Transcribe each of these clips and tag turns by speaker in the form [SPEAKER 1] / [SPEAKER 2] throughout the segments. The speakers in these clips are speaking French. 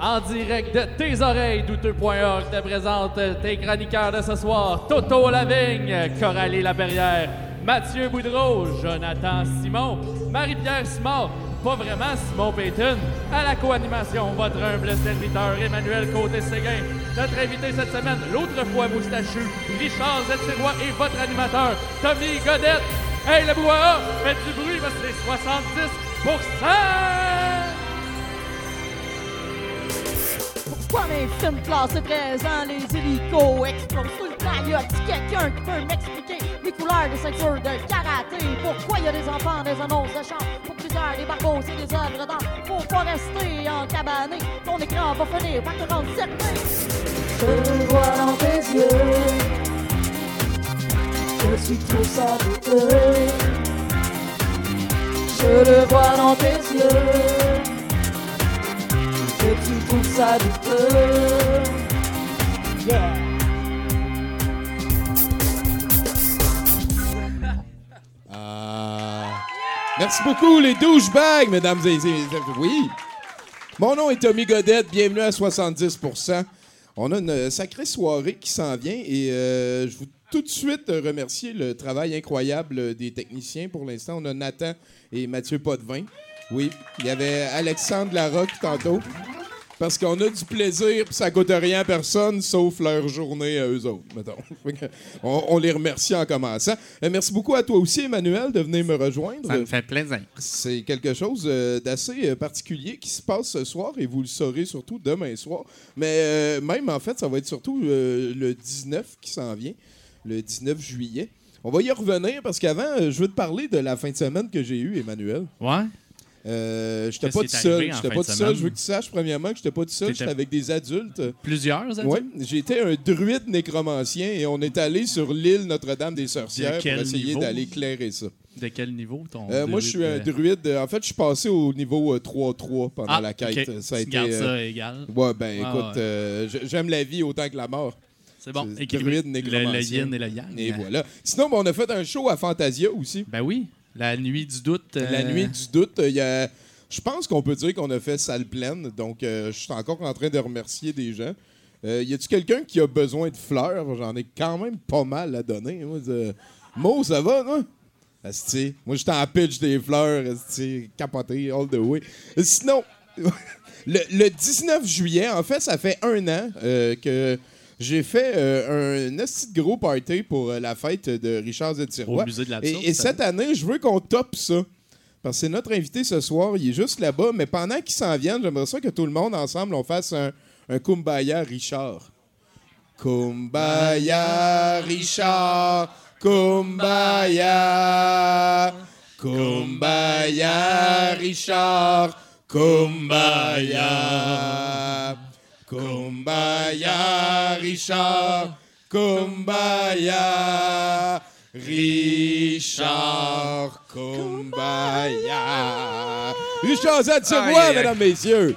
[SPEAKER 1] En direct de tes oreilles, douteux.org te présente tes chroniqueurs de ce soir. Toto Lavigne, Coralie Laperrière, Mathieu Boudreau, Jonathan Simon, Marie-Pierre Simon, pas vraiment Simon Payton. À la co-animation, votre humble serviteur Emmanuel Côté-Séguin. Notre invité cette semaine, l'autre fois moustachu, Richard Zetirois et votre animateur, Tommy Godette. Hey, le bois, faites du bruit parce que c'est 70
[SPEAKER 2] Pourquoi mes films classés 13 ans, les hélicos explosent tout le quelqu'un qui peut m'expliquer les couleurs des ceintures de karaté? Pourquoi y a des enfants des annonces de chant? Pour plusieurs, des barbeaux et des œuvres d'art. Faut pas rester en cabané. Ton écran va finir par te rendre cerné.
[SPEAKER 3] Je le vois dans tes yeux. Je suis trop. Je le vois dans tes yeux.
[SPEAKER 4] Ah. Merci beaucoup, les douchebags, mesdames et messieurs. Oui. Mon nom est Tommy Godette. Bienvenue à 70% On a une sacrée soirée qui s'en vient et euh, je veux tout de suite remercier le travail incroyable des techniciens. Pour l'instant, on a Nathan et Mathieu Potvin. Oui, il y avait Alexandre Larocque tantôt. Parce qu'on a du plaisir, puis ça coûte rien à personne, sauf leur journée à eux autres, mettons. on, on les remercie en commençant. Euh, merci beaucoup à toi aussi, Emmanuel, de venir me rejoindre.
[SPEAKER 5] Ça me fait plaisir.
[SPEAKER 4] C'est quelque chose euh, d'assez euh, particulier qui se passe ce soir et vous le saurez surtout demain soir. Mais euh, même, en fait, ça va être surtout le 19 qui s'en vient, le 19 juillet. On va y revenir parce qu'avant, je veux te parler de la fin de semaine que j'ai eue, Emmanuel.
[SPEAKER 5] Ouais?
[SPEAKER 4] Euh, j'étais pas tout seul. J'étais pas tout seul. Je veux que tu saches, premièrement, que j'étais pas tout seul. J'étais avec des adultes.
[SPEAKER 5] Plusieurs adultes?
[SPEAKER 4] Ouais, j'étais un druide nécromancien et on est allé sur l'île Notre-Dame des Sorcières
[SPEAKER 5] De
[SPEAKER 4] pour essayer d'aller éclairer ça.
[SPEAKER 5] De quel niveau ton
[SPEAKER 4] Euh, moi, je suis un
[SPEAKER 5] druide, euh,
[SPEAKER 4] druide. En fait, je suis passé au niveau euh, 3-3 pendant
[SPEAKER 5] Ah,
[SPEAKER 4] la quête. Ça a
[SPEAKER 5] Tu
[SPEAKER 4] été. euh,
[SPEAKER 5] ça égal?
[SPEAKER 4] Ouais, ben
[SPEAKER 5] Ouais,
[SPEAKER 4] écoute,
[SPEAKER 5] ouais.
[SPEAKER 4] euh, j'aime la vie autant que la mort.
[SPEAKER 5] C'est bon.
[SPEAKER 4] druide
[SPEAKER 5] le, le yin et le yang.
[SPEAKER 4] Et voilà. Sinon, ben, on a fait un show à Fantasia aussi.
[SPEAKER 5] Ben oui. La nuit du doute. euh,
[SPEAKER 4] La nuit du doute, il y a. Je pense qu'on peut dire qu'on a fait salle pleine, donc euh, je suis encore en train de remercier des gens. Euh, y a-tu quelqu'un qui a besoin de fleurs? J'en ai quand même pas mal à donner. Moi, Mo, ça va, non? Asti, moi, j'étais en pitch des fleurs, asti, capoté, all the way. Euh, Sinon, le, le 19 juillet, en fait, ça fait un an euh, que j'ai fait euh, un de gros party pour euh, la fête de Richard Zetirois.
[SPEAKER 5] Au musée de l'absurde,
[SPEAKER 4] Et, cette année, je veux qu'on top ça. Parce que c'est notre invité ce soir, il est juste là-bas. Mais pendant qu'il s'en vienne, j'aimerais ça que tout le monde, ensemble, on fasse un, un Kumbaya Richard. Kumbaya Richard, Kumbaya. Kumbaya Richard, Kumbaya. Kumbaya Richard, Kumbaya. Richard Kumbaya. Richard Zatirois,
[SPEAKER 6] Aïe, aïe.
[SPEAKER 4] mesdames, messieurs.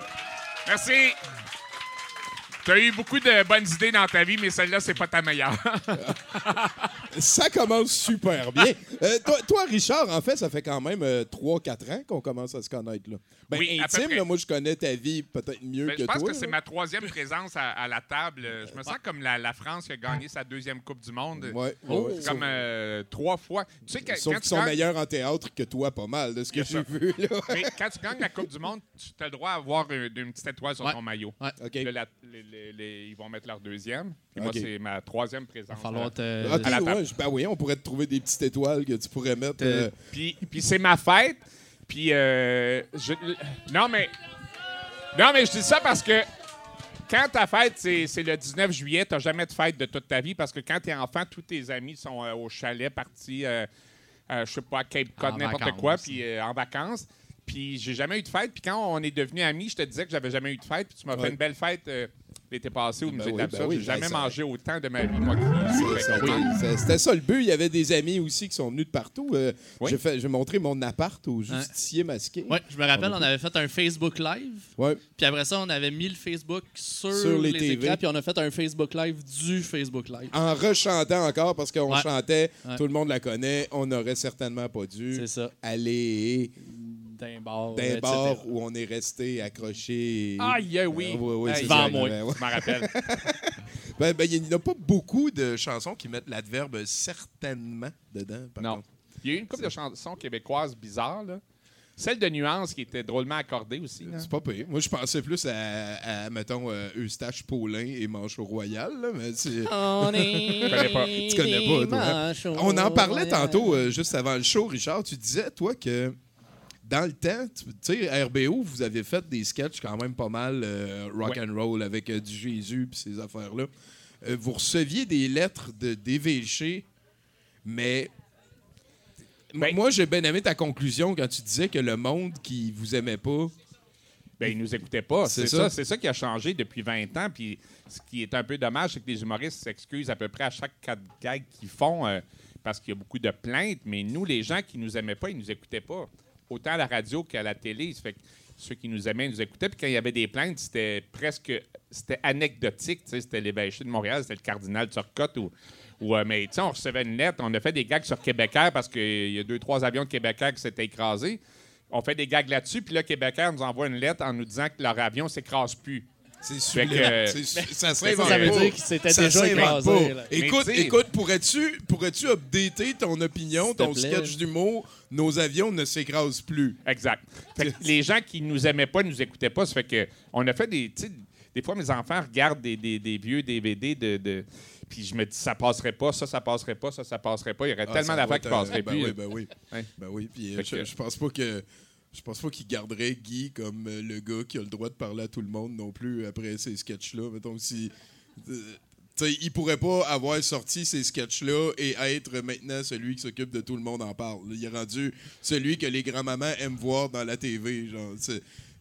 [SPEAKER 6] Merci. Tu as eu beaucoup de bonnes idées dans ta vie, mais celle-là, c'est pas ta meilleure.
[SPEAKER 4] Ça commence super bien. Euh, toi, toi, Richard, en fait, ça fait quand même 3-4 ans qu'on commence à se connaître. Là. Ben,
[SPEAKER 6] Oui,
[SPEAKER 4] intime, là, moi, je connais ta vie peut-être mieux
[SPEAKER 6] Ben,
[SPEAKER 4] que
[SPEAKER 6] je pense
[SPEAKER 4] toi.
[SPEAKER 6] que c'est ma troisième présence à, à la table. Je me sens comme la, la France qui a gagné sa deuxième Coupe du Monde.
[SPEAKER 4] Ouais,
[SPEAKER 6] Oh,
[SPEAKER 4] ouais,
[SPEAKER 6] comme euh, trois fois. Tu sais, que-
[SPEAKER 4] Sauf qu'ils sont
[SPEAKER 6] gagnes-
[SPEAKER 4] meilleurs en théâtre que toi, pas mal, de ce que j'ai vu. Là.
[SPEAKER 6] mais quand tu gagnes la Coupe du Monde, tu as le droit à avoir une, une petite étoile sur
[SPEAKER 5] Ouais.
[SPEAKER 6] ton maillot.
[SPEAKER 5] Ouais.
[SPEAKER 4] OK.
[SPEAKER 6] Là, la- les- les- les- ils vont mettre leur deuxième. Puis moi, c'est ma troisième présence.
[SPEAKER 5] Il va falloir te.
[SPEAKER 6] À la
[SPEAKER 4] ouais, je- ben oui, on pourrait te trouver des petites étoiles que tu pourrais mettre.
[SPEAKER 5] Te-
[SPEAKER 4] euh,
[SPEAKER 6] Puis, puis c'est ma fête. Puis, euh, je- non, mais. Non, mais je dis ça parce que quand ta fête, c'est c'est le 19 juillet, t'as jamais de fête de toute ta vie parce que quand t'es enfant, tous tes amis sont euh, au chalet, partis, euh, euh, je sais pas, à Cape Cod, n'importe quoi, puis euh, en vacances. Puis j'ai jamais eu de fête. Puis quand on est devenus amis, je te disais que j'avais jamais eu de fête. Puis tu m'as
[SPEAKER 4] Ouais.
[SPEAKER 6] fait une belle fête euh, l'été passé au
[SPEAKER 4] Ben
[SPEAKER 6] musée
[SPEAKER 4] oui,
[SPEAKER 6] de l'Absurde.
[SPEAKER 4] ben oui,
[SPEAKER 6] j'ai jamais
[SPEAKER 4] ben ça-
[SPEAKER 6] mangé autant de ma vie, moi. Oui.
[SPEAKER 4] C'était ça le but. Il y avait des amis aussi qui sont venus de partout. Euh,
[SPEAKER 6] Oui.
[SPEAKER 4] J'ai montré mon appart au justicier masqué.
[SPEAKER 5] Ouais, je me rappelle, on avait fait un Facebook Live.
[SPEAKER 4] Ouais.
[SPEAKER 5] Puis après ça, on avait mis le Facebook sur,
[SPEAKER 4] Sur les
[SPEAKER 5] les,
[SPEAKER 4] TV.
[SPEAKER 5] écrans. Puis on a fait un Facebook Live du Facebook Live.
[SPEAKER 4] En rechantant encore parce qu'on
[SPEAKER 5] Ouais.
[SPEAKER 4] chantait,
[SPEAKER 5] Ouais.
[SPEAKER 4] tout le monde la connaît, on n'aurait certainement pas dû
[SPEAKER 5] ça.
[SPEAKER 4] aller
[SPEAKER 5] d'un bar.
[SPEAKER 4] d'un
[SPEAKER 5] etc.
[SPEAKER 4] bar où on est resté accroché.
[SPEAKER 6] Aïe, euh, oui.
[SPEAKER 4] Ah, oui, oui,
[SPEAKER 6] Hey,
[SPEAKER 4] ça,
[SPEAKER 5] moi.
[SPEAKER 4] ouais.
[SPEAKER 6] Je m'en rappelle.
[SPEAKER 4] Ben, ben, il n'y a pas beaucoup de chansons qui mettent l'adverbe certainement dedans. par
[SPEAKER 6] non.
[SPEAKER 4] contre.
[SPEAKER 6] Il y a eu une couple de chansons québécoises bizarres, là. Celle de Nuance qui était drôlement accordée aussi.
[SPEAKER 4] C'est pas pire. Moi, je pensais plus à, à, mettons, euh, Eustache Paulin et Manchot Royal, là, mais c'est...
[SPEAKER 5] On est
[SPEAKER 6] connais pas.
[SPEAKER 4] Tu connais pas, toi, hein? On en parlait tantôt, euh, juste avant le show, Richard. Tu disais, toi, que dans le temps, tu sais, RBO, vous avez fait des sketchs quand même pas mal euh, rock
[SPEAKER 6] Ouais.
[SPEAKER 4] and roll avec euh, du Jésus puis ces affaires-là. Euh, vous receviez des lettres de d'évêchés, mais
[SPEAKER 6] Ben-
[SPEAKER 4] moi, j'ai bien aimé ta conclusion quand tu disais que le monde qui vous aimait pas,
[SPEAKER 6] Ben, ils nous écoutaient pas.
[SPEAKER 4] C'est ça.
[SPEAKER 6] ça, c'est ça qui a changé depuis 20 ans. Puis ce qui est un peu dommage, c'est que les humoristes s'excusent à peu près à chaque quatre gags qu'ils font parce qu'il y a beaucoup de plaintes. Mais nous, les gens qui nous aimaient pas, ils nous écoutaient pas. Autant à la radio qu'à la télé. Ceux qui nous aimaient, nous écoutaient. Puis quand il y avait des plaintes, c'était presque c'était anecdotique. C'était l'évêché de Montréal, c'était le cardinal Turcotte ou. ou, euh, mais on recevait une lettre, on a fait des gags sur Québécois parce qu'il y a deux, trois avions de Québécois qui s'étaient écrasés. On fait des gags là-dessus, puis là, Québécois nous envoie une lettre en nous disant que leur avion s'écrase plus.
[SPEAKER 4] C'est
[SPEAKER 6] que-
[SPEAKER 4] ça se
[SPEAKER 6] Mais ça,
[SPEAKER 5] ça veut dire qu'il s'était
[SPEAKER 4] Ça
[SPEAKER 5] déjà écrasé.
[SPEAKER 4] Écoute, écoute, pourrais-tu pourrais-tu updater ton opinion, ton sketch d'humour? Nos avions ne s'écrasent plus.
[SPEAKER 6] Exact. Fait que les gens qui nous aimaient pas, nous écoutaient pas. Ça fait que on a fait des. Des fois, mes enfants regardent des, des- des vieux DVD de. de- puis je me dis, ça passerait pas, ça, ça passerait pas, ça, ça passerait pas. Il y aurait
[SPEAKER 4] Ah,
[SPEAKER 6] tellement d'affaires qui passeraient
[SPEAKER 4] ben
[SPEAKER 6] plus.
[SPEAKER 4] Oui, ben oui. Ben oui. Puis, euh, je,
[SPEAKER 6] que-
[SPEAKER 4] je pense pas que. Je pense pas qu'il garderait Guy comme euh, le gars qui a le droit de parler à tout le monde non plus après ces sketchs-là. Mettons, si. euh, tu sais, il pourrait pas avoir sorti ces sketchs-là et être maintenant celui qui s'occupe de tout le monde en parle. Il est rendu celui que les grands-mamans aiment voir dans la TV. Genre.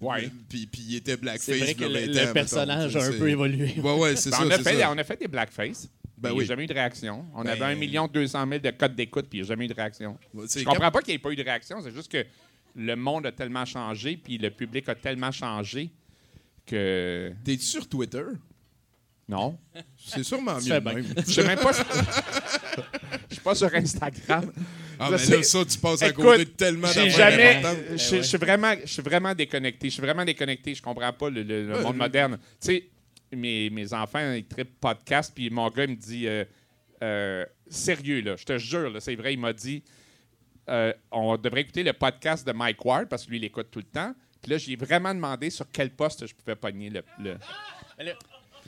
[SPEAKER 6] Ouais.
[SPEAKER 4] Puis, puis il était blackface.
[SPEAKER 5] C'est vrai que le,
[SPEAKER 4] 20
[SPEAKER 5] le
[SPEAKER 4] ans, mettons.
[SPEAKER 5] personnage a un peu évolué.
[SPEAKER 4] Ouais, ouais, c'est
[SPEAKER 6] Ben,
[SPEAKER 4] ça.
[SPEAKER 6] on, a fait,
[SPEAKER 4] ça.
[SPEAKER 6] on a fait des blackface.
[SPEAKER 4] Ben
[SPEAKER 6] il n'y
[SPEAKER 4] oui.
[SPEAKER 6] a jamais eu de réaction. On
[SPEAKER 4] Ben-
[SPEAKER 6] avait 1 million 200 000 de codes d'écoute, puis il n'y a jamais eu de réaction. Je comprends pas qu'il n'y ait pas eu de réaction. C'est juste que le monde a tellement changé, puis le public a tellement changé que.
[SPEAKER 4] T'es-tu sur Twitter?
[SPEAKER 6] Non.
[SPEAKER 4] C'est sûrement mieux
[SPEAKER 5] bien.
[SPEAKER 4] même.
[SPEAKER 6] Je sais même pas. si- Je suis pas sur Instagram.
[SPEAKER 4] Ah,
[SPEAKER 6] Je
[SPEAKER 4] mais là, ça, tu passes à côté de tellement d'affaires
[SPEAKER 6] jamais.
[SPEAKER 4] importantes.
[SPEAKER 6] Je suis vraiment, je suis vraiment déconnecté. Je suis vraiment déconnecté. Je comprends pas le, le- le
[SPEAKER 4] Ouais,
[SPEAKER 6] monde
[SPEAKER 4] je-
[SPEAKER 6] moderne. Tu sais, mes, mes enfants, ils trippent podcast, puis mon gars, il me dit euh, euh, sérieux, là, je te jure, là, c'est vrai, il m'a dit euh, on devrait écouter le podcast de Mike Ward, parce que lui, il écoute tout le temps. Puis là, j'ai vraiment demandé sur quel poste je pouvais pogner le. le-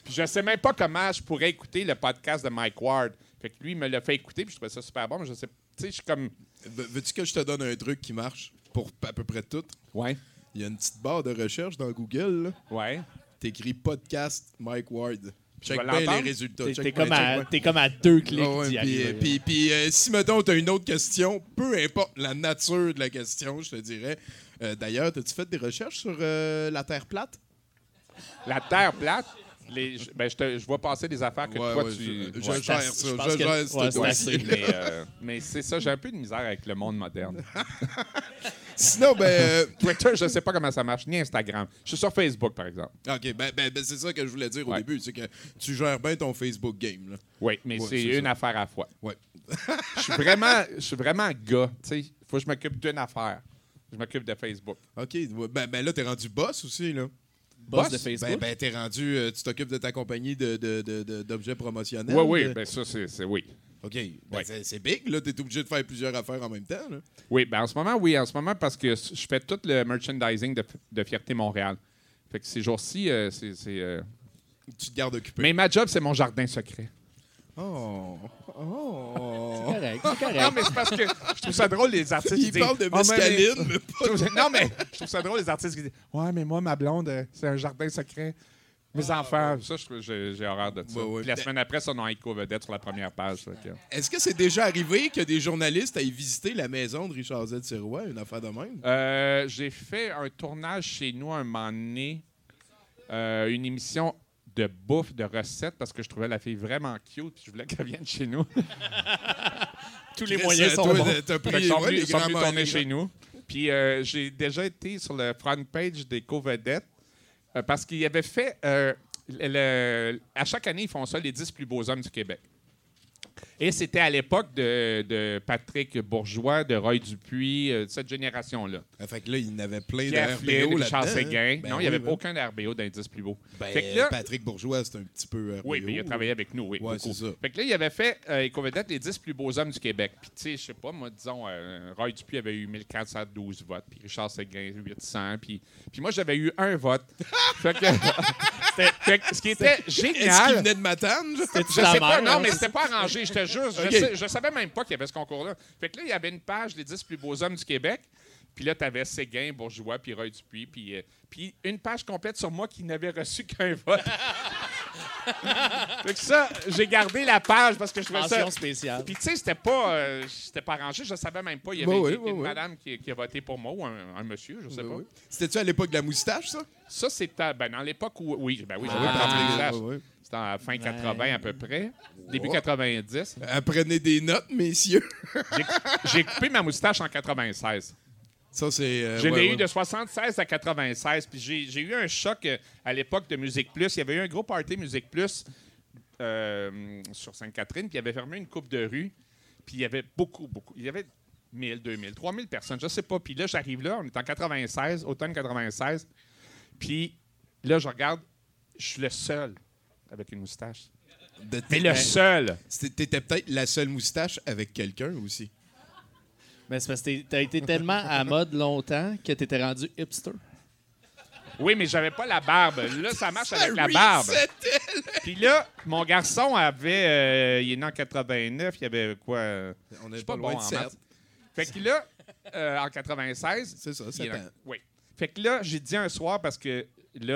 [SPEAKER 6] Puis je sais même pas comment je pourrais écouter le podcast de Mike Ward. Fait que lui, il me l'a fait écouter, puis je trouvais ça super bon, mais je sais. Tu sais, je suis comme.
[SPEAKER 4] Ve- Veux-tu que je te donne un truc qui marche pour à peu près tout?
[SPEAKER 6] Ouais.
[SPEAKER 4] Il y a une petite barre de recherche dans Google. là.
[SPEAKER 6] Ouais.
[SPEAKER 4] T'écris podcast Mike Ward. Check bien les résultats.
[SPEAKER 5] T'es comme, à-
[SPEAKER 4] bien.
[SPEAKER 5] t'es comme à deux clics
[SPEAKER 4] Ah ouais,
[SPEAKER 5] d'y
[SPEAKER 4] puis,
[SPEAKER 5] arriver.
[SPEAKER 4] puis- puis, euh, si, mettons, tu as une autre question, peu importe la nature de la question, je te dirais. Euh, D'ailleurs, as-tu fait des recherches sur euh, la Terre plate?
[SPEAKER 6] La Terre plate, les, je, ben, je, te- je vois passer des affaires que
[SPEAKER 4] Ouais,
[SPEAKER 6] toi,
[SPEAKER 4] ouais,
[SPEAKER 6] tu...
[SPEAKER 4] je, je
[SPEAKER 6] ouais.
[SPEAKER 5] c'est
[SPEAKER 4] gère ça.
[SPEAKER 5] je
[SPEAKER 4] Je gère
[SPEAKER 5] c'est assez.
[SPEAKER 6] mais, euh, mais c'est ça, j'ai un peu de misère avec le monde moderne.
[SPEAKER 4] Sinon, ben... euh,
[SPEAKER 6] Twitter, je sais pas comment ça marche, ni Instagram. Je suis sur Facebook, par exemple.
[SPEAKER 4] OK, ben, ben, ben, c'est ça que je voulais dire au
[SPEAKER 6] Ouais.
[SPEAKER 4] début, c'est que tu gères bien ton Facebook game. Là.
[SPEAKER 6] Oui, mais
[SPEAKER 4] Ouais,
[SPEAKER 6] c'est
[SPEAKER 4] c'est
[SPEAKER 6] une
[SPEAKER 4] ça.
[SPEAKER 6] affaire à la fois.
[SPEAKER 4] Ouais.
[SPEAKER 6] Je suis vraiment, je suis vraiment gars. Il faut que je m'occupe d'une affaire. Je m'occupe de Facebook.
[SPEAKER 4] OK, ouais, ben, ben là, t'es rendu boss aussi, là.
[SPEAKER 5] Boss de Facebook?
[SPEAKER 4] Ben, ben t'es rendu, euh, tu t'occupes de ta compagnie de, de- de- de- d'objets promotionnels.
[SPEAKER 6] Oui, oui, ben ça, c'est c'est- oui.
[SPEAKER 4] OK, ben, c'est, c'est big, là. T'es obligé de faire plusieurs affaires en même temps, là.
[SPEAKER 6] Oui, ben en ce moment, oui, en ce moment, parce que je fais tout le merchandising de, de Fierté Montréal. Fait que ces jours-ci, euh, c'est. c'est, euh,
[SPEAKER 4] Tu te gardes occupé.
[SPEAKER 6] Mais ma job, c'est mon jardin secret.
[SPEAKER 4] Oh.
[SPEAKER 5] C'est
[SPEAKER 4] Oh.
[SPEAKER 5] correct, c'est correct.
[SPEAKER 6] Non, mais c'est parce que je trouve ça drôle, les artistes qui disent...
[SPEAKER 4] de
[SPEAKER 6] Ah, mais-
[SPEAKER 4] mescaline, mais
[SPEAKER 6] Je trouve ça- Non, mais je trouve ça drôle, les artistes qui disent Ouais, mais moi, ma blonde, euh, c'est un jardin secret. Mes enfants. Ça, je trouve- j'ai j'ai horreur de ça.
[SPEAKER 4] Ouais, ouais.
[SPEAKER 6] Puis la semaine après, son nom éco vedette sur la première page.
[SPEAKER 4] Est-ce que c'est déjà arrivé que des journalistes aillent visiter la maison de Richard Z. Sirois, une affaire de même?
[SPEAKER 6] Euh, j'ai fait un tournage chez nous un moment donné, euh, une émission de bouffe, de recettes, parce que je trouvais la fille vraiment cute, puis je voulais qu'elle vienne chez nous.
[SPEAKER 5] Tous les moyens
[SPEAKER 4] euh,
[SPEAKER 5] sont
[SPEAKER 4] toi,
[SPEAKER 5] bons.
[SPEAKER 4] T'as pris
[SPEAKER 6] ils sont
[SPEAKER 4] ouais,
[SPEAKER 6] venus,
[SPEAKER 4] les
[SPEAKER 6] sont venus tourner chez nous. Puis euh, j'ai déjà été sur le front page des co-vedettes euh, parce qu'ils avaient fait. euh, le- à chaque année, ils font ça, les 10 plus beaux hommes du Québec. Et c'était à l'époque de, de Patrick Bourgeois, de Roy Dupuis, euh, de cette génération-là.
[SPEAKER 4] Ah, fait que là, il y en avait plein
[SPEAKER 6] Pierre
[SPEAKER 4] de
[SPEAKER 6] Flynn,
[SPEAKER 4] RBO
[SPEAKER 6] Richard
[SPEAKER 4] là-dedans.
[SPEAKER 6] Séguin.
[SPEAKER 4] hein? Ben
[SPEAKER 6] non, il n'y avait
[SPEAKER 4] ben-
[SPEAKER 6] aucun RBO d'indice plus beau.
[SPEAKER 4] Ben,
[SPEAKER 6] fait que là-
[SPEAKER 4] Patrick Bourgeois, c'est un petit peu RBO.
[SPEAKER 6] Oui, mais il a travaillé avec nous, oui.
[SPEAKER 4] Ouais,
[SPEAKER 6] beaucoup.
[SPEAKER 4] c'est ça.
[SPEAKER 6] Fait que là, il avait fait euh, Éco-Vedette, les 10 plus beaux hommes du Québec. Puis, tu sais, je sais pas, moi, disons, euh, Roy Dupuis avait eu 1412 votes, puis Richard Séguin, 800, puis, puis moi, j'avais eu un vote. fait que, fait que ce qui était
[SPEAKER 4] Est-ce qu'il
[SPEAKER 6] génial.
[SPEAKER 4] venait de Matane? genre?
[SPEAKER 6] Je sais pas, non, mais c'était pas arrangé, je Je, sais- je savais même pas qu'il y avait ce concours-là. Fait que là, il y avait une page des 10 plus beaux hommes du Québec. Puis là, tu avais Séguin, Bourgeois, puis Roy Dupuis. Puis, euh, puis une page complète sur moi qui n'avait reçu qu'un vote. fait que ça, j'ai gardé la page parce que je trouvais ça...
[SPEAKER 5] Spéciale.
[SPEAKER 6] Puis tu sais, c'était pas, euh, c'était pas arrangé, je savais même pas. Il y avait
[SPEAKER 4] Bah oui,
[SPEAKER 6] une,
[SPEAKER 4] bah oui.
[SPEAKER 6] madame qui, qui a voté pour moi ou un, un monsieur, je sais pas.
[SPEAKER 4] oui. C'était-tu à l'époque de la moustache, ça?
[SPEAKER 6] Ça, c'était ben, dans l'époque où... Oui, ben oui, j'avais
[SPEAKER 5] Ah,
[SPEAKER 4] oui,
[SPEAKER 6] moustache. Fin
[SPEAKER 5] Ouais.
[SPEAKER 6] 80 à peu près, début
[SPEAKER 4] Oh.
[SPEAKER 6] 90.
[SPEAKER 4] Apprenez des notes, messieurs.
[SPEAKER 6] J'ai- J'ai coupé ma moustache en 96.
[SPEAKER 4] Ça, c'est... euh,
[SPEAKER 6] Je
[SPEAKER 4] ouais,
[SPEAKER 6] l'ai
[SPEAKER 4] ouais.
[SPEAKER 6] eu de 76 à 96. Puis j'ai j'ai eu un choc euh, à l'époque de Musique Plus. Il y avait eu un gros party Musique Plus euh, sur Sainte-Catherine. Puis il avait fermé une coupe de rue. Puis il y avait beaucoup, beaucoup. Il y avait 1000, 2000, 3000 personnes. Je sais pas. Puis là, j'arrive là. On est en 96, automne 96. Puis là, je regarde. Je suis le seul avec une moustache.
[SPEAKER 4] De-
[SPEAKER 6] Mais le seul.
[SPEAKER 4] C'était- T'étais peut-être la seule moustache avec quelqu'un aussi.
[SPEAKER 5] Mais c'est parce que t'as été tellement à mode longtemps que t'étais rendu hipster.
[SPEAKER 6] Oui, mais j'avais pas la barbe. Là, ça marche avec la
[SPEAKER 4] Ça
[SPEAKER 6] barbe. Puis là, mon garçon avait. euh, il est né en 89, il avait quoi? euh,
[SPEAKER 4] On n'est pas
[SPEAKER 6] pas
[SPEAKER 4] loin
[SPEAKER 6] bon
[SPEAKER 4] de
[SPEAKER 6] en maths. Fait que là, euh, en 96.
[SPEAKER 4] C'est ça,
[SPEAKER 6] il
[SPEAKER 4] sept
[SPEAKER 6] est dans-
[SPEAKER 4] ans.
[SPEAKER 6] Oui. Fait que là, j'ai dit un soir parce que là.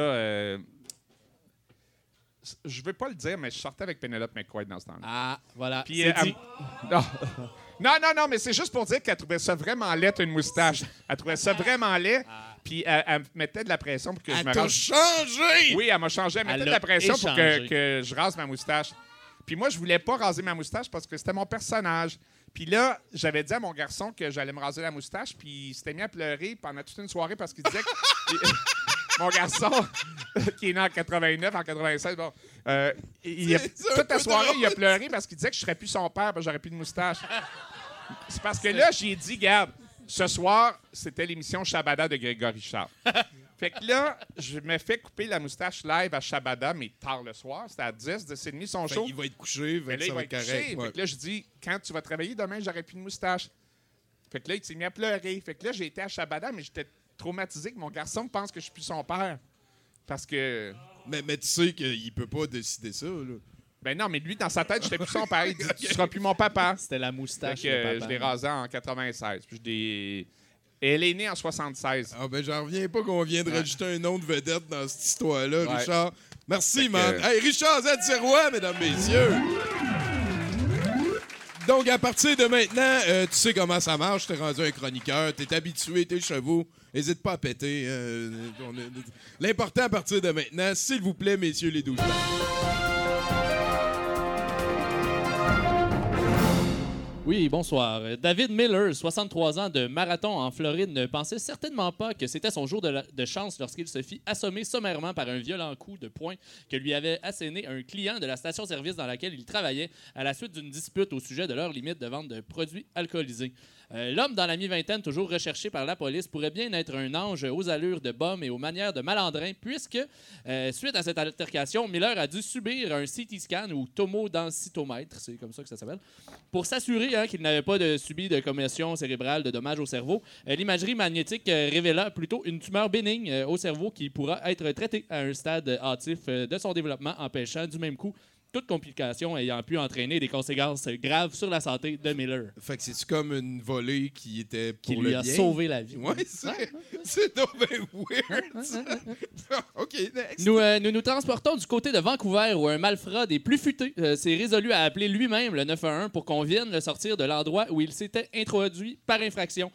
[SPEAKER 6] Euh, je veux pas le dire, mais je sortais avec Penelope McQuaid dans ce temps-là.
[SPEAKER 5] Ah, voilà.
[SPEAKER 6] Puis,
[SPEAKER 5] c'est
[SPEAKER 6] euh,
[SPEAKER 5] dit.
[SPEAKER 6] elle- non. non, non, non, mais c'est juste pour dire qu'elle trouvait ça vraiment laid, une moustache. Elle trouvait ça vraiment laid. Puis elle, elle me mettait de la pression pour que je
[SPEAKER 4] Elle
[SPEAKER 6] me
[SPEAKER 4] t'a
[SPEAKER 6] rase.
[SPEAKER 4] changé!
[SPEAKER 6] Oui, elle m'a changé. Elle
[SPEAKER 5] Elle
[SPEAKER 6] mettait de
[SPEAKER 5] l'a
[SPEAKER 6] pression pour que, que je rase ma moustache. Puis moi, je voulais pas raser ma moustache parce que c'était mon personnage. Puis là, j'avais dit à mon garçon que j'allais me raser la moustache, puis il s'était mis à pleurer pendant toute une soirée parce qu'il disait que... mon garçon, qui est né en 89, en 96, bon, euh, il a- toute la soirée,
[SPEAKER 4] drôle.
[SPEAKER 6] il a pleuré parce qu'il disait que je serais plus son père, parce que j'aurais plus de moustache. C'est parce que là, j'ai dit, garde, ce soir, c'était l'émission Shabada de Grégory Charles. Fait que là, je me fais couper la moustache live à Shabada, mais tard le soir. C'était à 10, 10 et demi, son show.
[SPEAKER 4] il va être couché, fait
[SPEAKER 6] là, il va être couché.
[SPEAKER 4] correct.
[SPEAKER 6] Fait que là, je dis, quand tu vas travailler demain, j'aurai plus de moustache. Fait que là, il s'est mis à pleurer. Fait que là, j'ai été à Shabada, mais j'étais traumatisé que mon garçon pense que je suis plus son père. Parce que.
[SPEAKER 4] Mais, mais tu sais qu'il peut pas décider ça, là.
[SPEAKER 6] Ben non, mais lui, dans sa tête, j'étais plus son père. Il dit, tu seras plus mon papa.
[SPEAKER 5] C'était la
[SPEAKER 6] Fait
[SPEAKER 5] moustache.
[SPEAKER 6] que,
[SPEAKER 5] de
[SPEAKER 6] euh,
[SPEAKER 5] papa.
[SPEAKER 6] je l'ai rasé en 96. Puis je l'ai- Elle est née en 76.
[SPEAKER 4] Ah ben j'en reviens pas qu'on vient de rajouter un nom de vedette dans cette histoire-là,
[SPEAKER 6] Ouais.
[SPEAKER 4] Richard. Merci,
[SPEAKER 6] Fait que-
[SPEAKER 4] man. Hey, Richard Z. mesdames, messieurs. Donc, à partir de maintenant, euh, tu sais comment ça marche. T'es rendu un chroniqueur, t'es habitué, tes chevaux. N'hésite pas à péter. est- L'important à partir de maintenant, s'il vous plaît, messieurs les douze.
[SPEAKER 5] Oui, bonsoir. Euh, David Miller, 63 ans de marathon en Floride, ne pensait certainement pas que c'était son jour de chance lorsqu'il se fit assommer sommairement par un violent coup de poing que lui avait asséné un client de la station-service dans laquelle il travaillait à la suite d'une dispute au sujet de leur limite de vente de produits alcoolisés. Euh, L'homme dans la mi-vingtaine, toujours recherché par la police, pourrait bien être un ange aux allures de bum et aux manières de malandrin, puisque, euh, suite à cette altercation, Miller a dû subir un CT scan ou tomodensitomètre, c'est comme ça que ça s'appelle, pour s'assurer hein, qu'il n'avait pas subi de commotion cérébrale, de dommages au cerveau. Euh, L'imagerie magnétique révéla plutôt une tumeur bénigne au cerveau qui pourra être traitée à un stade hâtif de son développement, empêchant du même coup toute complication ayant pu entraîner des conséquences graves sur la santé de Miller,
[SPEAKER 4] Fait que c'est comme une volée qui était pour
[SPEAKER 5] qui
[SPEAKER 4] le
[SPEAKER 5] lui a
[SPEAKER 4] bien?
[SPEAKER 5] sauvé la vie.
[SPEAKER 4] Ouais, c'est c'est weird. ça. OK, next.
[SPEAKER 5] Nous, euh, nous nous transportons du côté de Vancouver où un malfrat des plus futés euh, s'est résolu à appeler lui-même le 911 pour qu'on vienne le sortir de l'endroit où il s'était introduit par infraction.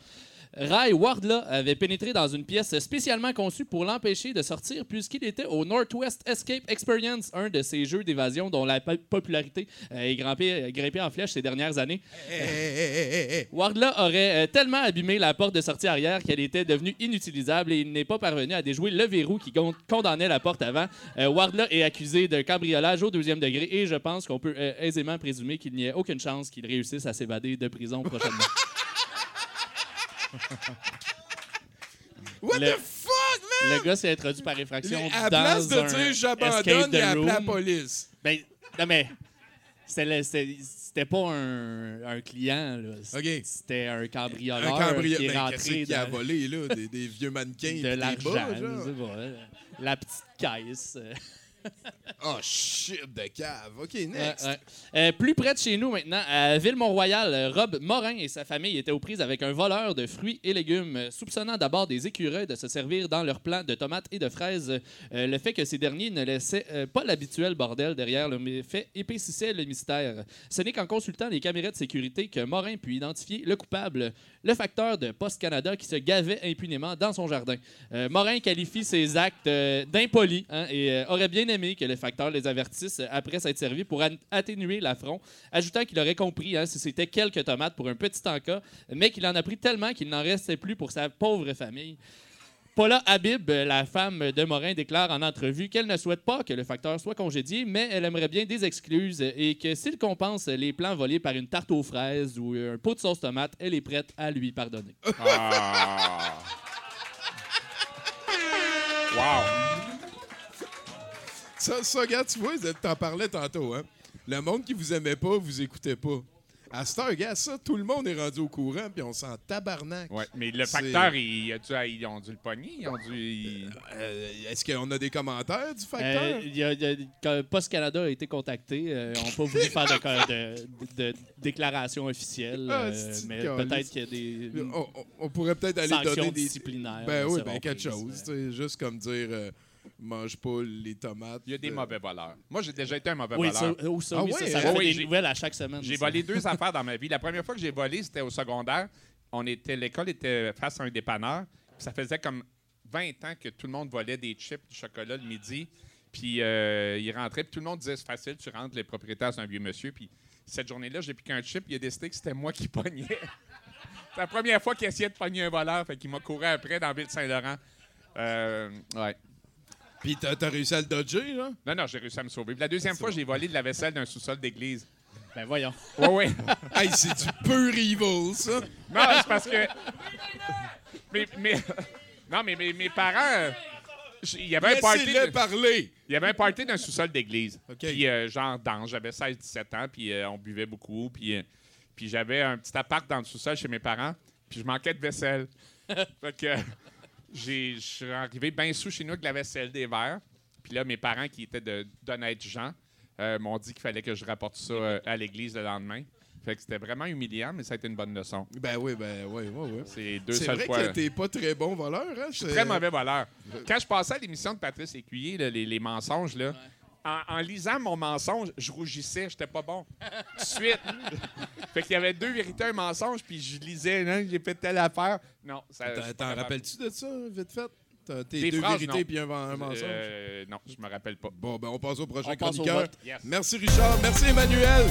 [SPEAKER 5] Ray Wardla avait pénétré dans une pièce spécialement conçue pour l'empêcher de sortir puisqu'il était au Northwest Escape Experience, un de ces jeux d'évasion dont la po- popularité euh, est grimpée, grimpée en flèche ces dernières années. Wardla aurait euh, tellement abîmé la porte de sortie arrière qu'elle était devenue inutilisable et il n'est pas parvenu à déjouer le verrou qui con- condamnait la porte avant. Euh, Wardla est accusé de cambriolage au deuxième degré et je pense qu'on peut euh, aisément présumer qu'il n'y ait aucune chance qu'il réussisse à s'évader de prison prochainement.
[SPEAKER 4] What
[SPEAKER 5] Le-
[SPEAKER 4] the fuck, man?
[SPEAKER 5] le gars s'est introduit par effraction
[SPEAKER 4] À la
[SPEAKER 5] dans
[SPEAKER 4] place de
[SPEAKER 5] un
[SPEAKER 4] dire j'abandonne, il a appelé la police.
[SPEAKER 5] Ben, non, mais c'était pas un, un client, là. C'était un cambrioleur
[SPEAKER 4] Un cambrioleur.
[SPEAKER 5] qui est
[SPEAKER 4] Ben,
[SPEAKER 5] rentré
[SPEAKER 4] qu'est-ce qu'il a
[SPEAKER 5] dans-
[SPEAKER 4] volé, là? Des, des vieux mannequins.
[SPEAKER 5] de l'argent, euh, la petite caisse.
[SPEAKER 4] Oh, shit de cave. OK, next.
[SPEAKER 5] Ouais, ouais. Euh, plus près de chez nous maintenant, à Ville-Mont-Royal, Rob Morin et sa famille étaient aux prises avec un voleur de fruits et légumes, soupçonnant d'abord des écureuils de se servir dans leur plant de tomates et de fraises. Euh, le fait que ces derniers ne laissaient euh, pas l'habituel bordel derrière le fait épaississait le mystère. Ce n'est qu'en consultant les caméras de sécurité que Morin put identifier le coupable, le facteur de Post Canada qui se gavait impunément dans son jardin. Euh, Morin qualifie ces actes euh, d'impolis hein, et euh, aurait bien aimé que le facteur les avertisse après s'être servi pour atténuer l'affront, ajoutant qu'il aurait compris hein, si c'était quelques tomates pour un petit encas, mais qu'il en a pris tellement qu'il n'en restait plus pour sa pauvre famille. Paula Habib, euh, la femme de Morin, déclare en entrevue qu'elle ne souhaite pas que le facteur soit congédié, mais elle aimerait bien des excuses et que s'il compense les plans volés par une tarte aux fraises ou un pot de sauce tomate, elle est prête à lui pardonner.
[SPEAKER 6] Ah. Wow.
[SPEAKER 4] Ça, ça, regarde, tu vois, t'en parlais tantôt, hein? Le monde qui vous aimait pas, vous écoutez pas. À heure, gars, ça, tout le monde est rendu au courant, puis on s'en tabarnak.
[SPEAKER 6] Ouais, mais le facteur, il, a dû- ils ont dû le pogner. Ils ont dû. ils-
[SPEAKER 4] Euh, Est-ce qu'on a des commentaires du
[SPEAKER 5] Euh,
[SPEAKER 4] facteur?
[SPEAKER 5] il y a- il y a- quand Post Canada a été contacté. euh, on n'a pas voulu faire de, de- de- de déclaration officielle,
[SPEAKER 4] Ah,
[SPEAKER 5] euh, mais peut-être qu'il y a des
[SPEAKER 4] on, pourrait peut-être aller
[SPEAKER 5] sanctions
[SPEAKER 4] donner des.
[SPEAKER 5] disciplinaires.
[SPEAKER 4] Ben oui, ben quelque chose.
[SPEAKER 5] euh.
[SPEAKER 4] Juste comme dire, euh, mange pas les tomates.
[SPEAKER 6] Il y a des
[SPEAKER 4] euh,
[SPEAKER 6] mauvais voleurs. Moi, j'ai déjà été un mauvais
[SPEAKER 5] Oui,
[SPEAKER 6] voleur.
[SPEAKER 5] ça, oh, ça,
[SPEAKER 4] Ah
[SPEAKER 5] oui, ça, ça
[SPEAKER 4] hein?
[SPEAKER 5] fait
[SPEAKER 6] Oui,
[SPEAKER 5] des
[SPEAKER 6] j'ai-
[SPEAKER 5] nouvelles à chaque semaine.
[SPEAKER 6] J'ai volé deux affaires dans ma vie. La première fois que j'ai volé, c'était au secondaire. On était, l'école était face à un dépanneur. Ça faisait comme 20 ans que tout le monde volait des chips, du chocolat le midi. Puis euh, il rentrait, puis tout le monde disait c'est facile, tu rentres, les propriétaires, c'est un vieux monsieur. Puis cette journée-là, j'ai piqué un chip, il a décidé que c'était moi qui pognais. c'est la première fois qu'il essayait de pogner un voleur, fait qu'il m'a couru après dans la ville de Saint-Laurent. Euh, ouais.
[SPEAKER 4] Puis t'as t'as réussi à le dodger, là?
[SPEAKER 6] Non, non, j'ai réussi à me sauver. Puis la deuxième fois, j'ai volé de la vaisselle d'un sous-sol d'église.
[SPEAKER 5] Ben voyons.
[SPEAKER 6] Oui, oui.
[SPEAKER 4] hey, c'est du pur evil, ça!
[SPEAKER 6] Non, c'est parce que. Mais, mais- Non, mais mes, mes parents. Il y avait un party. De-
[SPEAKER 4] parler!
[SPEAKER 6] Il y avait un party d'un sous-sol d'église.
[SPEAKER 4] OK.
[SPEAKER 6] Puis, euh, genre, dans, j'avais 16-17 ans, puis euh, on buvait beaucoup. Puis, euh, puis j'avais un petit appart dans le sous-sol chez mes parents, puis je manquais de vaisselle. fait que euh, je suis arrivé bien sous chez nous avec de la vaisselle, des verres. Puis là, mes parents, qui étaient de- d'honnêtes gens, euh, m'ont dit qu'il fallait que je rapporte ça euh, à l'église le lendemain. Fait que c'était vraiment humiliant, mais ça a été une bonne leçon.
[SPEAKER 4] Ben oui, ben oui, oui, oui.
[SPEAKER 6] C'est deux
[SPEAKER 4] C'est
[SPEAKER 6] seules
[SPEAKER 4] vrai
[SPEAKER 6] fois.
[SPEAKER 4] que t'es pas très bon voleur, hein?
[SPEAKER 6] Je suis très mauvais voleur. Quand je passais à l'émission de Patrice Écuyer, là, les, les mensonges, là, en, en lisant mon mensonge, je rougissais, j'étais pas bon. Tout de suite. fait qu'il y avait deux vérités, un mensonge, puis je lisais, non, j'ai fait telle affaire. Non, ça.
[SPEAKER 4] T'en- rappelles-tu de ça, vite fait? T'as tes
[SPEAKER 6] Des
[SPEAKER 4] deux
[SPEAKER 6] phrases,
[SPEAKER 4] vérités puis un, un mensonge?
[SPEAKER 6] Euh, non, je me rappelle pas.
[SPEAKER 4] Bon, ben on passe au prochain
[SPEAKER 5] On passe au
[SPEAKER 4] chroniqueur.
[SPEAKER 6] Yes.
[SPEAKER 4] Merci Richard, merci Emmanuel.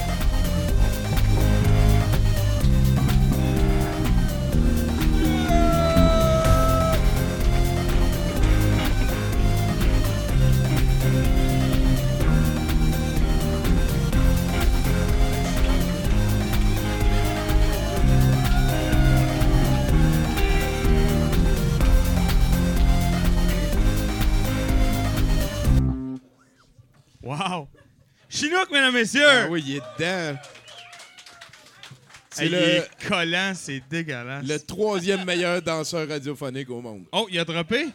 [SPEAKER 7] Chinook, mesdames, messieurs!
[SPEAKER 4] Ah oui, il est dedans. C'est
[SPEAKER 7] Hey, il
[SPEAKER 4] le,
[SPEAKER 7] est collant, c'est dégueulasse.
[SPEAKER 4] le troisième meilleur danseur radiophonique au monde.
[SPEAKER 7] Oh, il a droppé?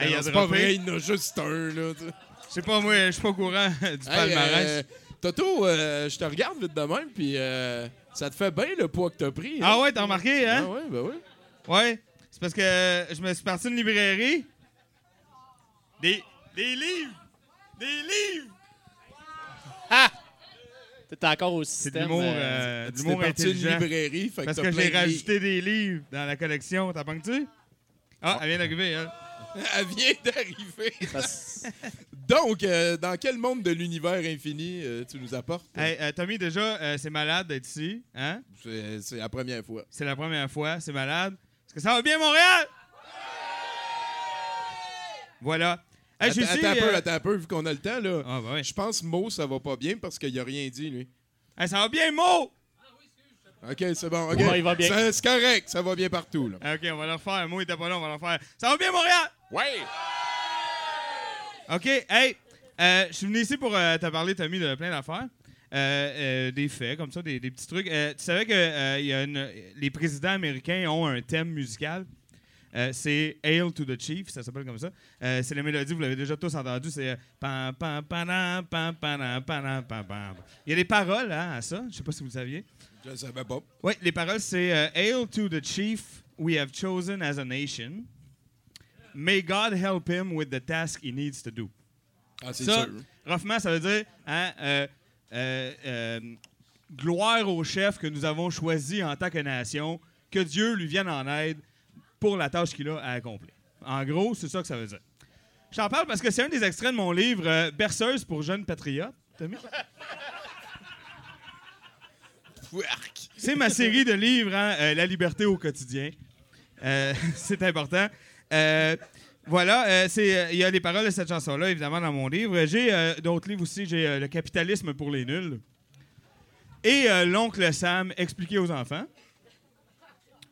[SPEAKER 7] Il a
[SPEAKER 4] c'est pas vrai, il en a juste un. Là.
[SPEAKER 7] Je sais pas, moi, je suis pas au courant du
[SPEAKER 4] Hey,
[SPEAKER 7] palmarès.
[SPEAKER 4] euh, Toto, euh, je te regarde vite de même, puis euh, ça te fait bien le poids que t'as pris. hein?
[SPEAKER 7] Ah ouais, t'as remarqué,
[SPEAKER 4] Ah
[SPEAKER 7] hein?
[SPEAKER 4] ouais, ben oui.
[SPEAKER 7] Ouais. C'est parce que je me suis parti d'une librairie. Des, des livres! Des livres!
[SPEAKER 5] T'es encore au
[SPEAKER 7] C'est
[SPEAKER 5] système.
[SPEAKER 7] l'humour
[SPEAKER 5] euh,
[SPEAKER 7] euh, de l'humour intelligent.
[SPEAKER 4] librairie, fait
[SPEAKER 7] Parce que
[SPEAKER 4] plein
[SPEAKER 7] j'ai
[SPEAKER 4] de
[SPEAKER 7] rajouté des livres dans la collection. T'as tu Ah, elle vient d'arriver, elle.
[SPEAKER 4] livres. Elle vient d'arriver. Donc, euh, dans quel monde de l'univers infini euh, tu nous apportes?
[SPEAKER 7] Hey, euh, Tommy, déjà, c'est malade d'être ici. Hein?
[SPEAKER 4] C'est c'est la première fois.
[SPEAKER 7] C'est la première fois, c'est malade. Est-ce que ça va bien, Montréal? Voilà. Hey, suis
[SPEAKER 4] attends, un peu,
[SPEAKER 7] euh,
[SPEAKER 4] attends un peu, vu qu'on a le temps, là.
[SPEAKER 7] Ah, bah ouais.
[SPEAKER 4] Je pense Mo, ça va pas bien parce qu'il a rien dit, lui.
[SPEAKER 7] Hey, ça va bien, Mo?
[SPEAKER 4] OK, c'est bon. OK.
[SPEAKER 5] Ouais, il va bien.
[SPEAKER 4] Ça- C'est correct, ça va bien partout, là.
[SPEAKER 7] Ah, OK, on va le refaire. Mo était pas là, on va le refaire. Ça va bien, Montréal?
[SPEAKER 6] Ouais!
[SPEAKER 7] OK, hey, euh, je suis venu ici pour euh, te parler, Tommy, de plein d'affaires. Euh, euh, des faits, comme ça, des, des petits trucs. Euh, tu savais que euh, il y a une- les présidents américains ont un thème musical? Euh, c'est Hail to the Chief, ça s'appelle comme ça. Euh, c'est la mélodie, vous l'avez déjà tous entendu, c'est euh, pam, pam, pam, panam, pam, pam. Il y a des paroles hein, à ça, je sais pas si vous le saviez.
[SPEAKER 4] Je le savais pas.
[SPEAKER 7] Oui, les paroles, c'est euh, Hail to the chief we have chosen as a nation. May God help him with the task he needs to do.
[SPEAKER 4] Ah, c'est
[SPEAKER 7] Ça,
[SPEAKER 4] sûr.
[SPEAKER 7] roughement, ça veut dire hein, gloire au chef que nous avons choisi en tant que nation, que Dieu lui vienne en aide pour la tâche qu'il a à accomplir. En gros, c'est ça que ça veut dire. J'en parle parce que c'est un des extraits de mon livre euh, Berceuse pour jeunes patriotes. C'est ma série de livres, hein, euh, La liberté au quotidien. Euh, c'est important. Voilà, il y a les paroles de cette chanson-là, évidemment, dans mon livre. J'ai d'autres livres aussi. J'ai Le capitalisme pour les nuls et L'oncle Sam expliqué aux enfants.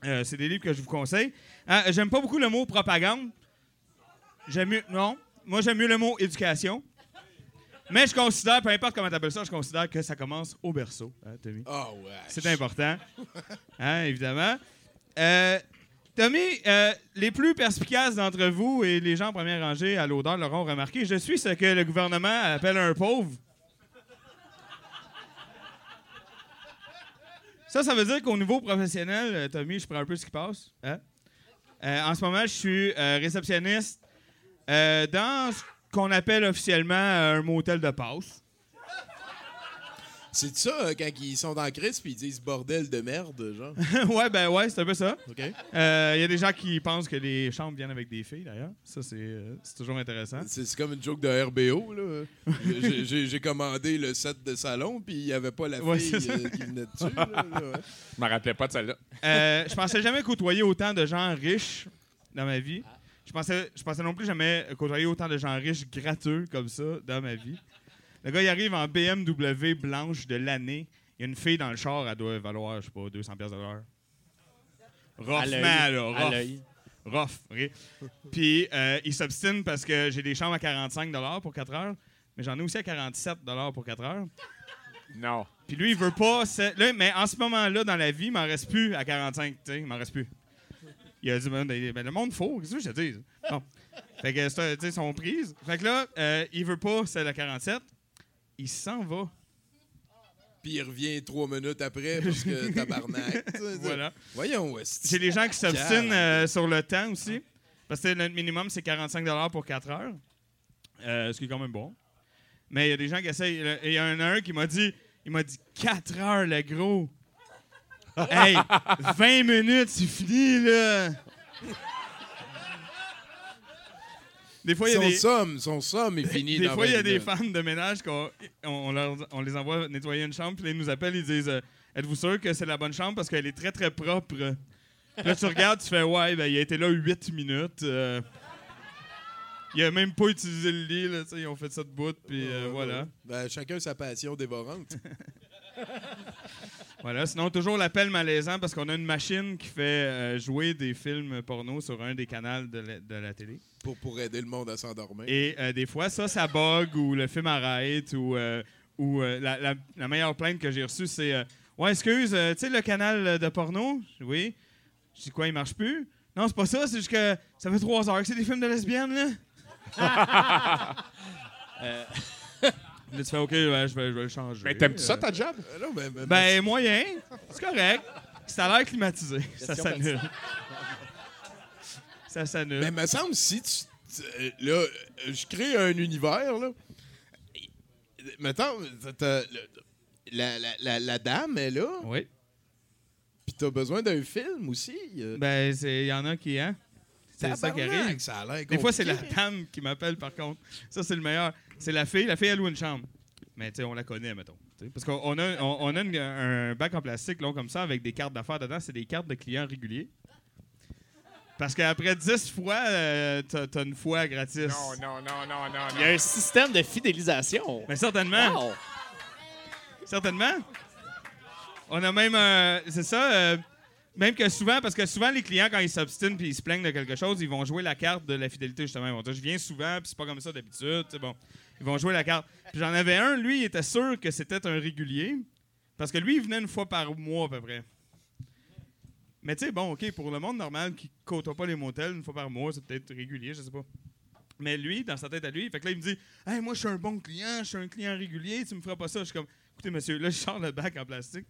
[SPEAKER 7] C'est des livres que je vous conseille. Hein, j'aime pas beaucoup le mot propagande. J'aime mieux. Non. Moi, j'aime mieux le mot éducation. Mais je considère, peu importe comment tu appelles ça, je considère que ça commence au berceau. Hein, Tommy?
[SPEAKER 4] Ah ouais.
[SPEAKER 7] C'est important. Hein, évidemment. Euh, Tommy, euh, les plus perspicaces d'entre vous et les gens en première rangée à l'odeur l'auront remarqué, je suis ce que le gouvernement appelle un pauvre. Ça, ça veut dire qu'au niveau professionnel, euh, Tommy, je prends un peu ce qui passe. hein? Euh, en ce moment, je suis euh, réceptionniste euh, dans ce qu'on appelle officiellement un motel de passe.
[SPEAKER 4] C'est ça, euh, quand ils sont dans crise puis ils disent bordel de merde, genre.
[SPEAKER 7] ouais, ben ouais, c'est un peu ça.
[SPEAKER 4] OK?
[SPEAKER 7] Euh, Il y a des gens qui pensent que les chambres viennent avec des filles, d'ailleurs. Ça, c'est euh, c'est toujours intéressant.
[SPEAKER 4] C'est comme une joke de RBO, là. J'ai- commandé le set de salon puis il n'y avait pas la
[SPEAKER 7] Ouais,
[SPEAKER 4] fille euh, qui venait dessus. là, là, ouais.
[SPEAKER 6] Je me rappelais pas de celle-là.
[SPEAKER 7] Euh, je pensais jamais côtoyer autant de gens riches dans ma vie. Je pensais, je pensais non plus jamais côtoyer autant de gens riches gratteux comme ça dans ma vie. Le gars, il arrive en BMW blanche de l'année. Il y a une fille dans le char, elle doit valoir, je sais pas, 200 pièces de l'heure. Roughement, là, rough. rough. ok? Puis euh, il s'obstine parce que j'ai des chambres à 45 pour 4 heures, mais j'en ai aussi à 47 pour 4 heures.
[SPEAKER 6] Non.
[SPEAKER 7] Puis lui, il veut pas. Là, mais en ce moment-là, dans la vie, il m'en reste plus à 45. tu sais, Il m'en reste plus. Il a dit, ben, ben, le monde faux, qu'est-ce que je te dis? Bon. Fait que, tu sais, sont prises. Fait que là, euh, il veut pas celle à 47. Il s'en va.
[SPEAKER 4] Puis il revient trois minutes après parce que tabarnak.
[SPEAKER 7] Voilà.
[SPEAKER 4] Voyons, West.
[SPEAKER 7] J'ai des gens qui s'obstinent euh, sur le temps aussi. Parce que le minimum, c'est 45 pour 4 heures. Euh, ce qui est quand même bon. Mais il y a des gens qui essayent. Il y en a un qui m'a dit il m'a dit 4 heures, le gros. hey, 20 minutes, c'est fini, là. Des fois, il y a
[SPEAKER 4] Son
[SPEAKER 7] des.
[SPEAKER 4] somme, son somme est fini
[SPEAKER 7] Des
[SPEAKER 4] dans
[SPEAKER 7] fois, il y a
[SPEAKER 4] 20
[SPEAKER 7] des fans de ménage qu'on on, on leur- on les envoie nettoyer une chambre, puis là, ils nous appellent, ils disent euh, Êtes-vous sûr que c'est la bonne chambre? Parce qu'elle est très très propre Puis Là, tu regardes, tu fais Ouais, ben, il a été là 8 minutes. euh, il a même pas utilisé le lit, là, ils ont fait ça de bout, puis euh, voilà.
[SPEAKER 4] Ben, chacun sa passion dévorante.
[SPEAKER 7] Voilà. Sinon, toujours l'appel malaisant parce qu'on a une machine qui fait euh, jouer des films porno sur un des canaux de la- de la télé.
[SPEAKER 4] Pour, pour aider le monde à s'endormir.
[SPEAKER 7] Et euh, des fois, ça, ça bug ou le film arrête ou, euh, ou euh, la, la- la meilleure plainte que j'ai reçue, c'est euh, Ouais, excuse, euh, tu sais, le canal de porno? Oui. Je dis quoi, il marche plus? Non, c'est pas ça, c'est juste que ça fait trois heures que c'est des films de lesbiennes, là.
[SPEAKER 5] Euh,
[SPEAKER 7] Là, tu fais OK, ouais, je, vais, je vais le changer.
[SPEAKER 6] Mais t'aimes-tu ça, ta job?
[SPEAKER 4] Euh, non, ben,
[SPEAKER 7] moyen. C'est correct. Ça a l'air climatisé. Ça s'annule. Ça s'annule.
[SPEAKER 4] Mais me semble si tu. tu- euh, là, euh, je crée un univers, là. Mettons, t'as- t'as- le- la, la, la, la dame est là,
[SPEAKER 7] Oui.
[SPEAKER 4] puis t'as besoin d'un film aussi. euh,
[SPEAKER 7] Ben, il y en a qui, hein? C'est ça qui
[SPEAKER 4] tabarnak,
[SPEAKER 7] arrive.
[SPEAKER 4] Ça a l'air
[SPEAKER 7] Des fois, c'est la
[SPEAKER 4] compliqué.
[SPEAKER 7] dame qui m'appelle, par contre. Ça, c'est le meilleur. C'est la fille. La fille, elle loue une chambre. Mais, tu sais, on la connaît, mettons. tu sais. Parce qu'on on a, on, on a une- un bac en plastique long comme ça avec des cartes d'affaires dedans. C'est des cartes de clients réguliers. Parce qu'après 10 fois, euh, t'as t'as une fois gratis.
[SPEAKER 6] Non, non, non, non, non,
[SPEAKER 5] Il y a un système de fidélisation.
[SPEAKER 7] Mais certainement.
[SPEAKER 5] Wow.
[SPEAKER 7] Certainement. On a même. euh, c'est ça. euh, même que souvent, parce que souvent, les clients, quand ils s'obstinent puis ils se plaignent de quelque chose, ils vont jouer la carte de la fidélité, justement. Ils vont dire Je viens souvent, puis c'est pas comme ça d'habitude. Bon. Ils vont jouer la carte. Puis j'en avais un, lui, il était sûr que c'était un régulier. Parce que lui, il venait une fois par mois, à peu près. Mais tu sais, bon, OK, pour le monde normal qui côtoie pas les motels une fois par mois, c'est peut-être régulier, je sais pas. Mais lui, dans sa tête à lui, fait que là, il me dit Hey, moi, je suis un bon client, je suis un client régulier, tu me feras pas ça. Je suis comme Écoutez, monsieur, là, je sors le bac en plastique.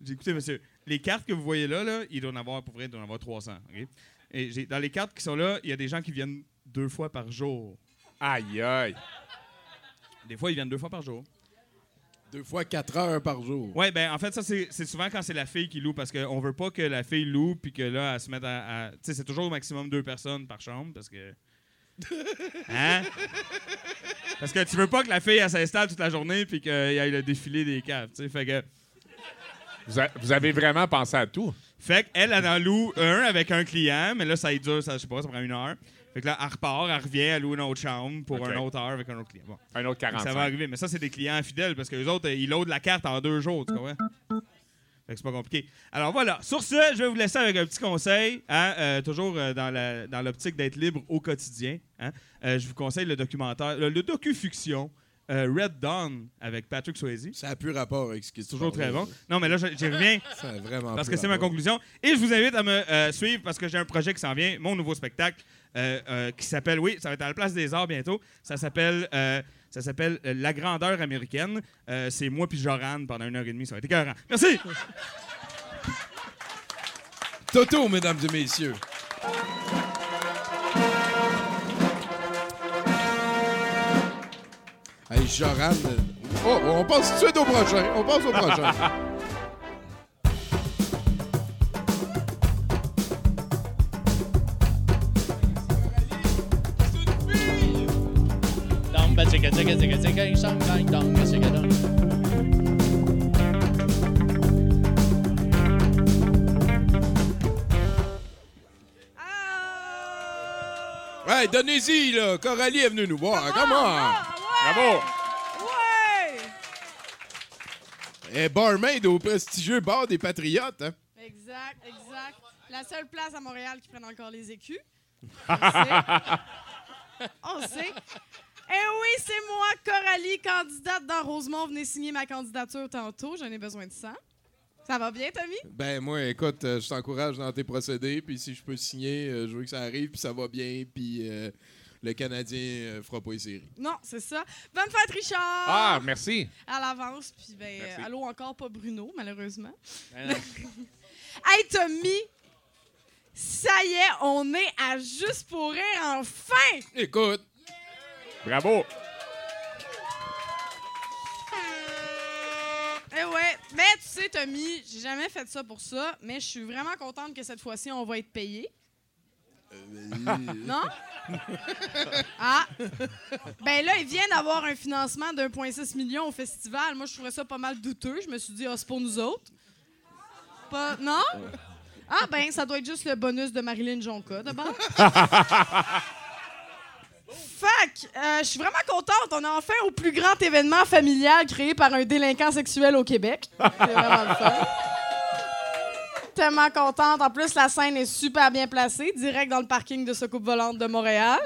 [SPEAKER 7] J'ai dit, écoutez, monsieur, les cartes que vous voyez là, là il doit en avoir, pour vrai, il doit en avoir 300. OK? Et dans les cartes qui sont là, il y a des gens qui viennent deux fois par jour.
[SPEAKER 6] Aïe, aïe.
[SPEAKER 7] Des fois, ils viennent deux fois par jour.
[SPEAKER 4] Deux fois quatre heures par jour.
[SPEAKER 7] Ouais, ben en fait, ça, c'est c'est souvent quand c'est la fille qui loue, parce qu'on veut pas que la fille loue, puis que là, elle se mette à. à- tu sais, c'est toujours au maximum deux personnes par chambre, parce que. Hein? Parce que tu veux pas que la fille, elle s'installe toute la journée, puis qu'il y ait le défilé des caves, tu sais. Fait que.
[SPEAKER 6] Vous, a- vous avez vraiment pensé à tout?
[SPEAKER 7] Fait qu'elle, elle en loue un avec un client, mais là, ça y dure, ça, je sais pas, ça prend une heure. Fait que là, elle repart, elle revient, elle loue une autre chambre pour
[SPEAKER 6] Ok.
[SPEAKER 7] une autre heure avec un autre client. Bon.
[SPEAKER 6] Un autre
[SPEAKER 7] Ça va
[SPEAKER 6] 45.
[SPEAKER 7] arriver, mais ça, c'est des clients fidèles parce que les autres, ils loadent la carte en deux jours, tu comprends? Fait que c'est pas compliqué. Alors voilà, sur ce, je vais vous laisser avec un petit conseil, hein, euh, toujours euh, dans l'optique d'être libre au quotidien. hein. Euh, je vous conseille le documentaire, le, le docu-fiction euh, Red Dawn avec Patrick Swayze.
[SPEAKER 4] Ça a plus rapport avec ce qui est
[SPEAKER 7] C'est toujours très bon. Non, mais là, j'y reviens
[SPEAKER 4] Ça a vraiment
[SPEAKER 7] parce que c'est ma conclusion. Et je vous invite à me euh, suivre parce que j'ai un projet qui s'en vient, mon nouveau spectacle, qui s'appelle, oui, ça va être à la Place des Arts bientôt. Ça s'appelle, euh, ça s'appelle euh, La Grandeur américaine. Euh, c'est moi puis Joran pendant une heure et demie. Ça va être écœurant. Merci.
[SPEAKER 4] Toto, mesdames et messieurs. Hey, Joran. euh, Oh, on passe tout de suite au prochain. On passe au prochain.
[SPEAKER 5] Chicka, dum.
[SPEAKER 4] hey, donnez-y, là. Coralie est venue nous voir. Comment?
[SPEAKER 6] Bravo!
[SPEAKER 2] Ouais!
[SPEAKER 4] Eh, barmaid au prestigieux bar des Patriotes. Hein?
[SPEAKER 2] Exact, exact. La seule place à Montréal qui prenne encore les écus. On sait. On sait. Eh oui, c'est moi, Coralie, candidate dans Rosemont. Venez signer ma candidature tantôt. J'en ai besoin de ça. Ça va bien, Tommy?
[SPEAKER 4] Ben, moi, écoute, euh, je t'encourage dans tes procédés. Puis si je peux signer, euh, je veux que ça arrive. Puis ça va bien. Puis euh, le Canadien euh, fera pas les séries.
[SPEAKER 2] Non, c'est ça. Bonne fête, Richard!
[SPEAKER 6] Ah, merci.
[SPEAKER 2] À l'avance. Puis, ben,
[SPEAKER 6] Merci.
[SPEAKER 2] allô encore, pas Bruno, malheureusement.
[SPEAKER 5] Ben non.
[SPEAKER 2] Hey, Tommy! Ça y est, on est à Juste pour rire enfin!
[SPEAKER 4] Écoute,
[SPEAKER 6] Bravo.
[SPEAKER 2] Eh ouais, mais tu sais, Tommy, j'ai jamais fait ça pour ça, mais je suis vraiment contente que cette fois-ci, on va être payé. non? ah! Ben là, ils viennent d'avoir un financement d'1,6 million au festival. Moi, je trouvais ça pas mal douteux. Je me suis dit, ah, c'est pour nous autres. Pas... Non? Ah, ben, ça doit être juste le bonus de Marilyn Jonca, d'abord. Fac, euh, je suis vraiment contente. On est enfin au plus grand événement familial créé par un délinquant sexuel au Québec. C'est vraiment le fun. Tellement contente. En plus, la scène est super bien placée, direct dans le parking de ce coupe volante de Montréal.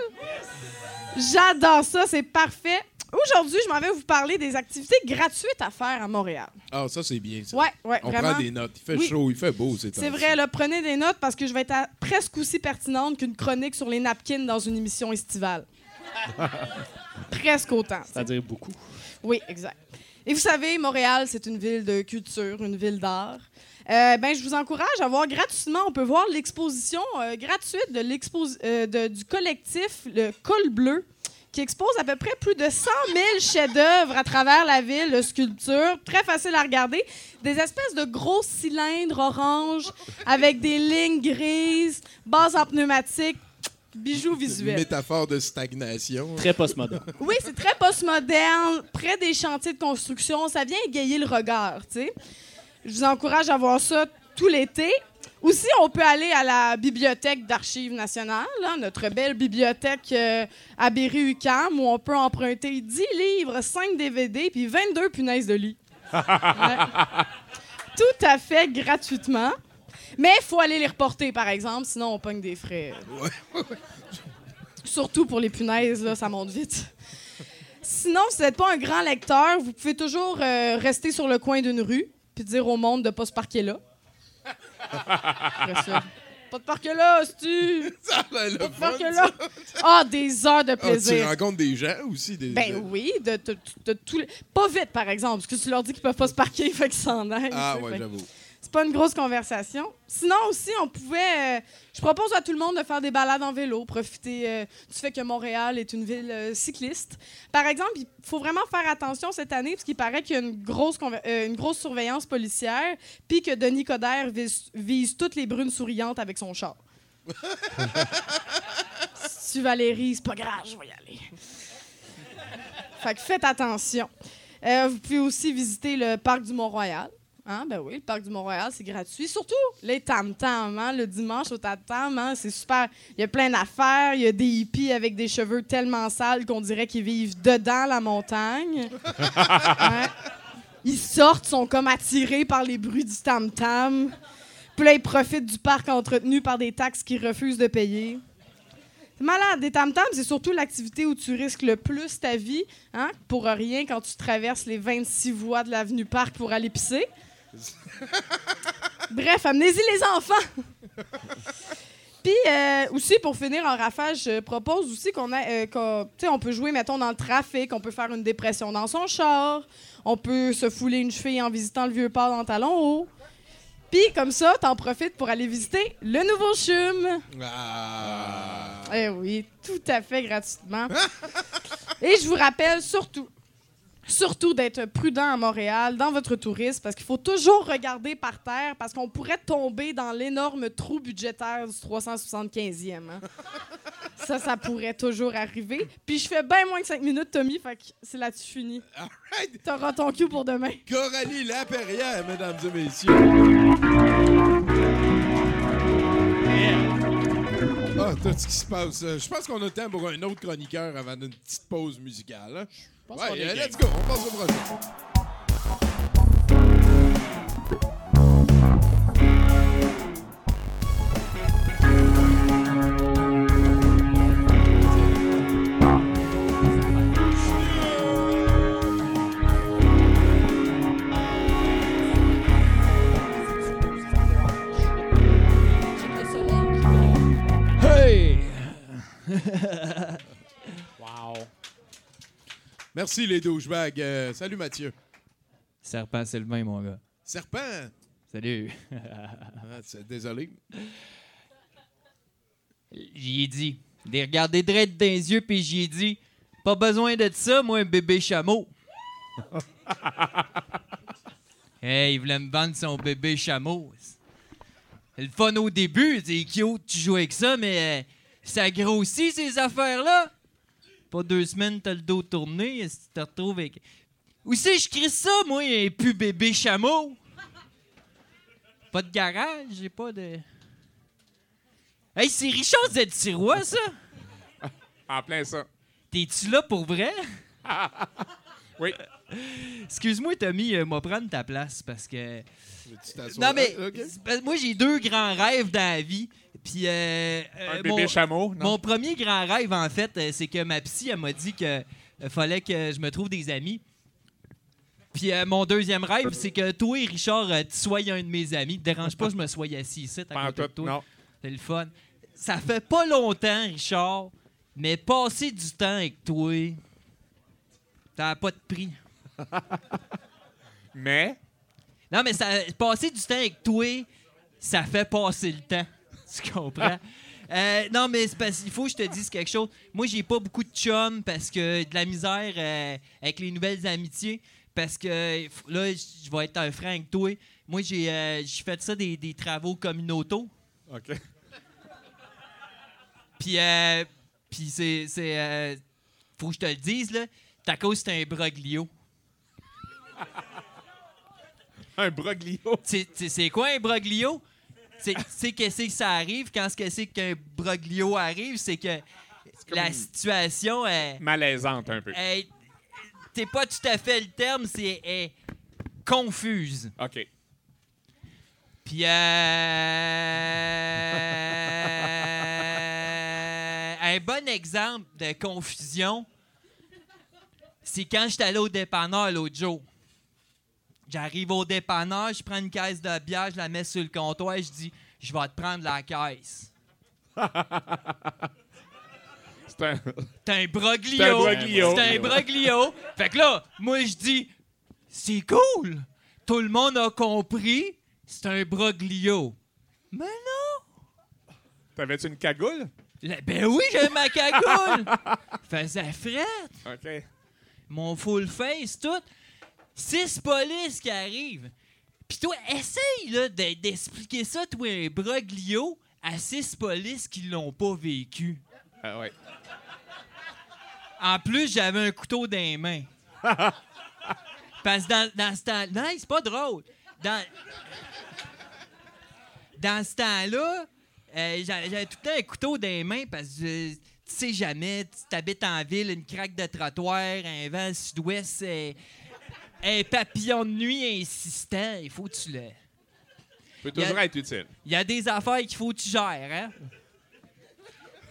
[SPEAKER 2] J'adore ça, c'est parfait. Aujourd'hui, je m'en vais vous parler des activités gratuites à faire à Montréal.
[SPEAKER 4] ah, ça, c'est bien. Ça.
[SPEAKER 2] Ouais, ouais,
[SPEAKER 4] On
[SPEAKER 2] vraiment.
[SPEAKER 4] prend des notes. Il fait
[SPEAKER 2] Oui.
[SPEAKER 4] chaud, il fait beau. C'est
[SPEAKER 2] C'est vrai, là, prenez des notes parce que je vais être à- presque aussi pertinente qu'une chronique sur les napkins dans une émission estivale. presque autant.
[SPEAKER 5] C'est-à-dire beaucoup.
[SPEAKER 2] Oui, exact. Et vous savez, Montréal, c'est une ville de culture, une ville d'art. Euh, ben, je vous encourage à voir gratuitement. On peut voir l'exposition euh, gratuite de euh, de- du collectif Le Col Bleu, qui expose à peu près plus de 100 000 chefs-d'œuvre à travers la ville de sculptures, très facile à regarder. Des espèces de gros cylindres orange avec des lignes grises, base en pneumatique, bijoux
[SPEAKER 4] Une
[SPEAKER 2] visuels.
[SPEAKER 4] métaphore de stagnation.
[SPEAKER 5] Très postmoderne.
[SPEAKER 2] Oui, c'est très postmoderne, près des chantiers de construction. Ça vient égayer le regard, tu sais. Je vous encourage à voir ça tout l'été. Aussi, on peut aller à la Bibliothèque d'Archives nationales, là, notre belle bibliothèque euh, à Berry-UQAM, où on peut emprunter 10 livres, 5 DVD, puis 22 punaises de lit. Ouais. Tout à fait gratuitement. Mais il faut aller les reporter, par exemple, sinon on pogne des frais. Surtout pour les punaises, là, ça monte vite. Sinon, si vous n'êtes pas un grand lecteur, vous pouvez toujours euh, rester sur le coin d'une rue puis dire au monde de ne pas se parquer là. Ça, Pas de parquer là, tu Pas de parquer là. Ah, des heures de
[SPEAKER 4] Ah, tu
[SPEAKER 2] plaisir.
[SPEAKER 4] rencontres des gens aussi. Des,
[SPEAKER 2] Ben oui, de, de- de tous les- Pas vite, par exemple, parce que tu leur dis qu'ils peuvent pas se parquer, fait qu'ils s'en aillent.
[SPEAKER 4] Ah
[SPEAKER 2] tu
[SPEAKER 4] ouais, j'avoue.
[SPEAKER 2] C'est pas une grosse conversation. Sinon aussi, on pouvait... euh, je propose à tout le monde de faire des balades en vélo, profiter euh, du fait que Montréal est une ville euh, cycliste. Par exemple, il faut vraiment faire attention cette année, parce qu'il paraît qu'il y a une grosse, une grosse surveillance policière, puis que Denis Coderre vise, vise toutes les brunes souriantes avec son char. si tu Valérie, c'est pas grave, je vais y aller. Fait que faites attention. Vous pouvez aussi visiter le parc du Mont-Royal. Hein? Ben oui, le parc du Mont-Royal, c'est gratuit. Surtout les tam-tams, hein? le dimanche au tam-tam, hein? c'est super. Il y a plein d'affaires. Il y a des hippies avec des cheveux tellement sales qu'on dirait qu'ils vivent dedans la montagne. Ils sortent, sont comme attirés par les bruits du tam-tam. Puis là, ils profitent du parc entretenu par des taxes qu'ils refusent de payer. C'est malade. Des tam-tams, c'est surtout l'activité où tu risques le plus ta vie, hein, pour rien quand tu traverses les 26 voies de l'avenue Parc pour aller pisser. Bref, amenez-y les enfants. Puis euh, aussi, pour finir en rafale, je propose aussi qu'on euh, on peut jouer, mettons, dans le trafic, on peut faire une dépression dans son char, on peut se fouler une cheville en visitant le vieux port dans talon haut. Puis comme ça, t'en profites pour aller visiter le nouveau CHUM.
[SPEAKER 4] Ah.
[SPEAKER 2] Eh oui, tout à fait gratuitement. Et je vous rappelle surtout, surtout d'être prudent à Montréal dans votre tourisme parce qu'il faut toujours regarder par terre parce qu'on pourrait tomber dans l'énorme trou budgétaire du 375e. hein. Ça, ça pourrait toujours arriver. Puis je fais bien moins que 5 minutes, Tommy, fait que c'est là-dessus fini.
[SPEAKER 4] All right.
[SPEAKER 2] T'auras ton cue pour demain.
[SPEAKER 4] Coralie Laperrière, mesdames et messieurs. Ah, tout ce qui se passe. euh, Je pense qu'on a le temps pour un autre chroniqueur avant une petite pause musicale.
[SPEAKER 5] Pense qu'on
[SPEAKER 4] Ouais,
[SPEAKER 5] est game.
[SPEAKER 4] let's go, on passe au prochain. Merci les douchebags. Euh, salut Mathieu.
[SPEAKER 8] Serpent Sylvain, mon gars.
[SPEAKER 4] Serpent?
[SPEAKER 8] Salut.
[SPEAKER 4] Ah, c'est- désolé.
[SPEAKER 8] J'y ai dit. Des regarder direct dans les yeux, puis j'y ai dit Pas besoin de ça, moi, un bébé chameau. hey, il voulait me vendre son bébé chameau. C'est le fun au début, c'est cute, tu joues avec ça, mais euh, ça grossit, ces affaires-là. Pas deux semaines, t'as le dos tourné, si tu te retrouves avec. Où c'est, je crie ça, moi, un plus bébé chameau? Pas de garage, j'ai pas de. Hey, c'est Richard Z. Sirois, ça?
[SPEAKER 6] En plein ça.
[SPEAKER 8] T'es-tu là pour vrai?
[SPEAKER 6] Oui.
[SPEAKER 8] Excuse-moi, Tommy, euh, m'a prendre ta place parce que.
[SPEAKER 4] Tu
[SPEAKER 8] Non, mais que moi, j'ai deux grands rêves dans la vie. Puis, euh, euh,
[SPEAKER 6] Un
[SPEAKER 8] mon,
[SPEAKER 6] bébé chameau, non?
[SPEAKER 8] mon premier grand rêve, en fait, euh, c'est que ma psy, elle m'a dit que fallait que je me trouve des amis. Puis, euh, mon deuxième rêve, c'est que toi et Richard, euh, tu sois un de mes amis. Te dérange pas, que je me sois assis ici, à côté de toi. C'est le fun. Ça fait pas longtemps, Richard, mais passer du temps avec toi, ça n'a pas de prix.
[SPEAKER 6] Mais,
[SPEAKER 8] Non, mais ça, passer du temps avec toi, ça fait passer le temps. Tu comprends? Euh, non, mais c'est parce qu'il faut que je te dise quelque chose. Moi, j'ai pas beaucoup de chums parce que de la misère euh, avec les nouvelles amitiés. Parce que là, je vais être un frère avec toi. Moi, j'ai euh, fait ça des, des travaux communautaux.
[SPEAKER 6] OK.
[SPEAKER 8] Puis, euh, puis c'est. faut que je te le dise, là. Taco, c'est un broglio.
[SPEAKER 6] Un broglio?
[SPEAKER 8] C'est quoi un broglio? Tu sais qu'est-ce que ça arrive quand c'est qu'un broglio arrive? C'est que la situation est.
[SPEAKER 6] Malaisante un peu.
[SPEAKER 8] T'es pas tout à fait le terme, c'est est confuse.
[SPEAKER 6] OK.
[SPEAKER 8] Puis, euh, un bon exemple de confusion, c'est quand j'étais allé au dépanneur l'autre jour. J'arrive au dépanneur, je prends une caisse de bière, je la mets sur le comptoir, je dis Je vais te prendre la caisse.
[SPEAKER 6] C'est un...
[SPEAKER 8] C'est un broglio.
[SPEAKER 6] C'est un broglio.
[SPEAKER 8] C'est un broglio. Fait que là, moi, je dis, c'est cool. Tout le monde a compris. C'est un broglio. Mais non.
[SPEAKER 6] T'avais-tu une cagoule?
[SPEAKER 8] Là, Ben oui, j'ai ma cagoule. Faisait fret.
[SPEAKER 6] OK.
[SPEAKER 8] Mon full face, tout. Six polices qui arrivent. Puis toi, essaye là, d'expliquer ça, toi, un broglio, à six polices qui l'ont pas vécu.
[SPEAKER 6] Ah ouais.
[SPEAKER 8] En plus, j'avais un couteau dans les mains. Parce que dans, dans ce temps... Non, c'est pas drôle. Dans, dans ce temps-là, euh, j'avais tout le temps un couteau dans les mains parce que euh, tu sais jamais, tu t'habites en ville, une craque de trottoir, un vent sud-ouest, euh, un papillon de nuit insistant, il faut que tu le...
[SPEAKER 6] Peut
[SPEAKER 8] a-
[SPEAKER 6] toujours être utile.
[SPEAKER 8] Il y a des affaires qu'il faut que tu gères, hein?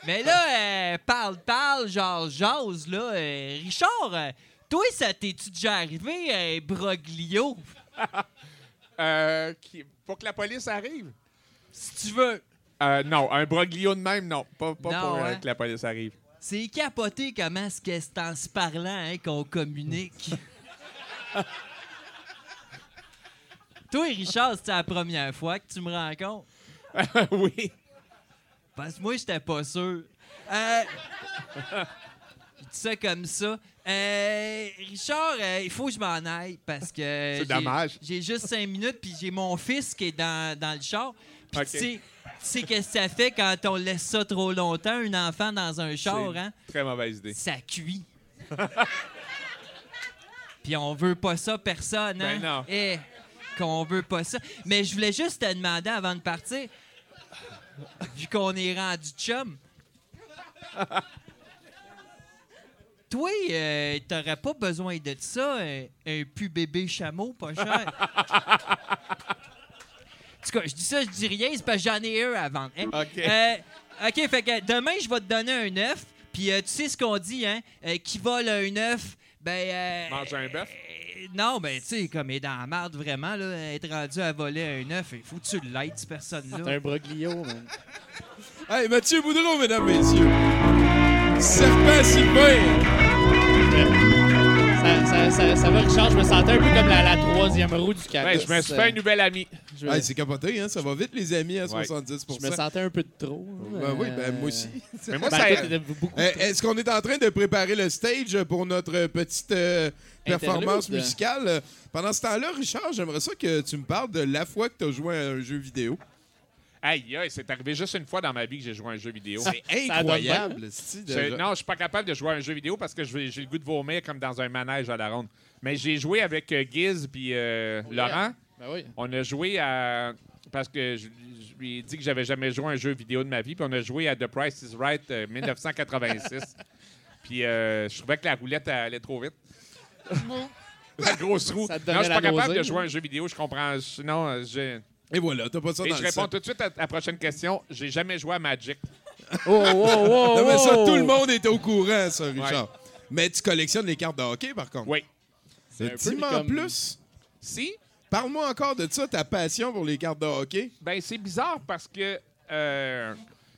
[SPEAKER 8] Mais là, euh, parle, parle, genre, jase, là. euh, Richard, euh, toi, ça t'es-tu déjà arrivé, un broglio?
[SPEAKER 6] Qui- Pour que la police arrive?
[SPEAKER 8] Si tu veux.
[SPEAKER 6] Non, un broglio de même, non. Pas, pas
[SPEAKER 8] Non,
[SPEAKER 6] pour
[SPEAKER 8] hein?
[SPEAKER 6] que la police arrive.
[SPEAKER 8] C'est capoté comment est-ce que c'est en se parlant hein, qu'on communique. toi, Richard, c'est la première fois que tu me rencontres?
[SPEAKER 6] oui.
[SPEAKER 8] Parce que moi, j'étais pas sûr. Euh, je dis ça comme ça. Euh, Richard, euh, il faut que je m'en aille parce que.
[SPEAKER 6] C'est
[SPEAKER 8] j'ai-
[SPEAKER 6] dommage.
[SPEAKER 8] J'ai juste cinq minutes, puis j'ai mon fils qui est dans, dans le char. Puis tu sais- tu sais qu'est-ce que ça fait quand on laisse ça trop longtemps, un enfant dans un char,
[SPEAKER 6] C'est
[SPEAKER 8] hein?
[SPEAKER 6] Très mauvaise idée.
[SPEAKER 8] Ça cuit. Puis on veut pas ça, personne, hein?
[SPEAKER 6] Ben non.
[SPEAKER 8] Eh, qu'on veut pas ça. Mais je voulais juste te demander avant de partir, vu qu'on est rendu chum, toi, euh, t'aurais pas besoin de ça, un, un pu bébé chameau, pas cher? En tout cas, je dis ça, je dis rien, c'est parce que j'en ai un à vendre. hein?
[SPEAKER 6] OK.
[SPEAKER 8] Euh, OK, fait que demain, je vais te donner un œuf. Puis euh, tu sais ce qu'on dit, hein? Euh, qui vole un œuf, ben... euh,
[SPEAKER 6] un bœuf?
[SPEAKER 8] euh, non, ben, tu sais, comme il est dans la marde, vraiment, là, être rendu à voler un œuf, il faut que tu l'aides, cette
[SPEAKER 5] C'est
[SPEAKER 8] personne-là.
[SPEAKER 5] un broglio, man.
[SPEAKER 4] Hey, Mathieu Boudreau, mesdames, messieurs. Serpent Sylvain.
[SPEAKER 5] Ça, ça, ça, ça va, Richard, je me sentais un peu comme la, la troisième roue du carrosse.
[SPEAKER 6] Ouais, je me suis fait un nouvel ami.
[SPEAKER 5] Je
[SPEAKER 4] c'est capoté, hein? Ça va vite, les amis, à
[SPEAKER 6] Ouais.
[SPEAKER 4] 70%
[SPEAKER 5] je me sentais un peu de trop. hein.
[SPEAKER 4] Ben oui, ben
[SPEAKER 5] Euh,
[SPEAKER 4] moi aussi.
[SPEAKER 6] Mais moi,
[SPEAKER 5] Ben,
[SPEAKER 6] ça...
[SPEAKER 5] beaucoup.
[SPEAKER 4] Euh, Est-ce qu'on est en train de préparer le stage pour notre petite euh, performance
[SPEAKER 5] Interlude.
[SPEAKER 4] musicale? Pendant ce temps-là, Richard, j'aimerais ça que tu me parles de la fois que tu as joué à un jeu vidéo.
[SPEAKER 6] Aïe, aïe, c'est arrivé juste une fois dans ma vie que j'ai joué à un jeu vidéo.
[SPEAKER 4] C'est incroyable, c'ti, de-
[SPEAKER 6] Je- non, je suis pas capable de jouer à un jeu vidéo parce que j'ai le goût de vomir comme dans un manège à la ronde. Mais j'ai joué avec euh, Giz puis euh, Laurent.
[SPEAKER 5] Ben oui.
[SPEAKER 6] On a joué à. Parce que je, je lui ai dit que j'avais jamais joué à un jeu vidéo de ma vie. Puis on a joué à The Price is Right euh, 1986. puis euh, je trouvais que la roulette allait trop vite. la grosse roue. Non, je suis pas capable
[SPEAKER 5] nausée.
[SPEAKER 6] de jouer à un jeu vidéo. Je comprends. Sinon, euh, je.
[SPEAKER 4] Et voilà, t'as pas ça
[SPEAKER 6] Et
[SPEAKER 4] dans
[SPEAKER 6] je
[SPEAKER 4] le
[SPEAKER 6] réponds
[SPEAKER 4] set.
[SPEAKER 6] tout de suite à la prochaine question. J'ai jamais joué à Magic.
[SPEAKER 5] Oh, oh, oh,
[SPEAKER 4] Non, mais ça,
[SPEAKER 5] oh.
[SPEAKER 4] tout le monde est au courant, ça, Richard. Mais tu collectionnes les cartes de hockey, par contre.
[SPEAKER 6] Oui.
[SPEAKER 5] un peu
[SPEAKER 4] Dis-moi en
[SPEAKER 5] comme-
[SPEAKER 4] plus?
[SPEAKER 6] Si?
[SPEAKER 4] Parle-moi encore de ça, ta passion pour les cartes de hockey.
[SPEAKER 6] Ben, c'est bizarre parce que euh,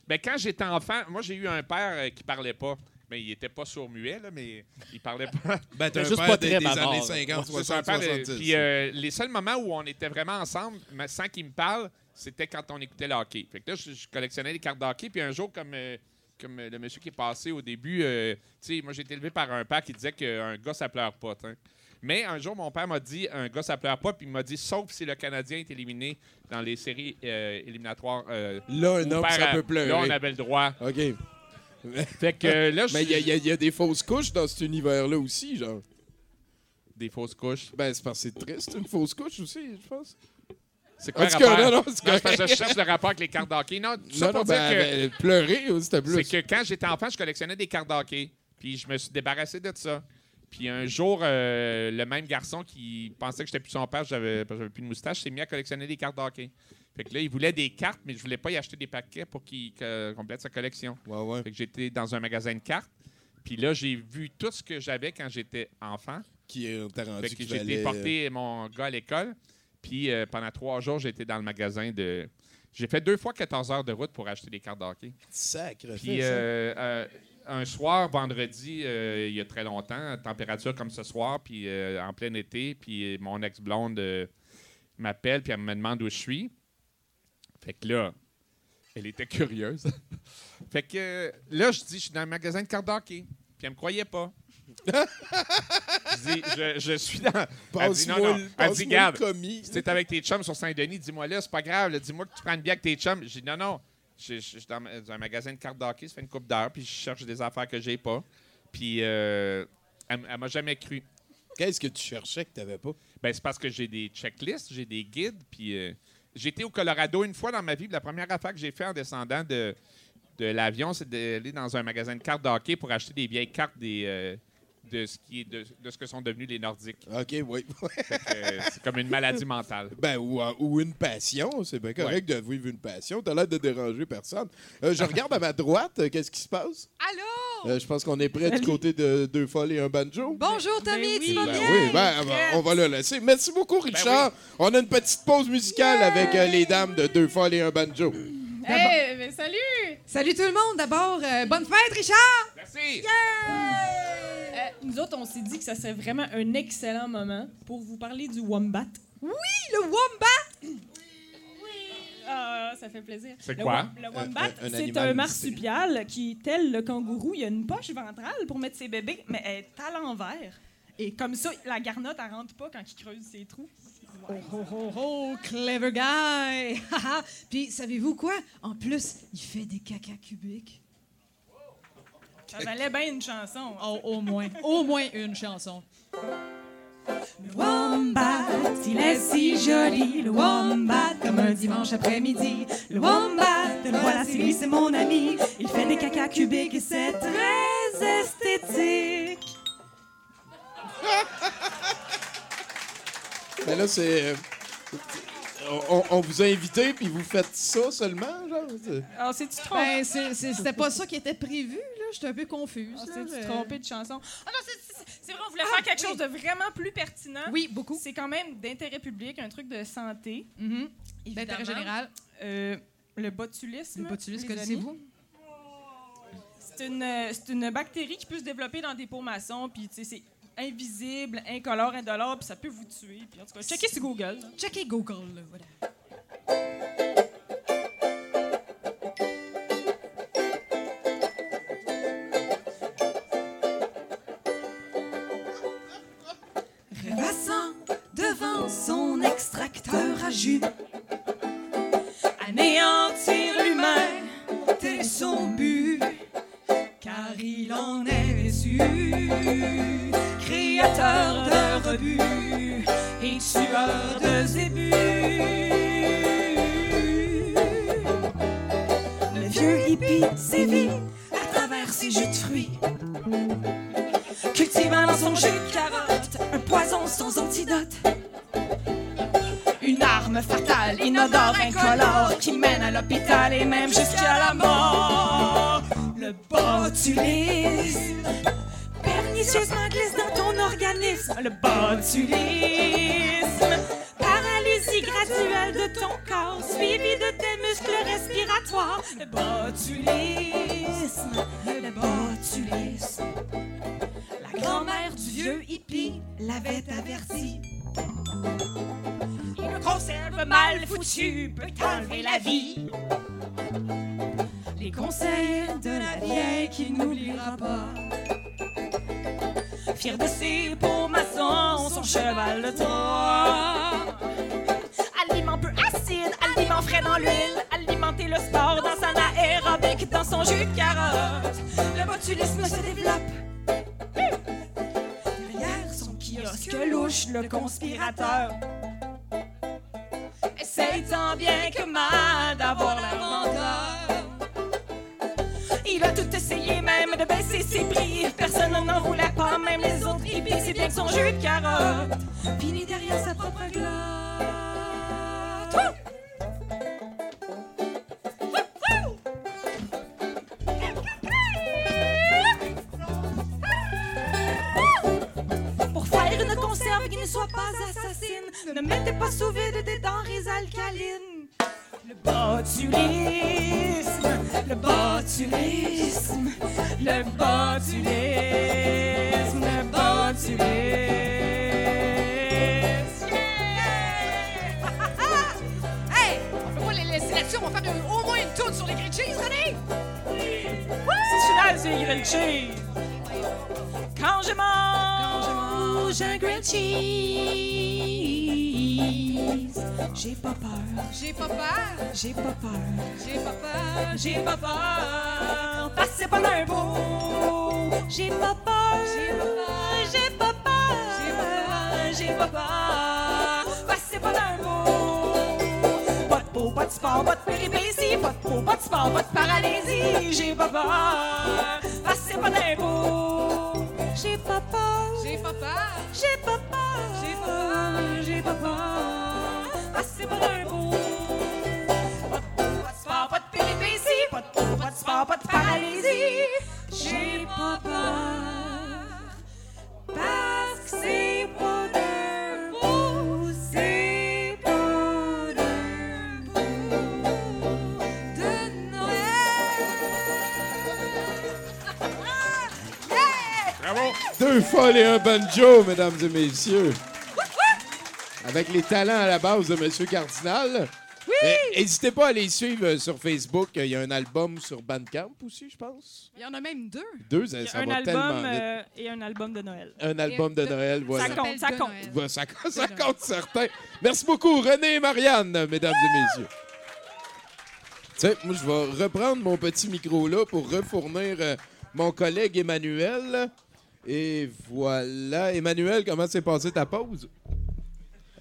[SPEAKER 6] ben, quand j'étais enfant, moi, j'ai eu un père euh, qui parlait pas. Mais il était pas sourd-muet, là, mais il parlait pas.
[SPEAKER 4] Ben, t'as un
[SPEAKER 5] juste
[SPEAKER 4] père
[SPEAKER 5] pas
[SPEAKER 4] des,
[SPEAKER 5] très
[SPEAKER 4] des
[SPEAKER 5] bavard,
[SPEAKER 4] années
[SPEAKER 5] là.
[SPEAKER 4] 50,
[SPEAKER 6] C'est un
[SPEAKER 4] 60,
[SPEAKER 6] père de-
[SPEAKER 4] 70.
[SPEAKER 6] Puis euh, les seuls moments où on était vraiment ensemble, mais sans qu'il me parle, c'était quand on écoutait le hockey. Fait que là, je, je collectionnais les cartes de hockey. Puis un jour, comme, euh, comme euh, le monsieur qui est passé au début, euh, tu sais, moi, j'ai été élevé par un père qui disait qu'un gars, ça pleure pas. t'sais. Mais un jour, mon père m'a dit un gars, ça pleure pas. Puis il m'a dit, sauf si le Canadien est éliminé dans les séries euh, éliminatoires. euh,
[SPEAKER 4] Là, un homme, ça peut pleurer.
[SPEAKER 6] Là, on avait le droit.
[SPEAKER 4] OK.
[SPEAKER 6] Fait que euh, là, je
[SPEAKER 4] Mais il y, a- y y des fausses couches dans cet univers-là aussi, genre.
[SPEAKER 6] Des fausses couches?
[SPEAKER 4] Ben, c'est parce que c'est triste, une fausse couche aussi, je pense.
[SPEAKER 6] C'est quoi
[SPEAKER 4] En
[SPEAKER 6] le
[SPEAKER 4] cas,
[SPEAKER 6] rapport?
[SPEAKER 4] non, non, c'est
[SPEAKER 6] parce que
[SPEAKER 4] correct.
[SPEAKER 6] je cherche le rapport avec les cartes d'hockey. Non, tout ça
[SPEAKER 4] Non,
[SPEAKER 6] pour
[SPEAKER 4] non,
[SPEAKER 6] dire
[SPEAKER 4] ben,
[SPEAKER 6] que...
[SPEAKER 4] ben, pleurer, ou c'était plus.
[SPEAKER 6] C'est que quand j'étais enfant, je collectionnais des cartes d'hockey. Puis je me suis débarrassé de ça. Puis un jour, euh, le même garçon qui pensait que j'étais plus son père, j'avais j'avais plus de moustache, s'est mis à collectionner des cartes d'hockey. Fait que là, il voulait des cartes, mais je voulais pas y acheter des paquets pour qu'il que- complète sa collection.
[SPEAKER 4] Ouais, ouais.
[SPEAKER 6] Fait que j'étais dans un magasin de cartes. Puis là, j'ai vu tout ce que j'avais quand j'étais enfant.
[SPEAKER 4] Qui est rendu
[SPEAKER 6] que j'ai été porter mon gars à l'école. Puis euh, pendant trois jours, été dans le magasin de. J'ai fait deux fois 14 heures de route pour acheter des cartes d'hockey.
[SPEAKER 4] Sacre
[SPEAKER 6] Puis
[SPEAKER 4] ça.
[SPEAKER 6] euh, euh, un soir, vendredi, euh, il y a très longtemps, température comme ce soir, puis euh, en plein été, puis mon ex-blonde euh, m'appelle, puis elle me demande où je suis. Fait que là, elle était curieuse. fait que là, je dis, je suis dans le magasin de cartes d'hockey. Puis elle me croyait pas. je dis, je, je suis dans. Elle dit, non, non.
[SPEAKER 4] le-
[SPEAKER 6] Elle dit, garde, si t'es avec tes chums sur Saint-Denis, dis-moi là, c'est pas grave. Dis-moi que tu prends une bière avec tes chums. J'ai dit non, non. Je je- je suis dans, un magasin de cartes d'hockey, ça fait une coupe d'heures, puis je cherche des affaires que j'ai pas. Puis euh, elle, elle m'a jamais cru.
[SPEAKER 4] Qu'est-ce que tu cherchais que t'avais pas?
[SPEAKER 6] Ben, c'est parce que j'ai des checklists, j'ai des guides, puis euh, été au Colorado une fois dans ma vie. La première affaire que j'ai fait en descendant de, de l'avion, c'est d'aller dans un magasin de cartes d'hockey pour acheter des vieilles cartes des, euh, de, ce qui est de, de ce que sont devenus les Nordiques.
[SPEAKER 4] OK, oui.
[SPEAKER 6] Euh, c'est comme une maladie mentale.
[SPEAKER 4] Ben, ou, euh, ou une passion. C'est bien correct de vivre une passion. T'as l'air de déranger personne. Euh, je regarde à ma droite. Qu'est-ce qui se passe?
[SPEAKER 9] Allô?
[SPEAKER 4] Euh, je pense qu'on est prêt du côté de Deux Folles et un banjo.
[SPEAKER 9] Bonjour, Tommy,
[SPEAKER 2] Ben
[SPEAKER 9] tu vas
[SPEAKER 4] Ben
[SPEAKER 9] bien?
[SPEAKER 4] oui, ben, ben, on va le laisser. Merci beaucoup, Richard. On a une petite pause musicale avec euh, les dames de Deux Folles et un banjo.
[SPEAKER 2] Hey, mais salut!
[SPEAKER 10] Salut tout le monde. D'abord, euh, bonne fête, Richard!
[SPEAKER 6] Merci!
[SPEAKER 2] Euh, nous autres, on s'est dit que ça serait vraiment un excellent moment pour vous parler du wombat.
[SPEAKER 10] Le Wombat!
[SPEAKER 2] Ah, ça fait plaisir.
[SPEAKER 6] C'est
[SPEAKER 2] Le
[SPEAKER 6] quoi?
[SPEAKER 2] Le wombat,
[SPEAKER 4] Un- un
[SPEAKER 2] c'est un marsupial qui, tel le kangourou, il a une poche ventrale pour mettre ses bébés, mais elle est à l'envers. Et comme ça, la garnotte, elle rentre pas quand il creuse ses trous.
[SPEAKER 10] Oh, oh, oh, oh, clever guy! Puis, savez-vous quoi? En plus, il fait des caca cubiques.
[SPEAKER 2] Ça valait bien une chanson. hein.
[SPEAKER 10] Oh, au moins. Au moins une chanson.
[SPEAKER 2] Le
[SPEAKER 10] Wombat, il est si joli, le Wombat, comme un dimanche après-midi. Le Wombat, le voilà, c'est lui, c'est mon ami. Il fait des caca cubiques et c'est très esthétique.
[SPEAKER 4] Mais là, c'est. On, on vous a invité, puis vous faites ça seulement, genre? c'est-
[SPEAKER 2] Alors, c'est-tu trompé?
[SPEAKER 10] Ben, c'est- c'est- c'était pas ça qui était prévu, là. J'étais un peu confuse.
[SPEAKER 2] Ah,
[SPEAKER 10] là.
[SPEAKER 2] C'est-tu
[SPEAKER 10] Euh,
[SPEAKER 2] trompé de chanson? Ah non, c'est- c'est c'est vrai, on voulait
[SPEAKER 10] Ah,
[SPEAKER 2] faire quelque
[SPEAKER 10] oui.
[SPEAKER 2] chose de vraiment plus pertinent.
[SPEAKER 10] Oui, beaucoup.
[SPEAKER 2] C'est quand même d'intérêt public, un truc de santé. Évidemment.
[SPEAKER 10] D'intérêt général.
[SPEAKER 2] Euh, le botulisme.
[SPEAKER 10] Le botulisme, connaissez-vous?
[SPEAKER 2] C'est une, euh, c'est une bactérie qui peut se développer dans des pots maçons, puis tu sais, c'est invisible, incolore, indolore, puis ça peut vous tuer. Puis en tout cas, checkez sur Google. là.
[SPEAKER 10] Checkez Google, là, voilà. Rêvassant devant son extracteur à jus, suivi de tes muscles respiratoires. Le botulisme, le botulisme. La grand-mère du vieux hippie l'avait averti. Il ne conserve mal foutu peut t'enlever la vie. Les conseils de la vieille qui n'oubliera pas. Fier de ses beaux maçons, son cheval de Troie. Aliment frais dans l'huile. Alimenter le sport dans son aérobic, dans son jus de carotte. Le botulisme se développe. Derrière son kiosque louche, le conspirateur essaye tant bien que mal d'avoir la grandeur. Il a tout essayé, même de baisser ses prix. Personne n'en voulait pas, même les autres hippies. C'est bien que son jus de carotte finit derrière sa propre glotte. Ne soit pas assassine, ne mettez pas sous vide des denrées alcalines. Le botulisme, le botulisme, le botulisme, le botulisme. Yeah! hey, on peut pas les laisser là-dessus, on va faire au moins une tourne sur les grilled cheese, René? Oui! C'est celui-là, c'est grilled cheese. Quand je mange, un grilled cheese, j'ai pas peur. J'ai pas peur. J'ai pas peur. J'ai pas peur. J'ai pas peur. Passez pas bout. J'ai pas peur. J'ai pas peur. J'ai pas peur. J'ai pas peur. Peau, pas de sport, pas de péripéties. Pas de peau, pas de sport, pas de paralysie. J'ai pas peur. Passez pas d'un bout. J'ai pas peur. J'ai pas peur. J'ai pas peur. J'ai pas peur. J'ai pas peur. Passez pas d'un bout. Pas de peau, pas de sport, pas de péripéties. Pas de peau, pas de sport, pas de paralysie. J'ai pas peur. Parce que c'est
[SPEAKER 4] Deux folles et un banjo, mesdames et messieurs. Avec les talents à la base de Monsieur Cardinal. Oui! N'hésitez pas à les suivre euh, sur Facebook. Il y a un album sur Bandcamp aussi, je pense.
[SPEAKER 9] Il y en a même deux.
[SPEAKER 4] Deux, ça,
[SPEAKER 11] a
[SPEAKER 4] ça
[SPEAKER 11] un
[SPEAKER 4] va tellement
[SPEAKER 11] album
[SPEAKER 4] vite.
[SPEAKER 11] euh, et un album de Noël.
[SPEAKER 4] Un album de Noël, voilà.
[SPEAKER 11] Ça compte, ça compte.
[SPEAKER 4] Ouais, ça, ça compte certain. Merci beaucoup, René et Marianne, mesdames et messieurs. Tu sais, moi, je vais reprendre mon petit micro-là pour refournir euh, mon collègue Emmanuel. Et voilà. Emmanuel, comment s'est passée ta pause?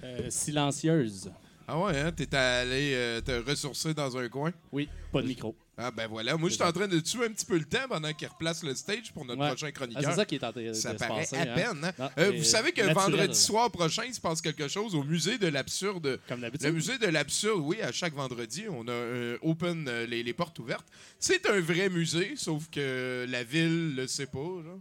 [SPEAKER 5] Euh, silencieuse.
[SPEAKER 4] Ah ouais, hein? T'es allé euh, te ressourcer dans un coin?
[SPEAKER 5] Oui, pas de micro.
[SPEAKER 4] Ah ben voilà. Moi, je suis en train de tuer un petit peu le temps pendant qu'il replace le stage pour notre
[SPEAKER 5] Ouais.
[SPEAKER 4] prochain
[SPEAKER 5] Ah,
[SPEAKER 4] chroniqueur.
[SPEAKER 5] c'est ça qui est en train de
[SPEAKER 4] Ça
[SPEAKER 5] se
[SPEAKER 4] paraît
[SPEAKER 5] passer,
[SPEAKER 4] à
[SPEAKER 5] hein?
[SPEAKER 4] peine. hein?
[SPEAKER 5] Non,
[SPEAKER 4] Euh, vous savez que
[SPEAKER 5] naturel.
[SPEAKER 4] vendredi soir prochain, il se passe quelque chose au musée de l'absurde.
[SPEAKER 5] Comme d'habitude.
[SPEAKER 4] Le musée de l'absurde, oui, à chaque vendredi, on a euh, open euh, les, les portes ouvertes. C'est un vrai musée, sauf que la ville le sait pas. genre.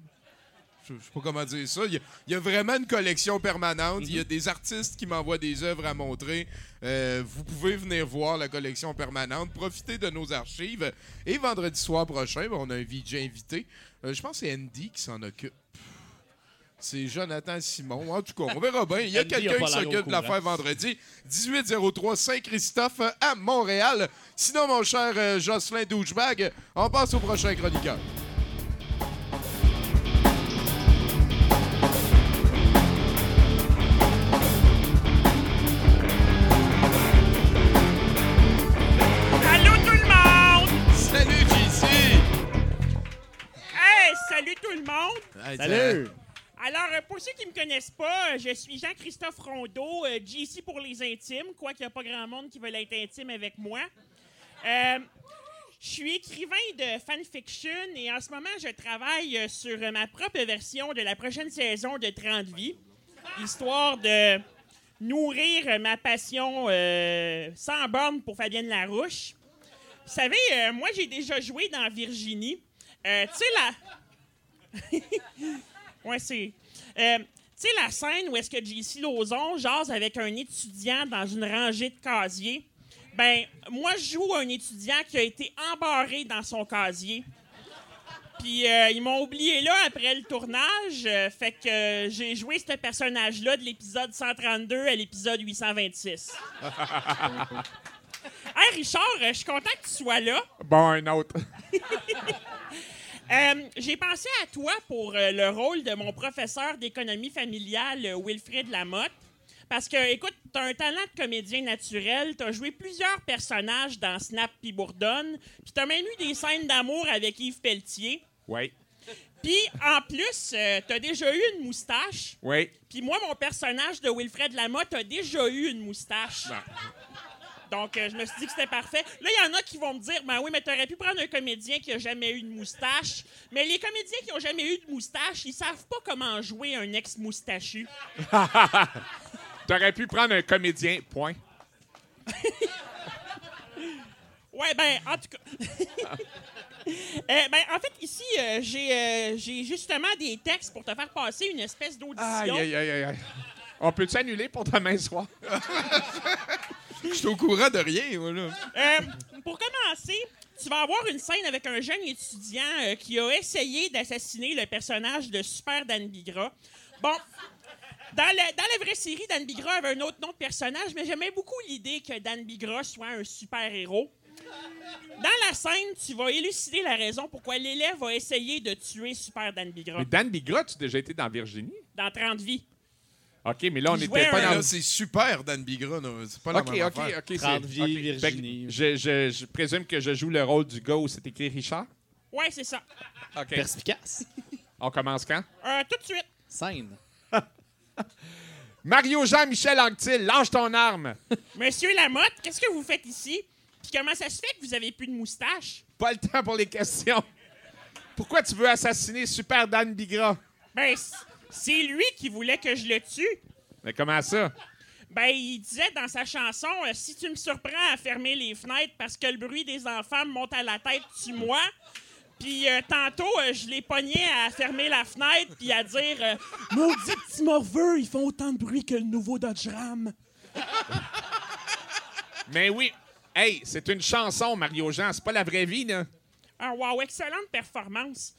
[SPEAKER 4] Je sais pas comment dire ça. Il y, a, il y a vraiment une collection permanente. Il y a des artistes qui m'envoient des œuvres à montrer. Euh, vous pouvez venir voir la collection permanente, profiter de nos archives. Et vendredi soir prochain, ben, on a un VJ invité. Euh, je pense que c'est Andy qui s'en occupe. C'est Jonathan Simon. En tout cas, on verra bien. Il y a quelqu'un qui s'occupe de l'affaire vendredi. 1803 Saint-Christophe à Montréal. Sinon, mon cher euh, Jocelyn Douchebag, on passe au prochain chroniqueur. Salut
[SPEAKER 12] tout le monde!
[SPEAKER 4] Hey,
[SPEAKER 5] Salut!
[SPEAKER 12] Alors, euh, pour ceux qui me connaissent pas, euh, je suis Jean-Christophe Rondeau, euh, JC pour les intimes, quoi qu'il n'y a pas grand monde qui veut être intime avec moi. Euh, je suis écrivain de fanfiction et en ce moment, je travaille euh, sur euh, ma propre version de la prochaine saison de 30 vies, histoire de nourrir euh, ma passion euh, sans borne pour Fabienne Larouche. Vous savez, euh, moi, j'ai déjà joué dans Virginie. Euh, tu sais, la... Ouais, c'est. Euh, tu sais, la scène où est-ce que JC Lauzon jase avec un étudiant dans une rangée de casiers? Ben, moi, je joue un étudiant qui a été embarré dans son casier. Puis euh, ils m'ont oublié là après le tournage. euh, fait que euh, j'ai joué ce personnage-là de l'épisode 132 à l'épisode 826. hey Richard, je suis content que tu sois là.
[SPEAKER 6] Bon, un autre.
[SPEAKER 12] Euh, j'ai pensé à toi pour euh, le rôle de mon professeur d'économie familiale, euh, Wilfrid Lamotte. Parce que, écoute, t'as un talent de comédien naturel, t'as joué plusieurs personnages dans Snap puis Bourdonne, puis t'as même eu des scènes d'amour avec Yves Pelletier.
[SPEAKER 6] Oui.
[SPEAKER 12] Puis, en plus, euh, t'as déjà eu une moustache.
[SPEAKER 6] Oui.
[SPEAKER 12] Puis moi, mon personnage de Wilfred Lamotte a déjà eu une moustache. Donc, euh, je me suis dit que c'était parfait. Là, il y en a qui vont me dire, ben oui, mais t'aurais pu prendre un comédien qui a jamais eu de moustache. Mais les comédiens qui ont jamais eu de moustache, ils savent pas comment jouer un ex-moustachu.
[SPEAKER 6] T'aurais pu prendre un comédien, point.
[SPEAKER 12] Ouais, ben, en tout cas. Euh, ben, en fait, ici, euh, j'ai euh, j'ai justement des textes pour te faire passer une espèce d'audition.
[SPEAKER 6] Aïe, aïe, aïe, aïe, aïe. On peut-tu annuler pour demain soir?
[SPEAKER 4] Je suis au courant de rien, moi, là.
[SPEAKER 12] Euh, pour commencer, tu vas avoir une scène avec un jeune étudiant euh, qui a essayé d'assassiner le personnage de Super Dan Bigra. Bon, dans la, dans la vraie série, Dan Bigra avait un autre nom de personnage, mais j'aimais beaucoup l'idée que Dan Bigra soit un super-héros. Dans la scène, tu vas élucider la raison pourquoi l'élève va essayer de tuer Super Dan Bigra
[SPEAKER 6] Mais Dan Bigra, tu as déjà été dans Virginie?
[SPEAKER 12] dans 30 vies.
[SPEAKER 6] OK, mais là, on n'était pas dans...
[SPEAKER 4] Là, c'est super, Dan Bigra. C'est pas la
[SPEAKER 6] OK,
[SPEAKER 4] même
[SPEAKER 6] OK,
[SPEAKER 4] affaire.
[SPEAKER 6] OK. c'est-
[SPEAKER 5] 30 vies,
[SPEAKER 6] OK.
[SPEAKER 5] Virginie.
[SPEAKER 6] Que Je, je- je présume que je joue le rôle du gars où c'est écrit Richard?
[SPEAKER 12] Ouais, c'est ça.
[SPEAKER 6] OK.
[SPEAKER 5] Perspicace.
[SPEAKER 6] On commence quand?
[SPEAKER 12] Euh, tout de suite.
[SPEAKER 5] Scène.
[SPEAKER 6] Mario Jean-Michel Anctil, lâche ton arme.
[SPEAKER 12] Monsieur Lamotte, qu'est-ce que vous faites ici? Puis comment ça se fait que vous avez plus de moustache?
[SPEAKER 6] Pas le temps pour les questions. Pourquoi tu veux assassiner Super Dan Bigra?
[SPEAKER 12] Ben, c'est lui qui voulait que je le tue.
[SPEAKER 6] Mais comment ça?
[SPEAKER 12] Ben, il disait dans sa chanson euh, Si tu me surprends à fermer les fenêtres parce que le bruit des enfants me monte à la tête, tue-moi. Puis euh, tantôt, euh, je l'ai pogné à fermer la fenêtre puis à dire euh, Maudit petit morveux, ils font autant de bruit que le nouveau Dodge Ram.
[SPEAKER 6] Mais oui. Hey, c'est une chanson, Mario Jean. C'est pas la vraie vie, là.
[SPEAKER 12] Ah, wow, excellente performance.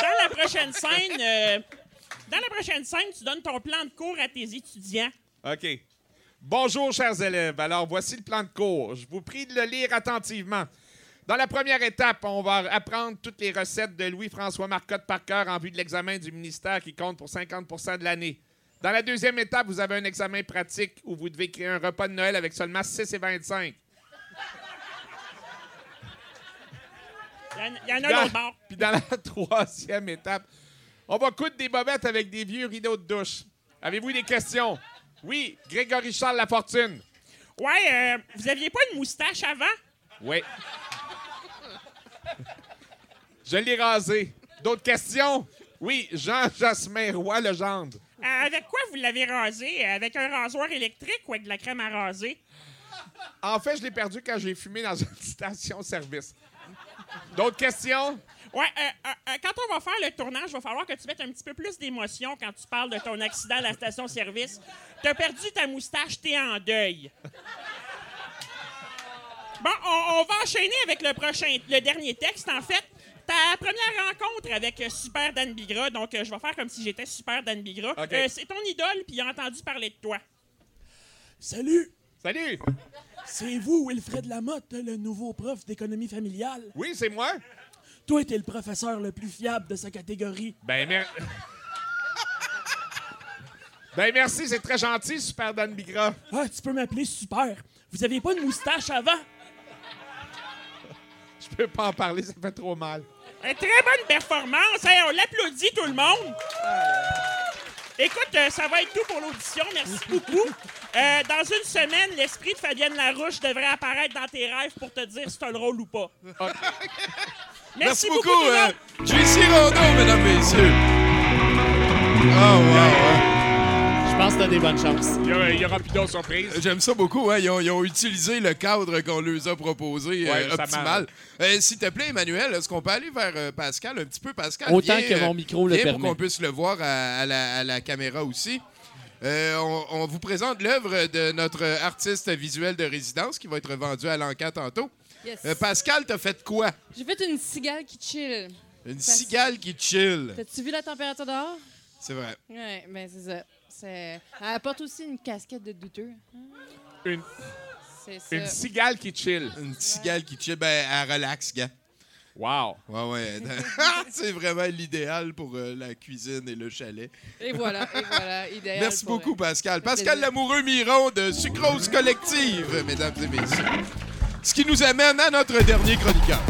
[SPEAKER 12] Dans la prochaine scène, euh, dans la prochaine scène, tu donnes ton plan de cours à tes étudiants.
[SPEAKER 6] OK. Bonjour, chers élèves. Alors, voici le plan de cours. Je vous prie de le lire attentivement. Dans la première étape, on va apprendre toutes les recettes de Louis-François Marcotte par cœur en vue de l'examen du ministère qui compte pour 50% de l'année. Dans la deuxième étape, vous avez un examen pratique où vous devez créer un repas de Noël avec seulement 6 et 25.
[SPEAKER 12] Il y en- a
[SPEAKER 6] Dans-
[SPEAKER 12] l'autre bord.
[SPEAKER 6] Puis dans la troisième étape, on va coudre des bobettes avec des vieux rideaux de douche. Avez-vous des questions? Oui, Grégory Charles Lafortune.
[SPEAKER 12] Ouais, euh, vous aviez pas une moustache avant?
[SPEAKER 6] Oui. Je l'ai rasé. D'autres questions? Oui, Jean Jasmin Roy Legendre.
[SPEAKER 12] Euh, avec quoi vous l'avez rasé? Avec un rasoir électrique ou avec de la crème à raser?
[SPEAKER 6] En fait, je l'ai perdu quand j'ai fumé dans une station-service. D'autres questions?
[SPEAKER 12] Ouais, euh, euh, euh, quand on va faire le tournage, il va falloir que tu mettes un petit peu plus d'émotion quand tu parles de ton accident à la station-service. T'as perdu ta moustache, t'es en deuil. Bon, on, on va enchaîner avec le prochain, le dernier texte. En fait, ta première rencontre avec Super Dan Bigra, donc euh, je vais faire comme si j'étais Super Dan Bigra. Euh, c'est ton idole, puis il a entendu parler de toi. Salut,
[SPEAKER 6] Salut!
[SPEAKER 12] C'est vous, Wilfred Lamotte, le nouveau prof d'économie familiale.
[SPEAKER 6] Oui, c'est moi?
[SPEAKER 12] Toi, t'es le professeur le plus fiable de sa catégorie.
[SPEAKER 6] Ben, mer- ben merci, c'est très gentil, Super Dan Bigra.
[SPEAKER 12] Ah, tu peux m'appeler Super. Vous aviez pas de moustache avant?
[SPEAKER 6] Je peux pas en parler, ça fait trop mal.
[SPEAKER 12] Euh, très bonne performance. Hey, on l'applaudit, tout le monde. Écoute, euh, ça va être tout pour l'audition. Merci beaucoup. Euh, dans une semaine, l'esprit de Fabienne Larouche devrait apparaître dans tes rêves pour te dire si t'as le rôle ou pas.
[SPEAKER 4] Merci, beaucoup,
[SPEAKER 12] le
[SPEAKER 4] euh, Rondeau, mesdames, messieurs. Oh, wow, hein.
[SPEAKER 5] Je pense que t'as des bonnes chances.
[SPEAKER 6] Il y, a- il y aura plus d'autres surprises.
[SPEAKER 4] J'aime ça beaucoup. Hein? Ils, ont, ils ont utilisé le cadre qu'on leur a proposé, euh,
[SPEAKER 6] Ouais,
[SPEAKER 4] optimal. Euh, S'il te plaît, Emmanuel, est-ce qu'on peut aller vers euh, Pascal un petit peu? Pascal,
[SPEAKER 5] Autant
[SPEAKER 4] viens,
[SPEAKER 5] que mon
[SPEAKER 4] euh,
[SPEAKER 5] micro le permet.
[SPEAKER 4] pour qu'on puisse le voir à, à la, à la caméra aussi. Euh, on, on vous présente l'œuvre de notre artiste visuel de résidence qui va être vendu à l'encan tantôt.
[SPEAKER 13] Yes.
[SPEAKER 4] Euh, Pascal, t'as fait quoi?
[SPEAKER 13] J'ai fait une cigale qui chill.
[SPEAKER 4] Une
[SPEAKER 13] Parce-
[SPEAKER 4] cigale qui chill.
[SPEAKER 13] T'as-tu vu la température dehors?
[SPEAKER 4] C'est vrai.
[SPEAKER 13] Ouais, ben c'est ça. C'est... Elle apporte aussi une casquette de douteux.
[SPEAKER 6] Une,
[SPEAKER 13] C'est ça.
[SPEAKER 6] une cigale qui chill.
[SPEAKER 4] Une cigale qui chill. Ben, elle relaxe, gars.
[SPEAKER 6] Wow.
[SPEAKER 4] Ouais, ouais. c'est vraiment l'idéal pour euh, la cuisine et le chalet.
[SPEAKER 13] Et voilà, et voilà, idéal.
[SPEAKER 4] Merci
[SPEAKER 13] pour
[SPEAKER 4] beaucoup, Pascal.
[SPEAKER 13] fait
[SPEAKER 4] Pascal
[SPEAKER 13] plaisir.
[SPEAKER 4] Lamoureux Miron de Sucrose Collective, mesdames et messieurs. Ce qui nous amène à notre dernier chroniqueur.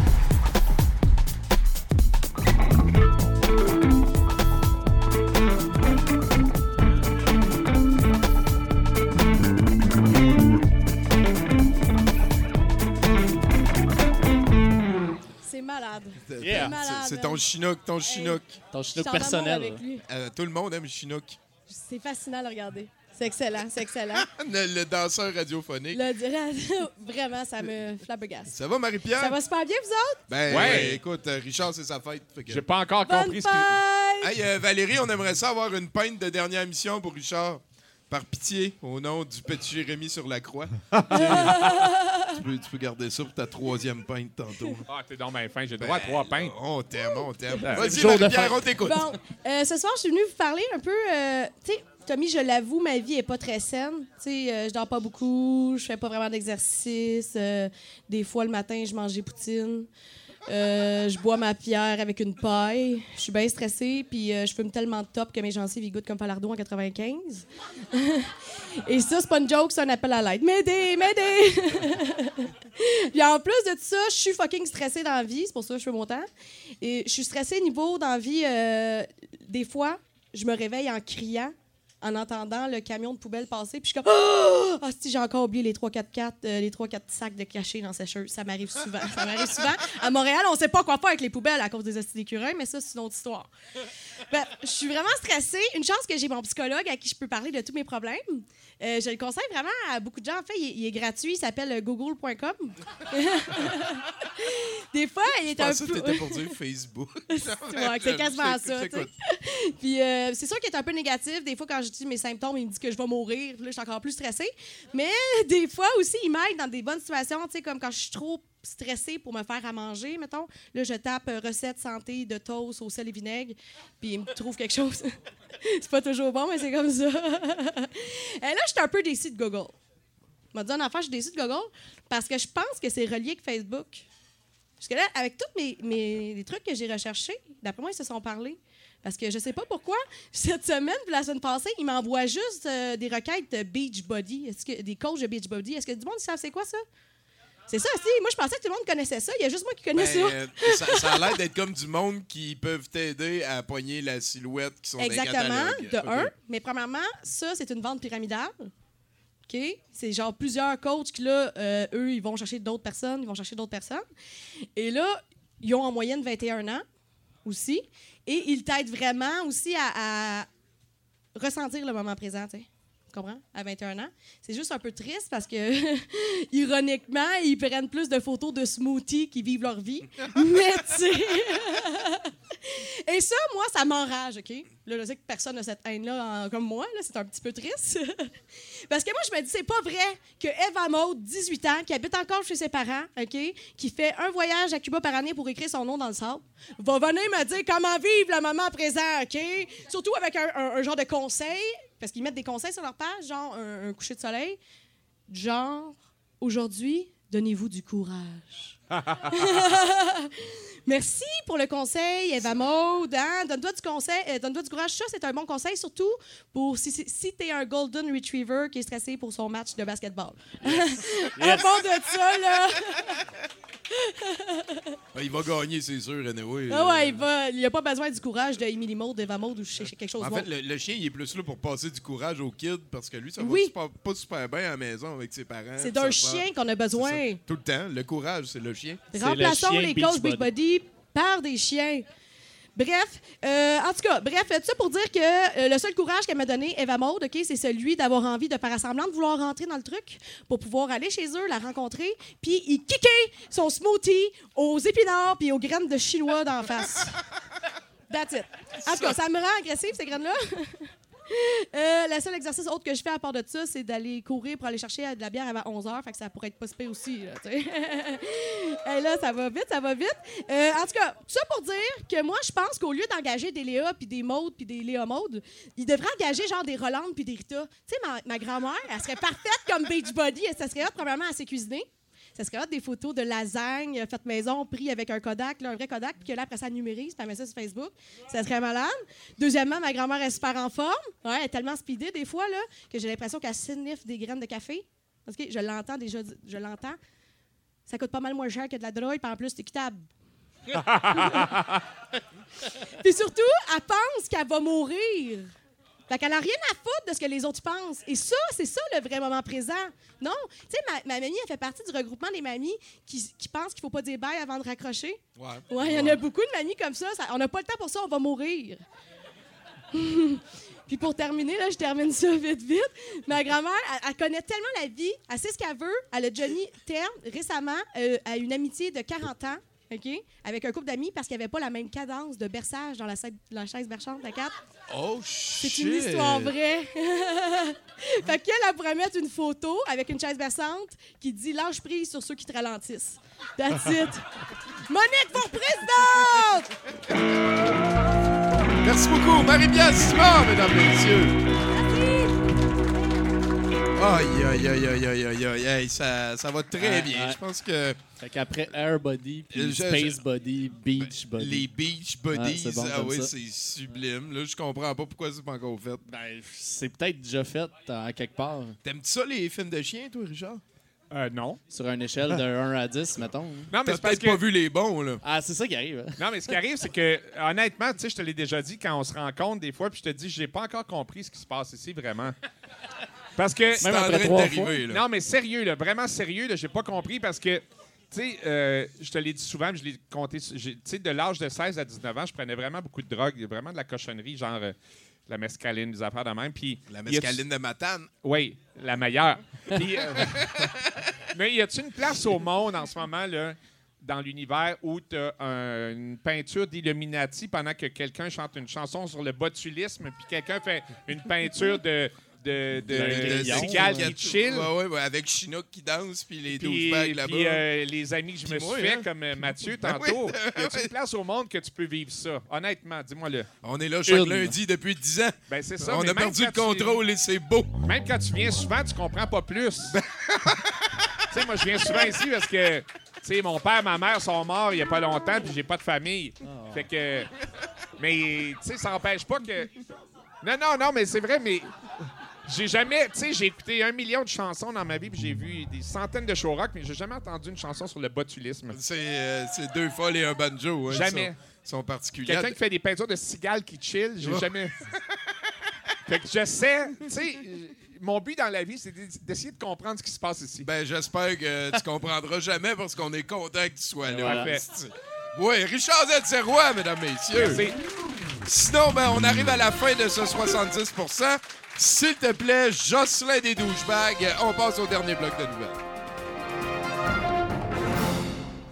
[SPEAKER 2] Malade.
[SPEAKER 6] Yeah.
[SPEAKER 2] C'est malade.
[SPEAKER 4] C'est- C'est ton chinook, ton chinook.
[SPEAKER 5] Ton chinook personnel.
[SPEAKER 2] avec lui.
[SPEAKER 4] Euh, tout le monde aime chinook.
[SPEAKER 2] C'est fascinant à regarder. C'est excellent, c'est excellent.
[SPEAKER 4] Le, le danseur radiophonique.
[SPEAKER 2] Le vraiment, ça me flabbergasse.
[SPEAKER 4] Ça va, Marie-Pierre?
[SPEAKER 2] Ça va super bien, vous autres?
[SPEAKER 4] Ben,
[SPEAKER 6] Ouais.
[SPEAKER 4] ouais, écoute, euh, Richard, c'est sa fête. que-
[SPEAKER 6] J'ai pas encore
[SPEAKER 2] Bonne
[SPEAKER 6] compris ce que.
[SPEAKER 4] Hey, euh, Valérie, on aimerait ça avoir une pinte de dernière mission pour Richard. Par pitié, au nom du petit Jérémy sur la croix. Tu, peux, tu peux garder ça pour ta troisième pinte tantôt.
[SPEAKER 6] Ah, t'es dans ma fin. J'ai droit à trois pintes.
[SPEAKER 4] On t'aime, on t'aime.
[SPEAKER 6] Ben,
[SPEAKER 4] Vas-y, Marie-Pierre,
[SPEAKER 5] fête.
[SPEAKER 4] on t'écoute.
[SPEAKER 2] Bon, euh, ce soir, je suis venue vous parler un peu. euh, tu sais, Tommy, je l'avoue, ma vie est pas très saine. Tu sais, euh, je dors pas beaucoup, je fais pas vraiment d'exercice. euh, des fois, le matin, je mange des poutines. Euh, je bois ma pierre avec une paille. Je suis bien stressée, puis euh, je fume tellement de top que mes gencives ils goûtent comme Falardeau en 95. Et ça, c'est pas une joke, c'est un appel à l'aide. M'aider, m'aider! puis en plus de tout ça, je suis fucking stressée dans la vie, c'est pour ça que je fais mon temps. Et je suis stressée niveau dans la vie. euh, des fois, je me réveille en criant en entendant le camion de poubelle passer, puis je suis comme Oh! Ah, si j'ai encore oublié les 3 4 4 euh, les 3 4 sacs de cachés dans sécheuse, ça m'arrive souvent. Ça m'arrive souvent. À Montréal, on sait pas quoi faire avec les poubelles à cause des hosties d'écureuils, mais ça c'est une autre histoire. Ben, je suis vraiment stressée. Une chance que j'ai mon psychologue à qui je peux parler de tous mes problèmes. Euh, je le conseille vraiment à beaucoup de gens. En fait, il, est- il est gratuit. Il s'appelle euh, google.com. Des fois, il est un peu.
[SPEAKER 4] t'étais pour dire Facebook.
[SPEAKER 2] Ouais, c'est quasiment ça. Puis euh, c'est sûr qu'il est un peu négatif. Des fois, quand je dis mes symptômes, il me dit que je vais mourir. Là, je suis encore plus stressée. Mais des fois aussi, il m'aide dans des bonnes situations, tu sais, comme quand je suis trop stressée pour me faire à manger, mettons. Là, je tape euh, recette santé de toast au sel et vinaigre, puis il me trouve quelque chose. c'est pas toujours bon, mais c'est comme ça. et là, je suis un peu déçue de Google. Je m'a dit en affaire, je suis déçue de Google parce que je pense que c'est relié avec Facebook. Parce que là, avec tous mes, mes- les trucs que j'ai recherchés, d'après moi, ils se sont parlé. Parce que je sais pas pourquoi, cette semaine, puis la semaine passée, ils m'envoient juste euh, des requêtes de Beachbody. Est-ce que des coachs de Beachbody? Est-ce que du monde savent c'est quoi ça? C'est ça, si. Moi, je pensais que tout le monde connaissait ça. Il y a juste moi qui connais
[SPEAKER 4] Ben,
[SPEAKER 2] ça.
[SPEAKER 4] euh, ça. Ça a l'air d'être comme du monde qui peuvent t'aider à pogner la silhouette qui sont
[SPEAKER 2] Exactement, de un. Mais premièrement, ça, c'est une vente pyramidale. OK? C'est genre plusieurs coachs qui, là, euh, eux, ils vont chercher d'autres personnes, ils vont chercher d'autres personnes. Et là, ils ont en moyenne 21 ans aussi. Et ils t'aident vraiment aussi à, ressentir le moment présent, comprends? À 21 ans. C'est juste un peu triste parce que, ironiquement, ils prennent plus de photos de smoothies qui vivent leur vie. Mais, tu sais. Et ça, moi, ça m'enrage, OK? Là, je sais que personne n'a cette haine-là comme moi, là, c'est un petit peu triste. Parce que moi, je me dis, c'est pas vrai que Eva Maud, 18 ans, qui habite encore chez ses parents, OK, qui fait un voyage à Cuba par année pour écrire son nom dans le sable, va venir me dire comment vivre le moment présent, OK? Surtout avec un, un- un genre de conseil, parce qu'ils mettent des conseils sur leur page, genre un, coucher de soleil, genre, aujourd'hui, donnez-vous du courage. Merci pour le conseil, Eva Maud. hein? Donne-toi du conseil, euh, donne-toi du courage. Ça, c'est un bon conseil, surtout pour si, si, si tu es un Golden Retriever qui est stressé pour son match de basketball. À fond de ça, là.
[SPEAKER 4] Ah, il va gagner, c'est sûr, anyway.
[SPEAKER 2] Ah ouais, il va. Il a pas besoin du courage de Emily Maud, d'Eva Maud ou sais- quelque chose
[SPEAKER 4] En fait, le, le chien, il est plus là pour passer du courage au kid parce que lui, ça
[SPEAKER 2] Oui.
[SPEAKER 4] va super- pas super bien à la maison avec ses parents.
[SPEAKER 2] C'est d'un chien qu'on a besoin.
[SPEAKER 4] Tout le temps. Le courage, c'est le chien.
[SPEAKER 2] Remplaçons les coachs Beachbody par des chiens. Bref, euh, en tout cas, bref, tout ça pour dire que euh, le seul courage qu'elle m'a donné, Eva Maud, OK, c'est celui d'avoir envie de faire semblant de vouloir rentrer dans le truc pour pouvoir aller chez eux, la rencontrer, puis y kicker son smoothie aux épinards puis aux graines de chinois d'en face. That's it. En tout cas, ça me rend agressive, ces graines-là. Euh, le seul exercice autre que je fais à part de ça, c'est d'aller courir pour aller chercher de la bière avant 11 h. Fait que ça pourrait être super aussi. Là. Et là, ça va vite, ça va vite. Euh, en tout cas, tout ça pour dire que moi, je pense qu'au lieu d'engager des Léa, puis des Maudes, puis des Léa Maudes, ils devraient engager genre des Rolandes puis des Rita. Tu sais, ma, grand-mère, elle serait parfaite comme Beachbody. Et ça serait hot, premièrement, à cuisiner. Ça serait hot, des photos de lasagne faites maison, pris avec un Kodak, là, un vrai Kodak, puis que là, après ça, numérise, puis elle met ça sur Facebook. Ça serait malade. Deuxièmement, ma grand-mère est super en forme. Ouais, elle est tellement speedée des fois là, que j'ai l'impression qu'elle sniffe des graines de café. Je l'entends déjà, je l'entends. Ça coûte pas mal moins cher que de la drogue, puis en plus, c'est équitable. Puis surtout, elle pense qu'elle va mourir. Fait qu'elle n'a rien à foutre de ce que les autres pensent. Et ça, c'est ça le vrai moment présent. Non? Tu sais, ma, ma mamie, elle fait partie du regroupement des mamies qui, qui pensent qu'il faut pas dire bye avant de raccrocher.
[SPEAKER 4] Ouais.
[SPEAKER 2] Ouais, il y en a beaucoup de mamies comme ça. Ça- on n'a pas le temps pour ça, on va mourir. Puis pour terminer, là, je termine ça vite, vite. Ma grand-mère, elle, elle connaît tellement la vie, elle sait ce qu'elle veut. Elle a mis terme récemment euh, à une amitié de 40 ans, OK, avec un couple d'amis parce qu'il n'y avait pas la même cadence de berçage dans la, sa- la chaise berçante à quatre.
[SPEAKER 4] Oh,
[SPEAKER 2] C'est
[SPEAKER 4] shit!
[SPEAKER 2] une histoire vraie. fait qu'elle, elle pourrait mettre une photo avec une chaise berçante qui dit lâche prise sur ceux qui te ralentissent. That's it. Monique pour présidente!
[SPEAKER 4] Merci beaucoup. Marie-Pierre Simard, mesdames, messieurs. Aïe, aïe, aïe, aïe, aïe, aïe, aïe. Ça, ça va très bien.
[SPEAKER 5] ouais.
[SPEAKER 4] Je pense que
[SPEAKER 5] Fait qu'après Air Body, puis
[SPEAKER 4] Euh, je-
[SPEAKER 5] Space
[SPEAKER 4] je-
[SPEAKER 5] Body, Beach Body.
[SPEAKER 4] les Beach Buddies,
[SPEAKER 5] c'est bon
[SPEAKER 4] ah oui, c'est sublime. Là, je comprends pas pourquoi c'est pas encore fait.
[SPEAKER 5] Ben, c'est peut-être déjà fait en quelque part.
[SPEAKER 4] T'aimes-tu ça, les films de chiens, toi, Richard?
[SPEAKER 6] Euh, non.
[SPEAKER 5] Sur une échelle de 1 à 10, mettons.
[SPEAKER 6] Non, mais c'est parce
[SPEAKER 4] peut-être
[SPEAKER 6] que...
[SPEAKER 4] pas vu les bons, là.
[SPEAKER 5] Ah, c'est ça qui arrive. hein.
[SPEAKER 6] Non, mais ce qui arrive, c'est que, honnêtement, tu sais, je te l'ai déjà dit quand on se rencontre des fois, puis je te dis, j'ai pas encore compris ce qui se passe ici, vraiment. Parce que.
[SPEAKER 4] C'est en train d'arriver, là.
[SPEAKER 6] Non, mais sérieux, là, vraiment sérieux, là, j'ai pas compris parce que. Tu sais, euh, je te l'ai dit souvent, je l'ai compté. Tu sais, de l'âge de 16 à 19 ans, je prenais vraiment beaucoup de drogue, vraiment de la cochonnerie, genre euh, la mescaline, des affaires de même. Puis.
[SPEAKER 4] La mescaline de Matane.
[SPEAKER 6] oui, la meilleure. Puis, euh, mais y a-t-il une place au monde en ce moment, là, dans l'univers, où tu as une peinture d'Illuminati pendant que quelqu'un chante une chanson sur le botulisme, puis quelqu'un fait une peinture de. De, de,
[SPEAKER 5] De-
[SPEAKER 6] de
[SPEAKER 5] de-
[SPEAKER 6] cigale
[SPEAKER 4] de-
[SPEAKER 6] qui chill.
[SPEAKER 4] Ouais, ouais, ouais, avec Chinook qui danse, puis les
[SPEAKER 6] Puis,
[SPEAKER 4] douchebags là-bas.
[SPEAKER 6] puis, euh, les amis que je
[SPEAKER 4] Puis
[SPEAKER 6] me
[SPEAKER 4] moi,
[SPEAKER 6] suis fait,
[SPEAKER 4] hein.
[SPEAKER 6] comme euh, Mathieu
[SPEAKER 4] Ben
[SPEAKER 6] tantôt, y a-t-il une place au monde que tu peux vivre ça? Honnêtement, dis-moi-le.
[SPEAKER 4] On est là chaque
[SPEAKER 5] Une.
[SPEAKER 4] lundi depuis 10 ans.
[SPEAKER 6] Ben, c'est ça.
[SPEAKER 4] On
[SPEAKER 6] mais
[SPEAKER 4] a perdu le contrôle et c'est beau.
[SPEAKER 6] Même quand tu viens souvent, tu comprends pas plus. tu sais, moi, je viens souvent ici parce que, tu sais, mon père, ma mère sont morts il y a pas longtemps, puis j'ai pas de famille. Fait que. Mais, tu sais, ça n'empêche pas que. Non, non, non, mais c'est vrai, mais. J'ai jamais, tu sais, j'ai écouté un million de chansons dans ma vie, puis j'ai vu des centaines de show rock, mais j'ai jamais entendu une chanson sur le botulisme.
[SPEAKER 4] C'est euh, deux folles et un banjo. hein,
[SPEAKER 6] Jamais.
[SPEAKER 4] Ils sont, sont particuliers.
[SPEAKER 6] Quelqu'un qui fait des peintures de cigales qui chill, j'ai jamais. fait que je sais, tu sais, mon but dans la vie, c'est d'e- d'essayer de comprendre ce qui se passe ici.
[SPEAKER 4] Ben, j'espère que tu comprendras jamais parce qu'on est content que tu sois là.
[SPEAKER 6] Voilà.
[SPEAKER 4] Oui, Richard Z. Mesdames, messieurs.
[SPEAKER 6] Merci.
[SPEAKER 4] Sinon, ben, on arrive à la fin de ce 70 S'il te plaît, Jocelyn des douchebags, on passe au dernier bloc de nouvelles.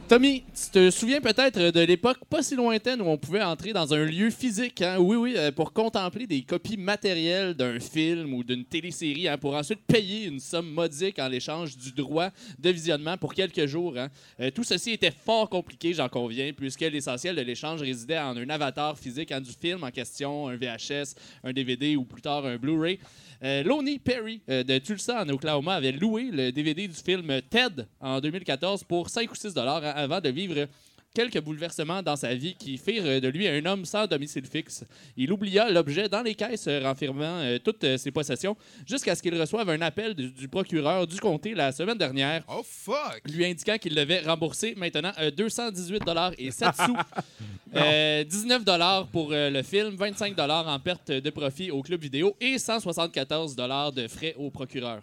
[SPEAKER 5] Tommy, tu te souviens peut-être de l'époque pas si lointaine où on pouvait entrer dans un lieu physique, hein? oui, euh, pour contempler des copies matérielles d'un film ou d'une télésérie, hein, pour ensuite payer une somme modique en l'échange du droit de visionnement pour quelques jours. hein? Euh, tout ceci était fort compliqué, j'en conviens, puisque l'essentiel de l'échange résidait en un avatar physique du film en question, un VHS, un DVD ou plus tard un Blu-ray. Euh, Lonnie Perry euh, de Tulsa, en Oklahoma, avait loué le DVD du film Ted en 2014 pour 5 ou 6 dollars avant de vivre quelques bouleversements dans sa vie qui firent de lui un homme sans domicile fixe. Il oublia l'objet dans les caisses euh, renfermant euh, toutes euh, ses possessions jusqu'à ce qu'il reçoive un appel du, du procureur du comté la semaine dernière
[SPEAKER 4] Oh, fuck!
[SPEAKER 5] lui indiquant qu'il devait rembourser maintenant euh, 218 et 7 sous. Euh, 19 pour euh, le film, 25 en perte de profit au club vidéo et 174 de frais au procureur.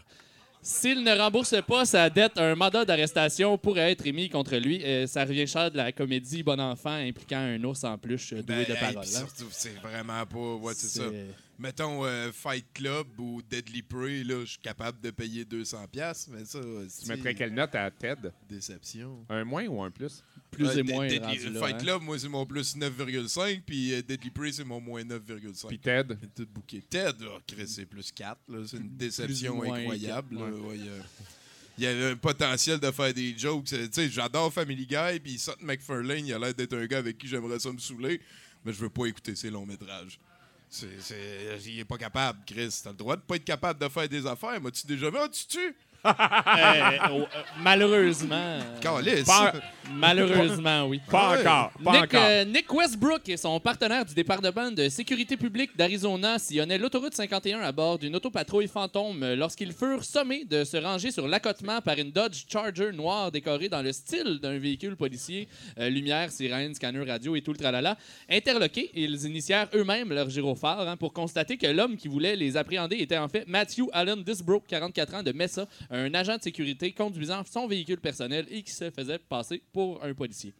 [SPEAKER 5] S'il ne rembourse pas sa dette, un mandat d'arrestation pourrait être émis contre lui. Euh, ça revient cher de la comédie Bon Enfant impliquant un ours en peluche euh, doué
[SPEAKER 4] Ben,
[SPEAKER 5] de
[SPEAKER 4] hey,
[SPEAKER 5] paroles.
[SPEAKER 4] pis
[SPEAKER 5] hein.
[SPEAKER 4] surtout, c'est vraiment pas. Ouais, c'est ça. Mettons euh, Fight Club ou Deadly Prey, là, je suis capable de payer 200$, piastres, mais ça.
[SPEAKER 6] Tu mettrais quelle note à Ted?
[SPEAKER 4] Déception.
[SPEAKER 6] Un moins ou un plus?
[SPEAKER 5] Plus
[SPEAKER 4] Euh,
[SPEAKER 5] et moins.
[SPEAKER 4] Deadly-
[SPEAKER 5] rendu là,
[SPEAKER 4] Fight
[SPEAKER 5] hein?
[SPEAKER 4] Club, moi, c'est mon plus 9,5, puis euh, Deadly Prey, c'est mon moins 9,5.
[SPEAKER 6] Puis Ted?
[SPEAKER 4] Tout bouquet. Ted, c'est plus 4. là. C'est une déception incroyable. là. Ouais, il y avait un potentiel de faire des jokes. Tu sais, j'adore Family Guy, puis Sutton MacFarlane, il a l'air d'être un gars avec qui j'aimerais ça me saouler, mais je veux pas écouter ses longs métrages. C'est, c'est- il est pas capable, Chris. T'as le droit de pas être capable de faire des affaires. M'as-tu déjà vu? Ah, tu tues?
[SPEAKER 5] Euh, oh, euh, malheureusement. euh.
[SPEAKER 6] Pas-
[SPEAKER 5] Malheureusement, oui.
[SPEAKER 6] Pas
[SPEAKER 4] Ouais.
[SPEAKER 6] encore. Pas
[SPEAKER 5] Nick,
[SPEAKER 6] encore.
[SPEAKER 5] euh, Nick Westbrook et son partenaire du département de sécurité publique d'Arizona sillonnaient l'autoroute 51 à bord d'une autopatrouille fantôme lorsqu'ils furent sommés de se ranger sur l'accotement par une Dodge Charger noire décorée dans le style d'un véhicule policier, euh, lumière, sirène, scanner radio et tout le tralala. Interloqués, ils initièrent eux-mêmes leur gyrophare hein, pour constater que l'homme qui voulait les appréhender était en fait Matthew Allen Disbrook, 44 ans de Mesa, un agent de sécurité conduisant son véhicule personnel et qui se faisait passer pour un policier.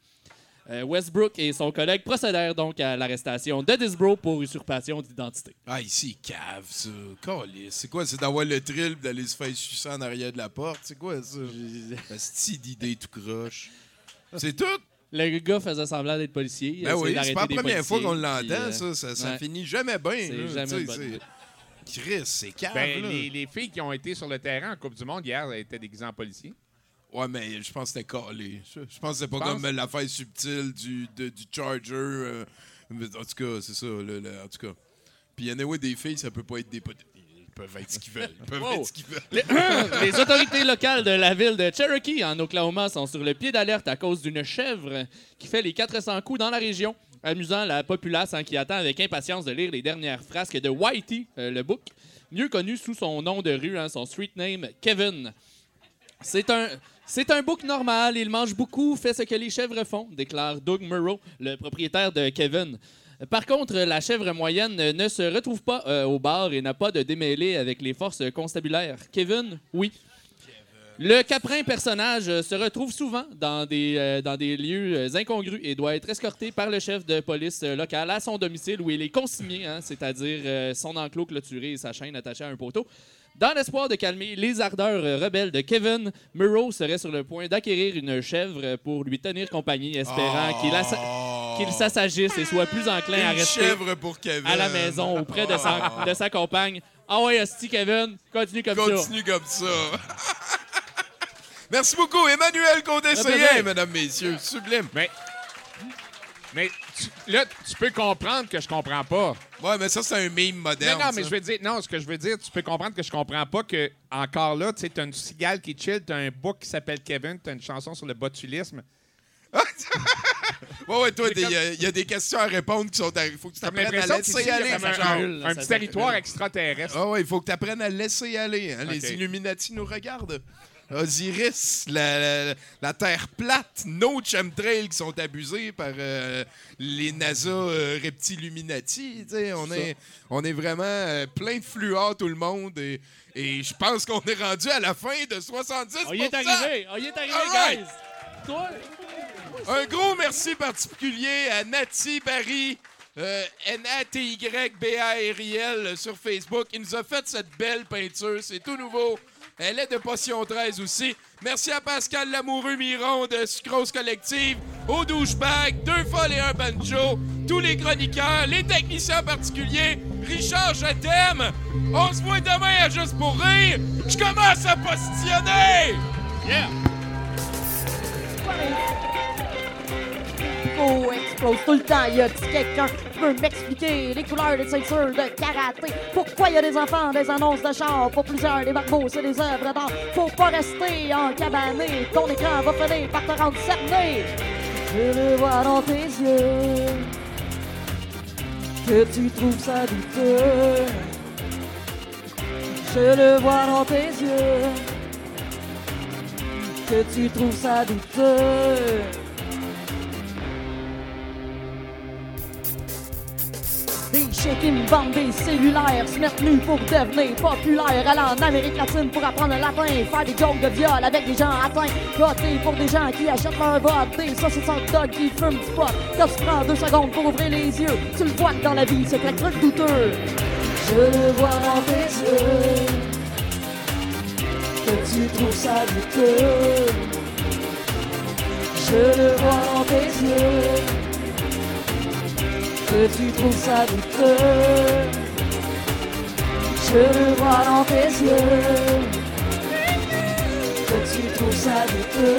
[SPEAKER 5] Euh, Westbrook et son collègue procédèrent donc à l'arrestation de Disbro pour usurpation d'identité.
[SPEAKER 4] Ah, ici, cave, ça. C'est quoi? C'est d'avoir le thrill d'aller se faire sucer en arrière de la porte? C'est quoi, ça? C'est d'idée tout croche. C'est tout?
[SPEAKER 5] Le gars faisait semblant d'être policier. il
[SPEAKER 4] Ben
[SPEAKER 5] essayait
[SPEAKER 4] oui, c'est pas la première fois qu'on l'entend,
[SPEAKER 5] euh,
[SPEAKER 4] ça. Ça, ça
[SPEAKER 5] ouais.
[SPEAKER 4] finit jamais bien.
[SPEAKER 5] C'est jamais
[SPEAKER 4] tu Chris, c'est cave,
[SPEAKER 6] Ben,
[SPEAKER 4] là.
[SPEAKER 6] les, les filles qui ont été sur le terrain en Coupe du Monde hier elles étaient déguisées en policiers.
[SPEAKER 4] Ouais, mais je pense que c'était calé. Je, je pense que c'est pas
[SPEAKER 6] Tu penses?
[SPEAKER 4] comme l'affaire subtile du, de- du Charger. euh, mais en tout cas, c'est ça. le- le- en tout cas. Puis, anyway, des filles, ça peut pas être des potes. Ils peuvent être ce qu'ils veulent. Ils peuvent
[SPEAKER 5] Wow.
[SPEAKER 4] être ce qu'ils veulent.
[SPEAKER 5] Les, les autorités locales de la ville de Cherokee, en Oklahoma, sont sur le pied d'alerte à cause d'une chèvre qui fait les 400 coups dans la région, amusant la populace hein, qui attend avec impatience de lire les dernières frasques de Whitey, euh, le book, mieux connu sous son nom de rue, hein, son street name, Kevin. C'est un, c'est un bouc normal. Il mange beaucoup, fait ce que les chèvres font, déclare Doug Murrow, le propriétaire de Kevin. Par contre, la chèvre moyenne ne se retrouve pas euh, au bar et n'a pas de démêlé avec les forces constabulaires. Kevin, oui. Le caprin personnage euh, se retrouve souvent dans des, euh, dans des lieux euh, incongrus et doit être escorté par le chef de police local à son domicile où il est consigné, hein, c'est-à-dire euh, son enclos clôturé et sa chaîne attachée à un poteau. Dans l'espoir de calmer les ardeurs rebelles de Kevin, Murrow serait sur le point d'acquérir une chèvre pour lui tenir compagnie, espérant qu'il assa- qu'il s'assagisse et soit plus enclin à
[SPEAKER 4] Oh.
[SPEAKER 5] Rester à la maison auprès de sa, de sa compagne. Ah ouais, hostie, Kevin, continue comme ça.
[SPEAKER 4] Continue comme ça. Merci beaucoup, Emmanuel
[SPEAKER 5] plaisir.
[SPEAKER 4] mesdames, messieurs. Sublime.
[SPEAKER 6] Mais, mais tu- là, tu peux comprendre que je comprends pas.
[SPEAKER 4] Ouais, mais ça, c'est un mime moderne.
[SPEAKER 6] non, non, mais
[SPEAKER 4] ça.
[SPEAKER 6] je veux dire, non, ce que je veux dire, tu peux comprendre que je comprends pas que, encore là, tu sais, t'as une cigale qui chill, t'as un book qui s'appelle Kevin, t'as une chanson sur le botulisme.
[SPEAKER 4] Ouais, ouais, toi, il
[SPEAKER 6] comme-
[SPEAKER 4] y, a- y a des questions à répondre qui sont. Il faut que tu t'apprennes à laisser aller.
[SPEAKER 6] un,
[SPEAKER 4] genre.
[SPEAKER 6] un- un petit territoire extraterrestre.
[SPEAKER 4] Ah ouais, il faut que tu apprennes à laisser aller. hein. Les Illuminati nous regardent. Osiris, la, la- la Terre plate, nos chemtrails qui sont abusés par euh, les NASA euh, reptiluminati. On est, on est vraiment euh, plein de fluor, tout le monde. Et, et je pense qu'on est rendu à la fin de 70
[SPEAKER 5] On y est arrivé, on y est arrivé,
[SPEAKER 4] right.
[SPEAKER 5] guys. Toi,
[SPEAKER 4] Un gros merci particulier à Nati Barry, euh, N-A-T-Y-B-A-R-I-L sur Facebook. Il nous a fait cette belle peinture. C'est tout nouveau. Elle est de Potion 13 aussi. Merci à Pascal Lamoureux Miron de Sucrose Collective, au douchebag, deux folles et un banjo, tous les chroniqueurs, les techniciens particuliers. Richard, je t'aime. On se voit demain à Juste pour rire. Je commence à positionner. Yeah!
[SPEAKER 2] Go explose tout le temps. Y a-t-il quelqu'un qui peut m'expliquer les couleurs des ceintures de karaté? Pourquoi y a des enfants, des annonces de char? Pour plusieurs, des barbeaux, c'est des œuvres d'art. Faut pas rester en cabané. Ton écran va finir par te rendre cerné. Je le vois dans tes yeux que tu trouves ça douteux. Je le vois dans tes yeux que tu trouves ça douteux. Des vendent des cellulaires, se mettent nus pour devenir populaire, aller en Amérique latine pour apprendre le latin, faire des jokes de viol avec des gens atteints, voter pour des gens qui achètent leur vote, des saucisses hot dog qui fument du pot. Quand tu prends deux secondes pour ouvrir les yeux, tu le vois que dans la vie, c'est plein de douteux.
[SPEAKER 3] Je le vois dans tes yeux que tu trouves ça douteux. Je le vois dans tes yeux que tu trouves ça douteux. Je le vois dans tes yeux que tu trouves ça douteux.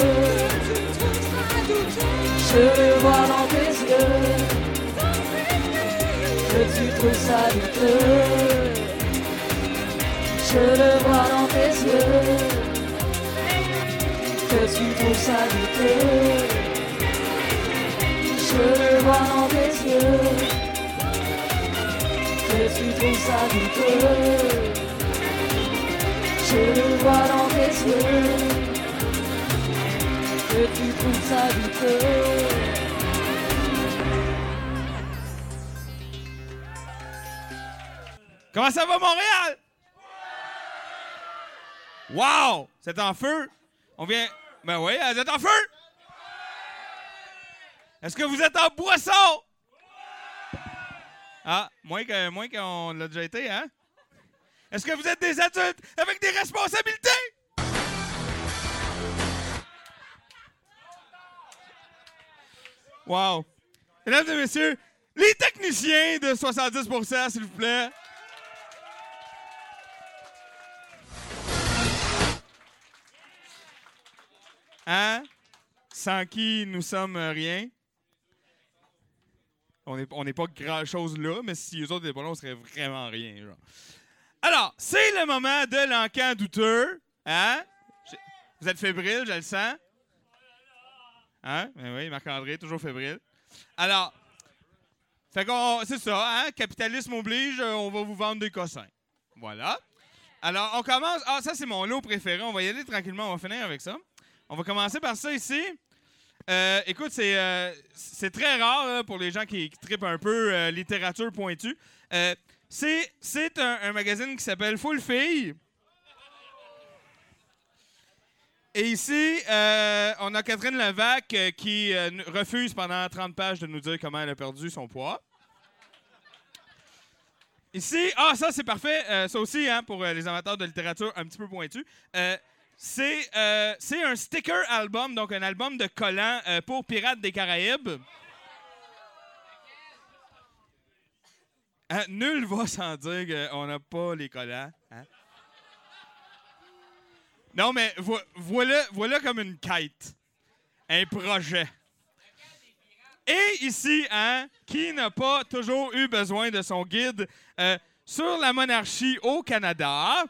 [SPEAKER 3] Je le vois dans tes yeux que tu trouves ça douteux. Je le vois dans tes yeux que tu trouves ça douteux. Je le vois dans tes yeux que tu trouves ça douteux. Je le vois dans tes yeux que tu trouves ça douteux.
[SPEAKER 7] Comment ça va, Montréal? Wow! C'est en feu? On vient. Ben oui, vous êtes en feu? Est-ce que vous êtes en boisson? Ah, moins que moins qu'on l'a déjà été, hein? Est-ce que vous êtes des adultes avec des responsabilités? Wow! Mesdames et messieurs, les techniciens de 70% s'il vous plaît. Hein? Sans qui nous sommes rien. On n'est on pas grand-chose là, mais si eux autres étaient pas là, on serait vraiment rien. genre. Alors, c'est le moment de l'encan douteux. Hein? Vous êtes fébrile, je le sens? Hein? Ben oui, Marc-André, toujours fébrile. Alors, fait c'est ça, hein? Capitalisme oblige, euh, on va vous vendre des cossins. Voilà. Alors, on commence. Ah, ça, c'est mon lot préféré. On va y aller tranquillement. On va finir avec ça. On va commencer par ça ici. Euh, écoute, c'est euh, c'est très rare là, pour les gens qui, trippent un peu euh, littérature pointue. C'est un, magazine qui s'appelle Full Fille. Et ici, on a Catherine Levac euh, qui refuse pendant 30 pages de nous dire comment elle a perdu son poids. Ici, ah, ça c'est parfait. Ça aussi, hein, pour les amateurs de littérature un petit peu pointu. Euh, c'est un sticker album, donc un album de collants euh, pour Pirates des Caraïbes. Hein, nul va sans dire qu'on n'a pas les collants. hein. Non, mais vo- voilà, voilà comme une quête, un projet. Et ici, hein, qui n'a pas toujours eu besoin de son guide euh, sur la monarchie au Canada?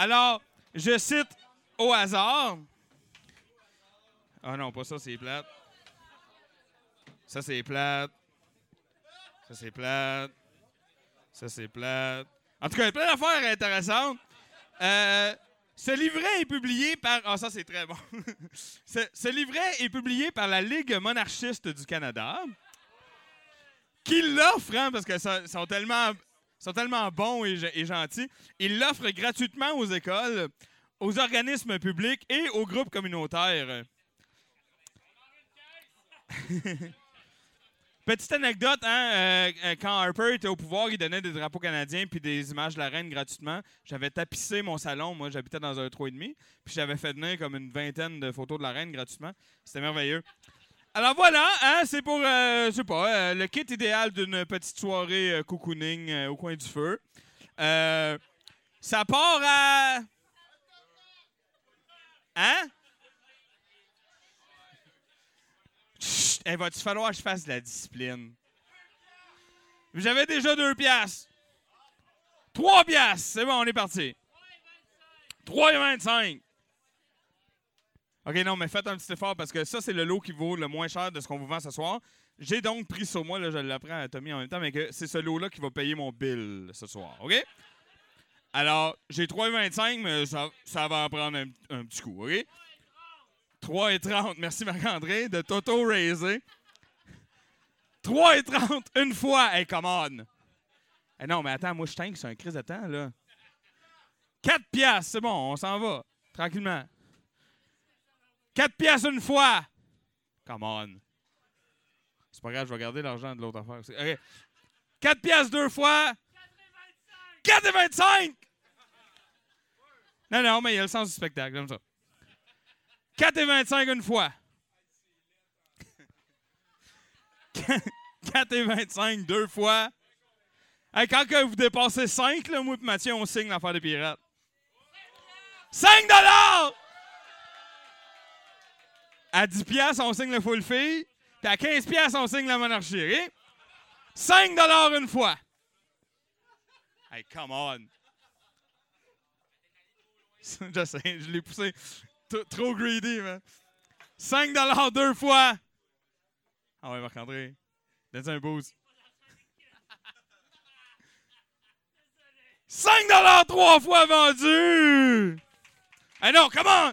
[SPEAKER 7] Alors, je cite au hasard. Ah non, pas ça, c'est plate. Ça, c'est plate. Ça, c'est plate. Ça, c'est plate. En tout cas, il y a plein d'affaires intéressantes. Euh, ce livret est publié par. Ah, ça, c'est très bon. ce, livret est publié par la Ligue monarchiste du Canada, qui l'offre, hein, parce qu'ils sont, sont tellement, sont tellement bons et gentils. Ils l'offrent gratuitement aux écoles, aux organismes publics et aux groupes communautaires. Petite anecdote, hein, euh, euh, quand Harper était au pouvoir, il donnait des drapeaux canadiens puis des images de la reine gratuitement. J'avais tapissé mon salon, moi j'habitais dans un 3,5, puis j'avais fait venir comme une vingtaine de photos de la reine gratuitement. C'était merveilleux. Alors voilà, hein, c'est pour, euh, je sais pas, euh, le kit idéal d'une petite soirée euh, cocooning euh, au coin du feu. Ça part à... Hein? Chut, hey, va-tu falloir que je fasse de la discipline? J'avais déjà deux piastres. Trois piastres. C'est bon, on est parti. 3,25. OK, non, mais faites un petit effort parce que ça, c'est le lot qui vaut le moins cher de ce qu'on vous vend ce soir. J'ai donc pris sur moi, là, je l'apprends à Tommy en même temps, mais que c'est ce lot-là qui va payer mon bill ce soir. OK? Alors, j'ai 3,25, mais ça, ça va en prendre un, un petit coup. OK? 3,30. Merci Marc-André de Toto Raisé. 3,30 une fois. Hey, come on. Eh non, mais attends, moi, je tank sur un crise de temps, là. 4 piastres, c'est bon, on s'en va. Tranquillement. 4 piastres une fois. Come on. C'est pas grave, je vais garder l'argent de l'autre affaire. OK. 4 piastres deux fois. 4,25! Non, non, mais il y a le sens du spectacle, comme ça. 4,25 une fois. 4,25 deux fois. Hey, quand vous dépassez 5, là, moi et Mathieu, on signe l'affaire des pirates. 5 dollars! À 10 piastres, on signe le full fee. Puis à 15 piastres, on signe la monarchie. OK? 5 dollars une fois. Hey, come on. je l'ai poussé trop greedy, man. 5 dollars deux fois. Ah ouais, Marc-André. Donne un boost. 5 dollars trois fois vendu. Hey non, come on!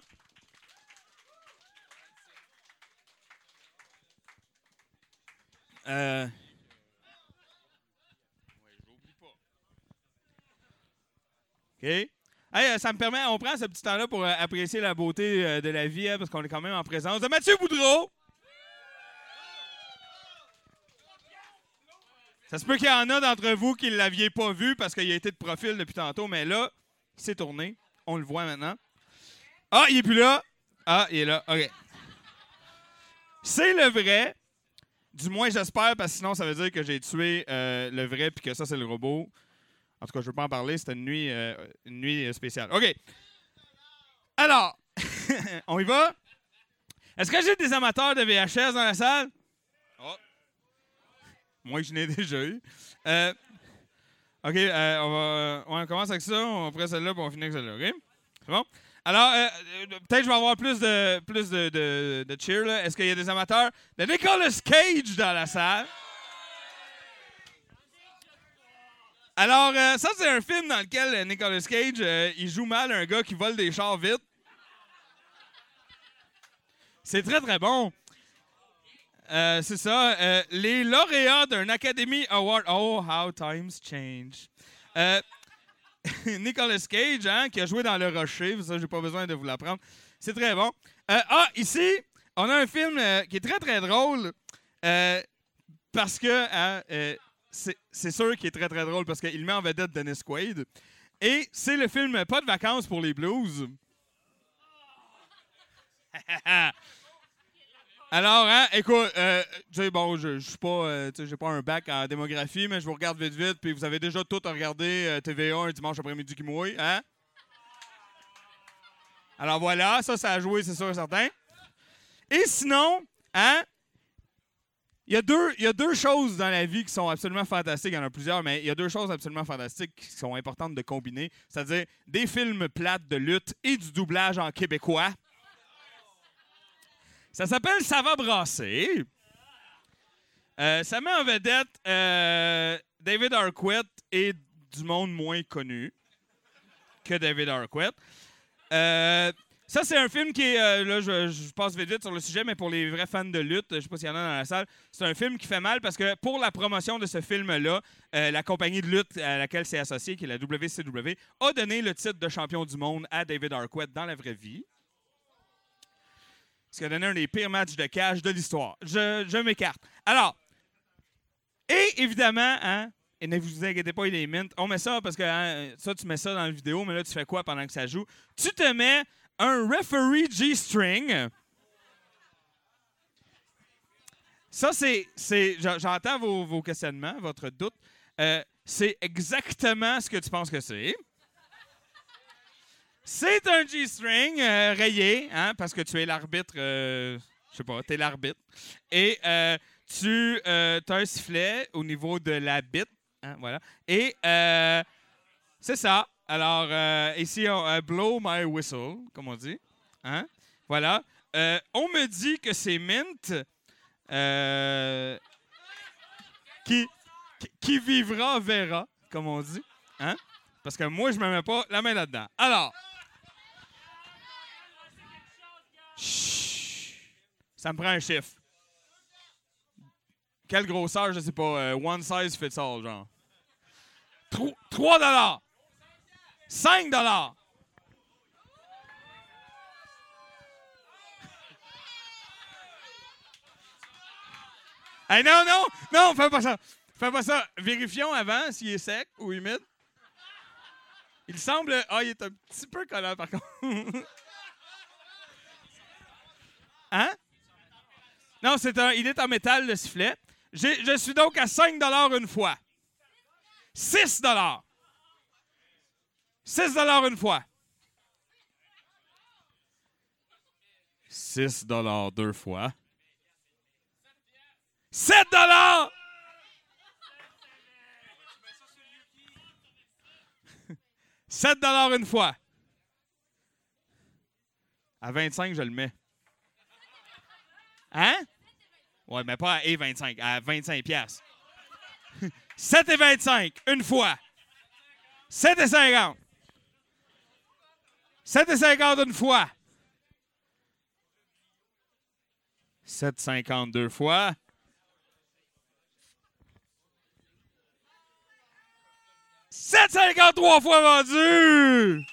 [SPEAKER 7] Euh... OK. Euh, ça me permet, on prend ce petit temps-là pour euh, apprécier la beauté de la vie, hein, parce qu'on est quand même en présence de Mathieu Boudreau. Ça se peut qu'il y en a d'entre vous qui ne l'aviez pas vu parce qu'il a été de profil depuis tantôt, mais là, il s'est tourné. On le voit maintenant. Ah, il est plus là. Ah, il est là. OK. C'est le vrai. Du moins, j'espère, parce que sinon, ça veut dire que j'ai tué euh, le vrai puis que ça, c'est le robot. En tout cas, je ne veux pas en parler. C'était une nuit, euh, une nuit spéciale. OK. Alors, on y va? Est-ce que j'ai des amateurs de VHS dans la salle? Oh. Moi, je n'ai déjà eu. Euh, OK, euh, on, va, on commence avec ça. On prend celle-là puis on finit avec celle-là. OK? C'est bon? Alors, euh, euh, peut-être je vais avoir plus de, plus de, de. Est-ce qu'il y a des amateurs? De Nicolas Cage dans la salle? Alors, euh, ça, c'est un film dans lequel Nicolas Cage, il joue mal un gars qui vole des chars vite. C'est très, très bon. C'est ça. les lauréats d'un Academy Award. Oh, how times change. Nicolas Cage, hein, qui a joué dans Le Rocher. Ça, j'ai pas besoin de vous l'apprendre. C'est très bon. Euh, ah, ici, on a un film euh, qui est très, très drôle. euh, parce que hein, c'est sûr qu'il est très, très drôle parce qu'il met en vedette Dennis Quaid. Et c'est le film Pas de vacances pour les blues. Alors, hein, écoute, euh, tu sais, bon, je, suis pas, euh, tu sais, j'ai pas un bac en démographie, mais je vous regarde vite, vite, puis vous avez déjà tout regardé euh, TVA un dimanche après-midi qui mouille, hein? Alors voilà, ça, ça a joué, c'est sûr et certain. Et sinon, hein, il y, a deux, il y a deux choses dans la vie qui sont absolument fantastiques. Il y en a plusieurs, mais il y a deux choses absolument fantastiques qui sont importantes de combiner. C'est-à-dire des films plates de lutte et du doublage en québécois. Ça s'appelle Ça va brasser. Euh, ça met en vedette euh, David Arquette et du monde moins connu que David Arquette. Euh, ça, c'est un film qui est. là, je, passe vite sur le sujet, mais pour les vrais fans de lutte, je sais pas s'il y en a dans la salle, c'est un film qui fait mal parce que pour la promotion de ce film-là, la compagnie de lutte à laquelle c'est associé, qui est la WCW, a donné le titre de champion du monde à David Arquette dans la vraie vie. Ce qui a donné un des pires matchs de cage de l'histoire. Je, m'écarte. Alors, et évidemment, hein, et ne vous inquiétez pas, il est mint. On met ça parce que hein, ça, tu mets ça dans la vidéo, mais là, tu fais quoi pendant que ça joue? Tu te mets un referee G-string. Ça, c'est. c'est j'en- J'entends vos, vos questionnements, votre doute. Euh, c'est exactement ce que tu penses que c'est. C'est un G-string euh, rayé, hein, parce que tu es l'arbitre. euh, je sais pas, tu es l'arbitre. Et euh, tu as un sifflet au niveau de la bite. hein, voilà. Et c'est ça. Alors, ici, on, blow my whistle, comme on dit. Hein? Voilà. On me dit que c'est Mint qui, vivra verra, comme on dit. Hein? Parce que moi, je me mets pas la main là-dedans. Alors. Chut. Ça me prend un chiffre. Quelle grosseur, je sais pas. euh, one size fits all, genre. 3 dollars. 5 dollars. Hey, non, non, non, fais pas ça. Fais pas ça. Vérifions avant s'il est sec ou humide. Il semble. Ah, il est un petit peu collant, par contre. hein? Non, c'est un, il est en métal, le sifflet. J'ai- je suis donc à 5 une fois. 6 6 une fois. 6 deux fois. 7 7 une fois. À 25, je le mets. Hein? Ouais, mais pas à et 25, à 25 piastres. 7 et 25, une fois. 7 et 50. 7 et 50 une fois. 7 50 deux fois. « 7,53 fois vendu!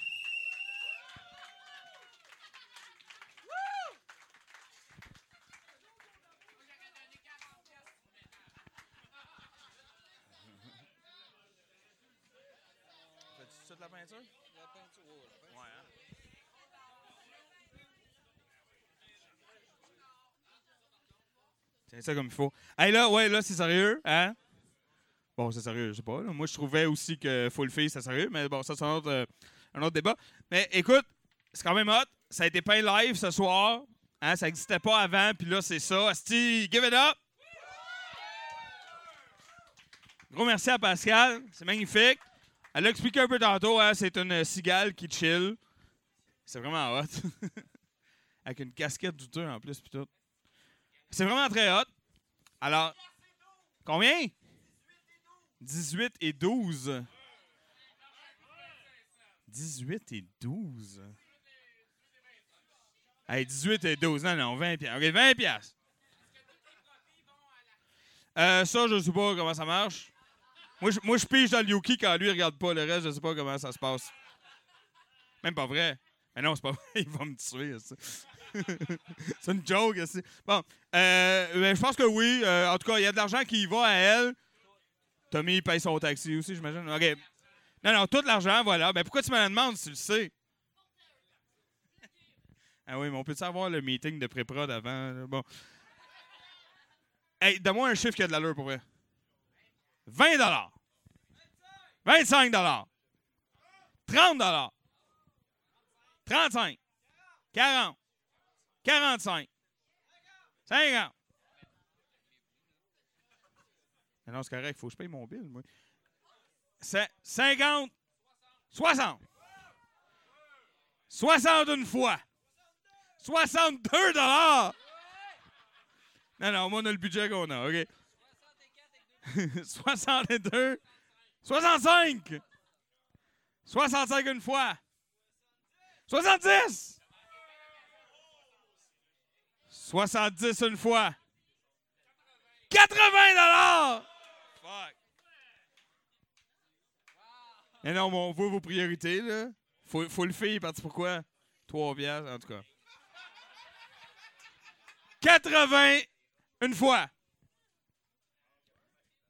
[SPEAKER 7] Fais-tu toute la peinture? La peinture, Ouais, hein? Tiens ça comme il faut. Hey là, ouais, là, c'est sérieux, hein? Bon, c'est sérieux, je sais pas. Moi, je trouvais aussi que Full Fee, c'est sérieux, mais bon, ça, c'est un autre, euh, un autre débat. Mais écoute, c'est quand même hot. Ça a été peint live ce soir. Hein? Ça n'existait pas avant, puis là, c'est ça. Asti, give it up! Gros merci à Pascal. C'est magnifique. Elle l'a expliqué un peu tantôt. Hein? C'est une cigale qui chill. C'est vraiment hot. Avec une casquette douteuse en plus, puis tout. C'est vraiment très hot. Alors, combien? 18 et 12. 18 et 12. Hey, 18 et 12. Non, non, 20 piastres. OK, 20 piastres. Euh, ça, je sais pas comment ça marche. Moi, je, pige dans le Yuki quand lui, il regarde pas. Le reste, je sais pas comment ça se passe. Même pas vrai. Mais non, c'est pas vrai. Il va me tuer. c'est une joke. Bon, euh, ben, je pense que oui. Euh, en tout cas, il y a de l'argent qui va à elle. Tommy, paye son taxi aussi, j'imagine. OK. Non, non, tout l'argent, voilà. Ben, pourquoi tu me la demandes si tu le sais? Ah oui, mais on peut savoir le meeting de pré-prod avant? Bon. Hey, donne-moi un chiffre qui a de l'allure pour vrai. 20 25 30 35 40 45 50 Mais non, c'est correct, il faut que je paye mon bill, moi. C'est 50 60 61 fois. 62 dollars. Non, non, moi, on a le budget qu'on a, OK? 62 65 65 une fois 70 70 une fois 80 dollars. Fuck. Mais non, mais on voit vos priorités, là. Faut, le faire, parce pourquoi? Trois piastres, en tout cas. 80 une fois.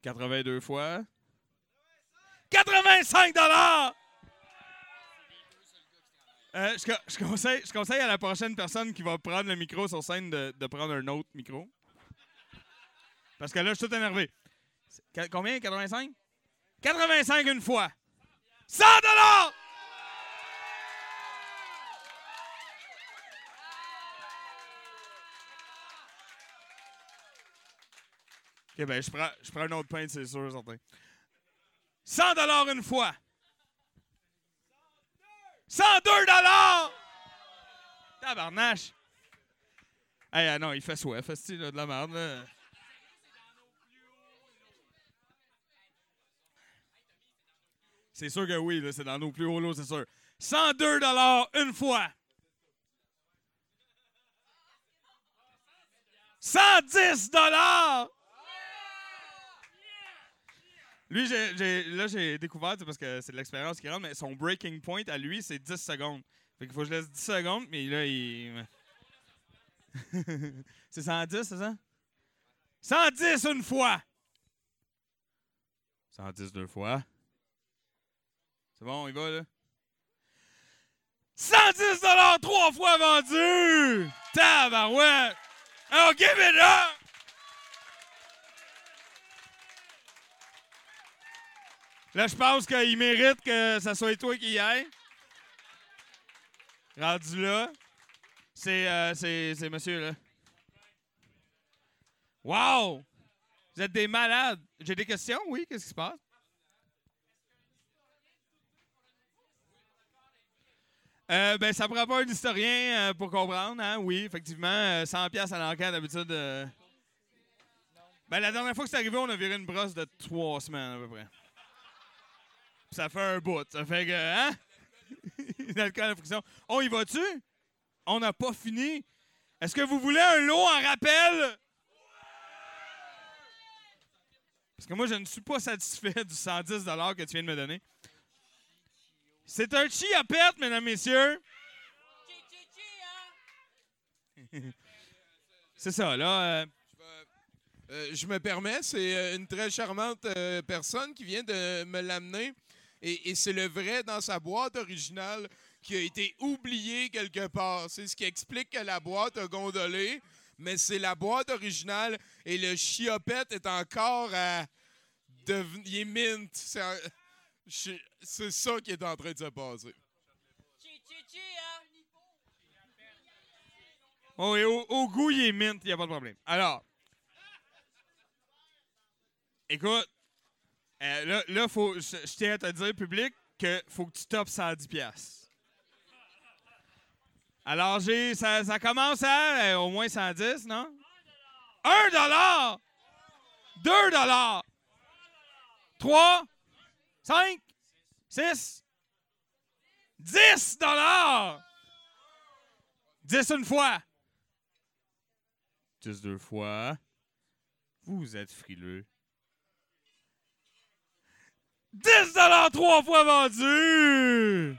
[SPEAKER 7] 82 fois. 85 dollars. Euh, je, co- je conseille, à la prochaine personne qui va prendre le micro sur scène de, prendre un autre micro. Parce que là, je suis tout énervé. Combien? 85? 85 une fois. 100 dollars! OK, ben, je prends, je prends un autre pain, c'est sûr, certain. 100 dollars une fois. 102 dollars! Tabarnache! Hey, ah non, il fait soif, fait de la merde, là. C'est sûr que oui, c'est dans nos plus hauts lots, c'est sûr. 102 dollars une fois. 110 dollars. Lui, j'ai- là, j'ai découvert, parce que c'est de l'expérience qui rentre, mais son breaking point à lui, c'est 10 secondes. Fait qu'il faut que je laisse 10 secondes, mais là, il. c'est 110, c'est ça? 110 une fois! 110 deux fois. C'est bon, on y va, là? 110 trois fois vendu! Tabarouette! Oh, give it up! Là, je pense qu'il mérite que ça soit toi qui y aille. Rendu là. C'est, euh, monsieur, là. Wow! Vous êtes des malades. J'ai des questions, oui? Qu'est-ce qui se passe? Euh, ben, ça prend pas un historien euh, pour comprendre, hein? Oui, effectivement. euh, 100 pièces à l'enquête, d'habitude. euh. Ben, la dernière fois que c'est arrivé, on a viré une brosse de trois semaines, à peu près. Ça fait un bout. Ça fait que, hein? L'alcool à friction. On y va-tu? On n'a pas fini. Est-ce que vous voulez un lot en rappel? Parce que moi, je ne suis pas satisfait du 110 que tu viens de me donner. C'est un chiapette, mesdames, messieurs. C'est ça, là. euh,
[SPEAKER 4] Euh, je me permets, c'est euh, une très charmante personne qui vient de me l'amener. Et, et c'est le vrai dans sa boîte originale qui a été oublié quelque part. C'est ce qui explique que la boîte a gondolé, mais c'est la boîte originale et le chiopette est encore à. deven- Il est mint. C'est un- je- c'est ça qui est en train de se passer.
[SPEAKER 7] Oh, et au, au goût, il est mint, il n'y a pas de problème. Alors, écoute, euh, là, là faut, je, je tiens à te dire, public, que faut que tu topes 110 pièces. Alors, j'ai, ça, ça commence à euh, au moins 110, non? 1 dollar! 2 dollars! 3, 5, 6, 10 dollars! 10 une fois. 10 deux fois. Vous êtes frileux. 10 dollars trois fois vendu!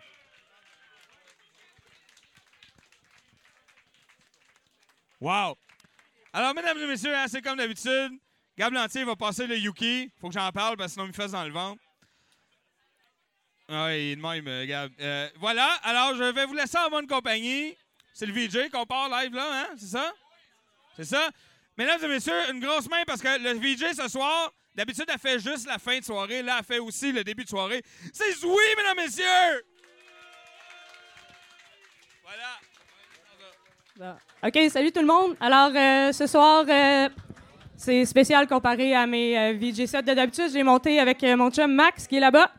[SPEAKER 7] Wow! Alors, mesdames et messieurs, hein, c'est comme d'habitude. Gab Lantier va passer le Yuki. Faut que j'en parle parce que sinon il me fait dans le ventre. Ah oui, de même, euh, Gab. Euh, voilà, alors je vais vous laisser en bonne compagnie. C'est le VJ qu'on part live là, hein? C'est ça? C'est ça? Mesdames et messieurs, une grosse main parce que le VJ ce soir, d'habitude, elle fait juste la fin de soirée. Là, elle fait aussi le début de soirée. C'est Zoui, mesdames messieurs! Voilà.
[SPEAKER 11] OK, salut tout le monde. Alors, euh, ce soir, euh, c'est spécial comparé à mes euh, VJ sets de d'habitude. Je l'ai monté avec euh, mon chum Max qui est là-bas.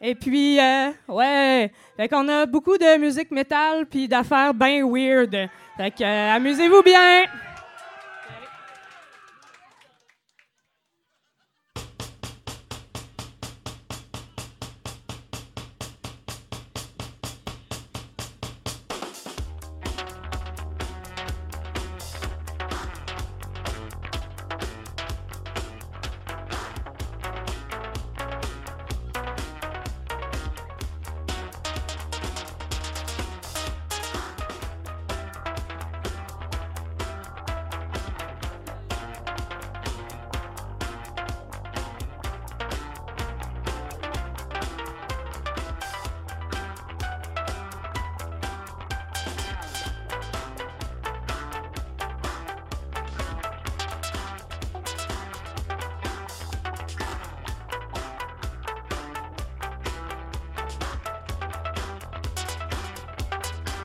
[SPEAKER 11] Et puis, ouais, fait qu'on a beaucoup de musique métal puis d'affaires bien weird. Fait que, amusez-vous bien!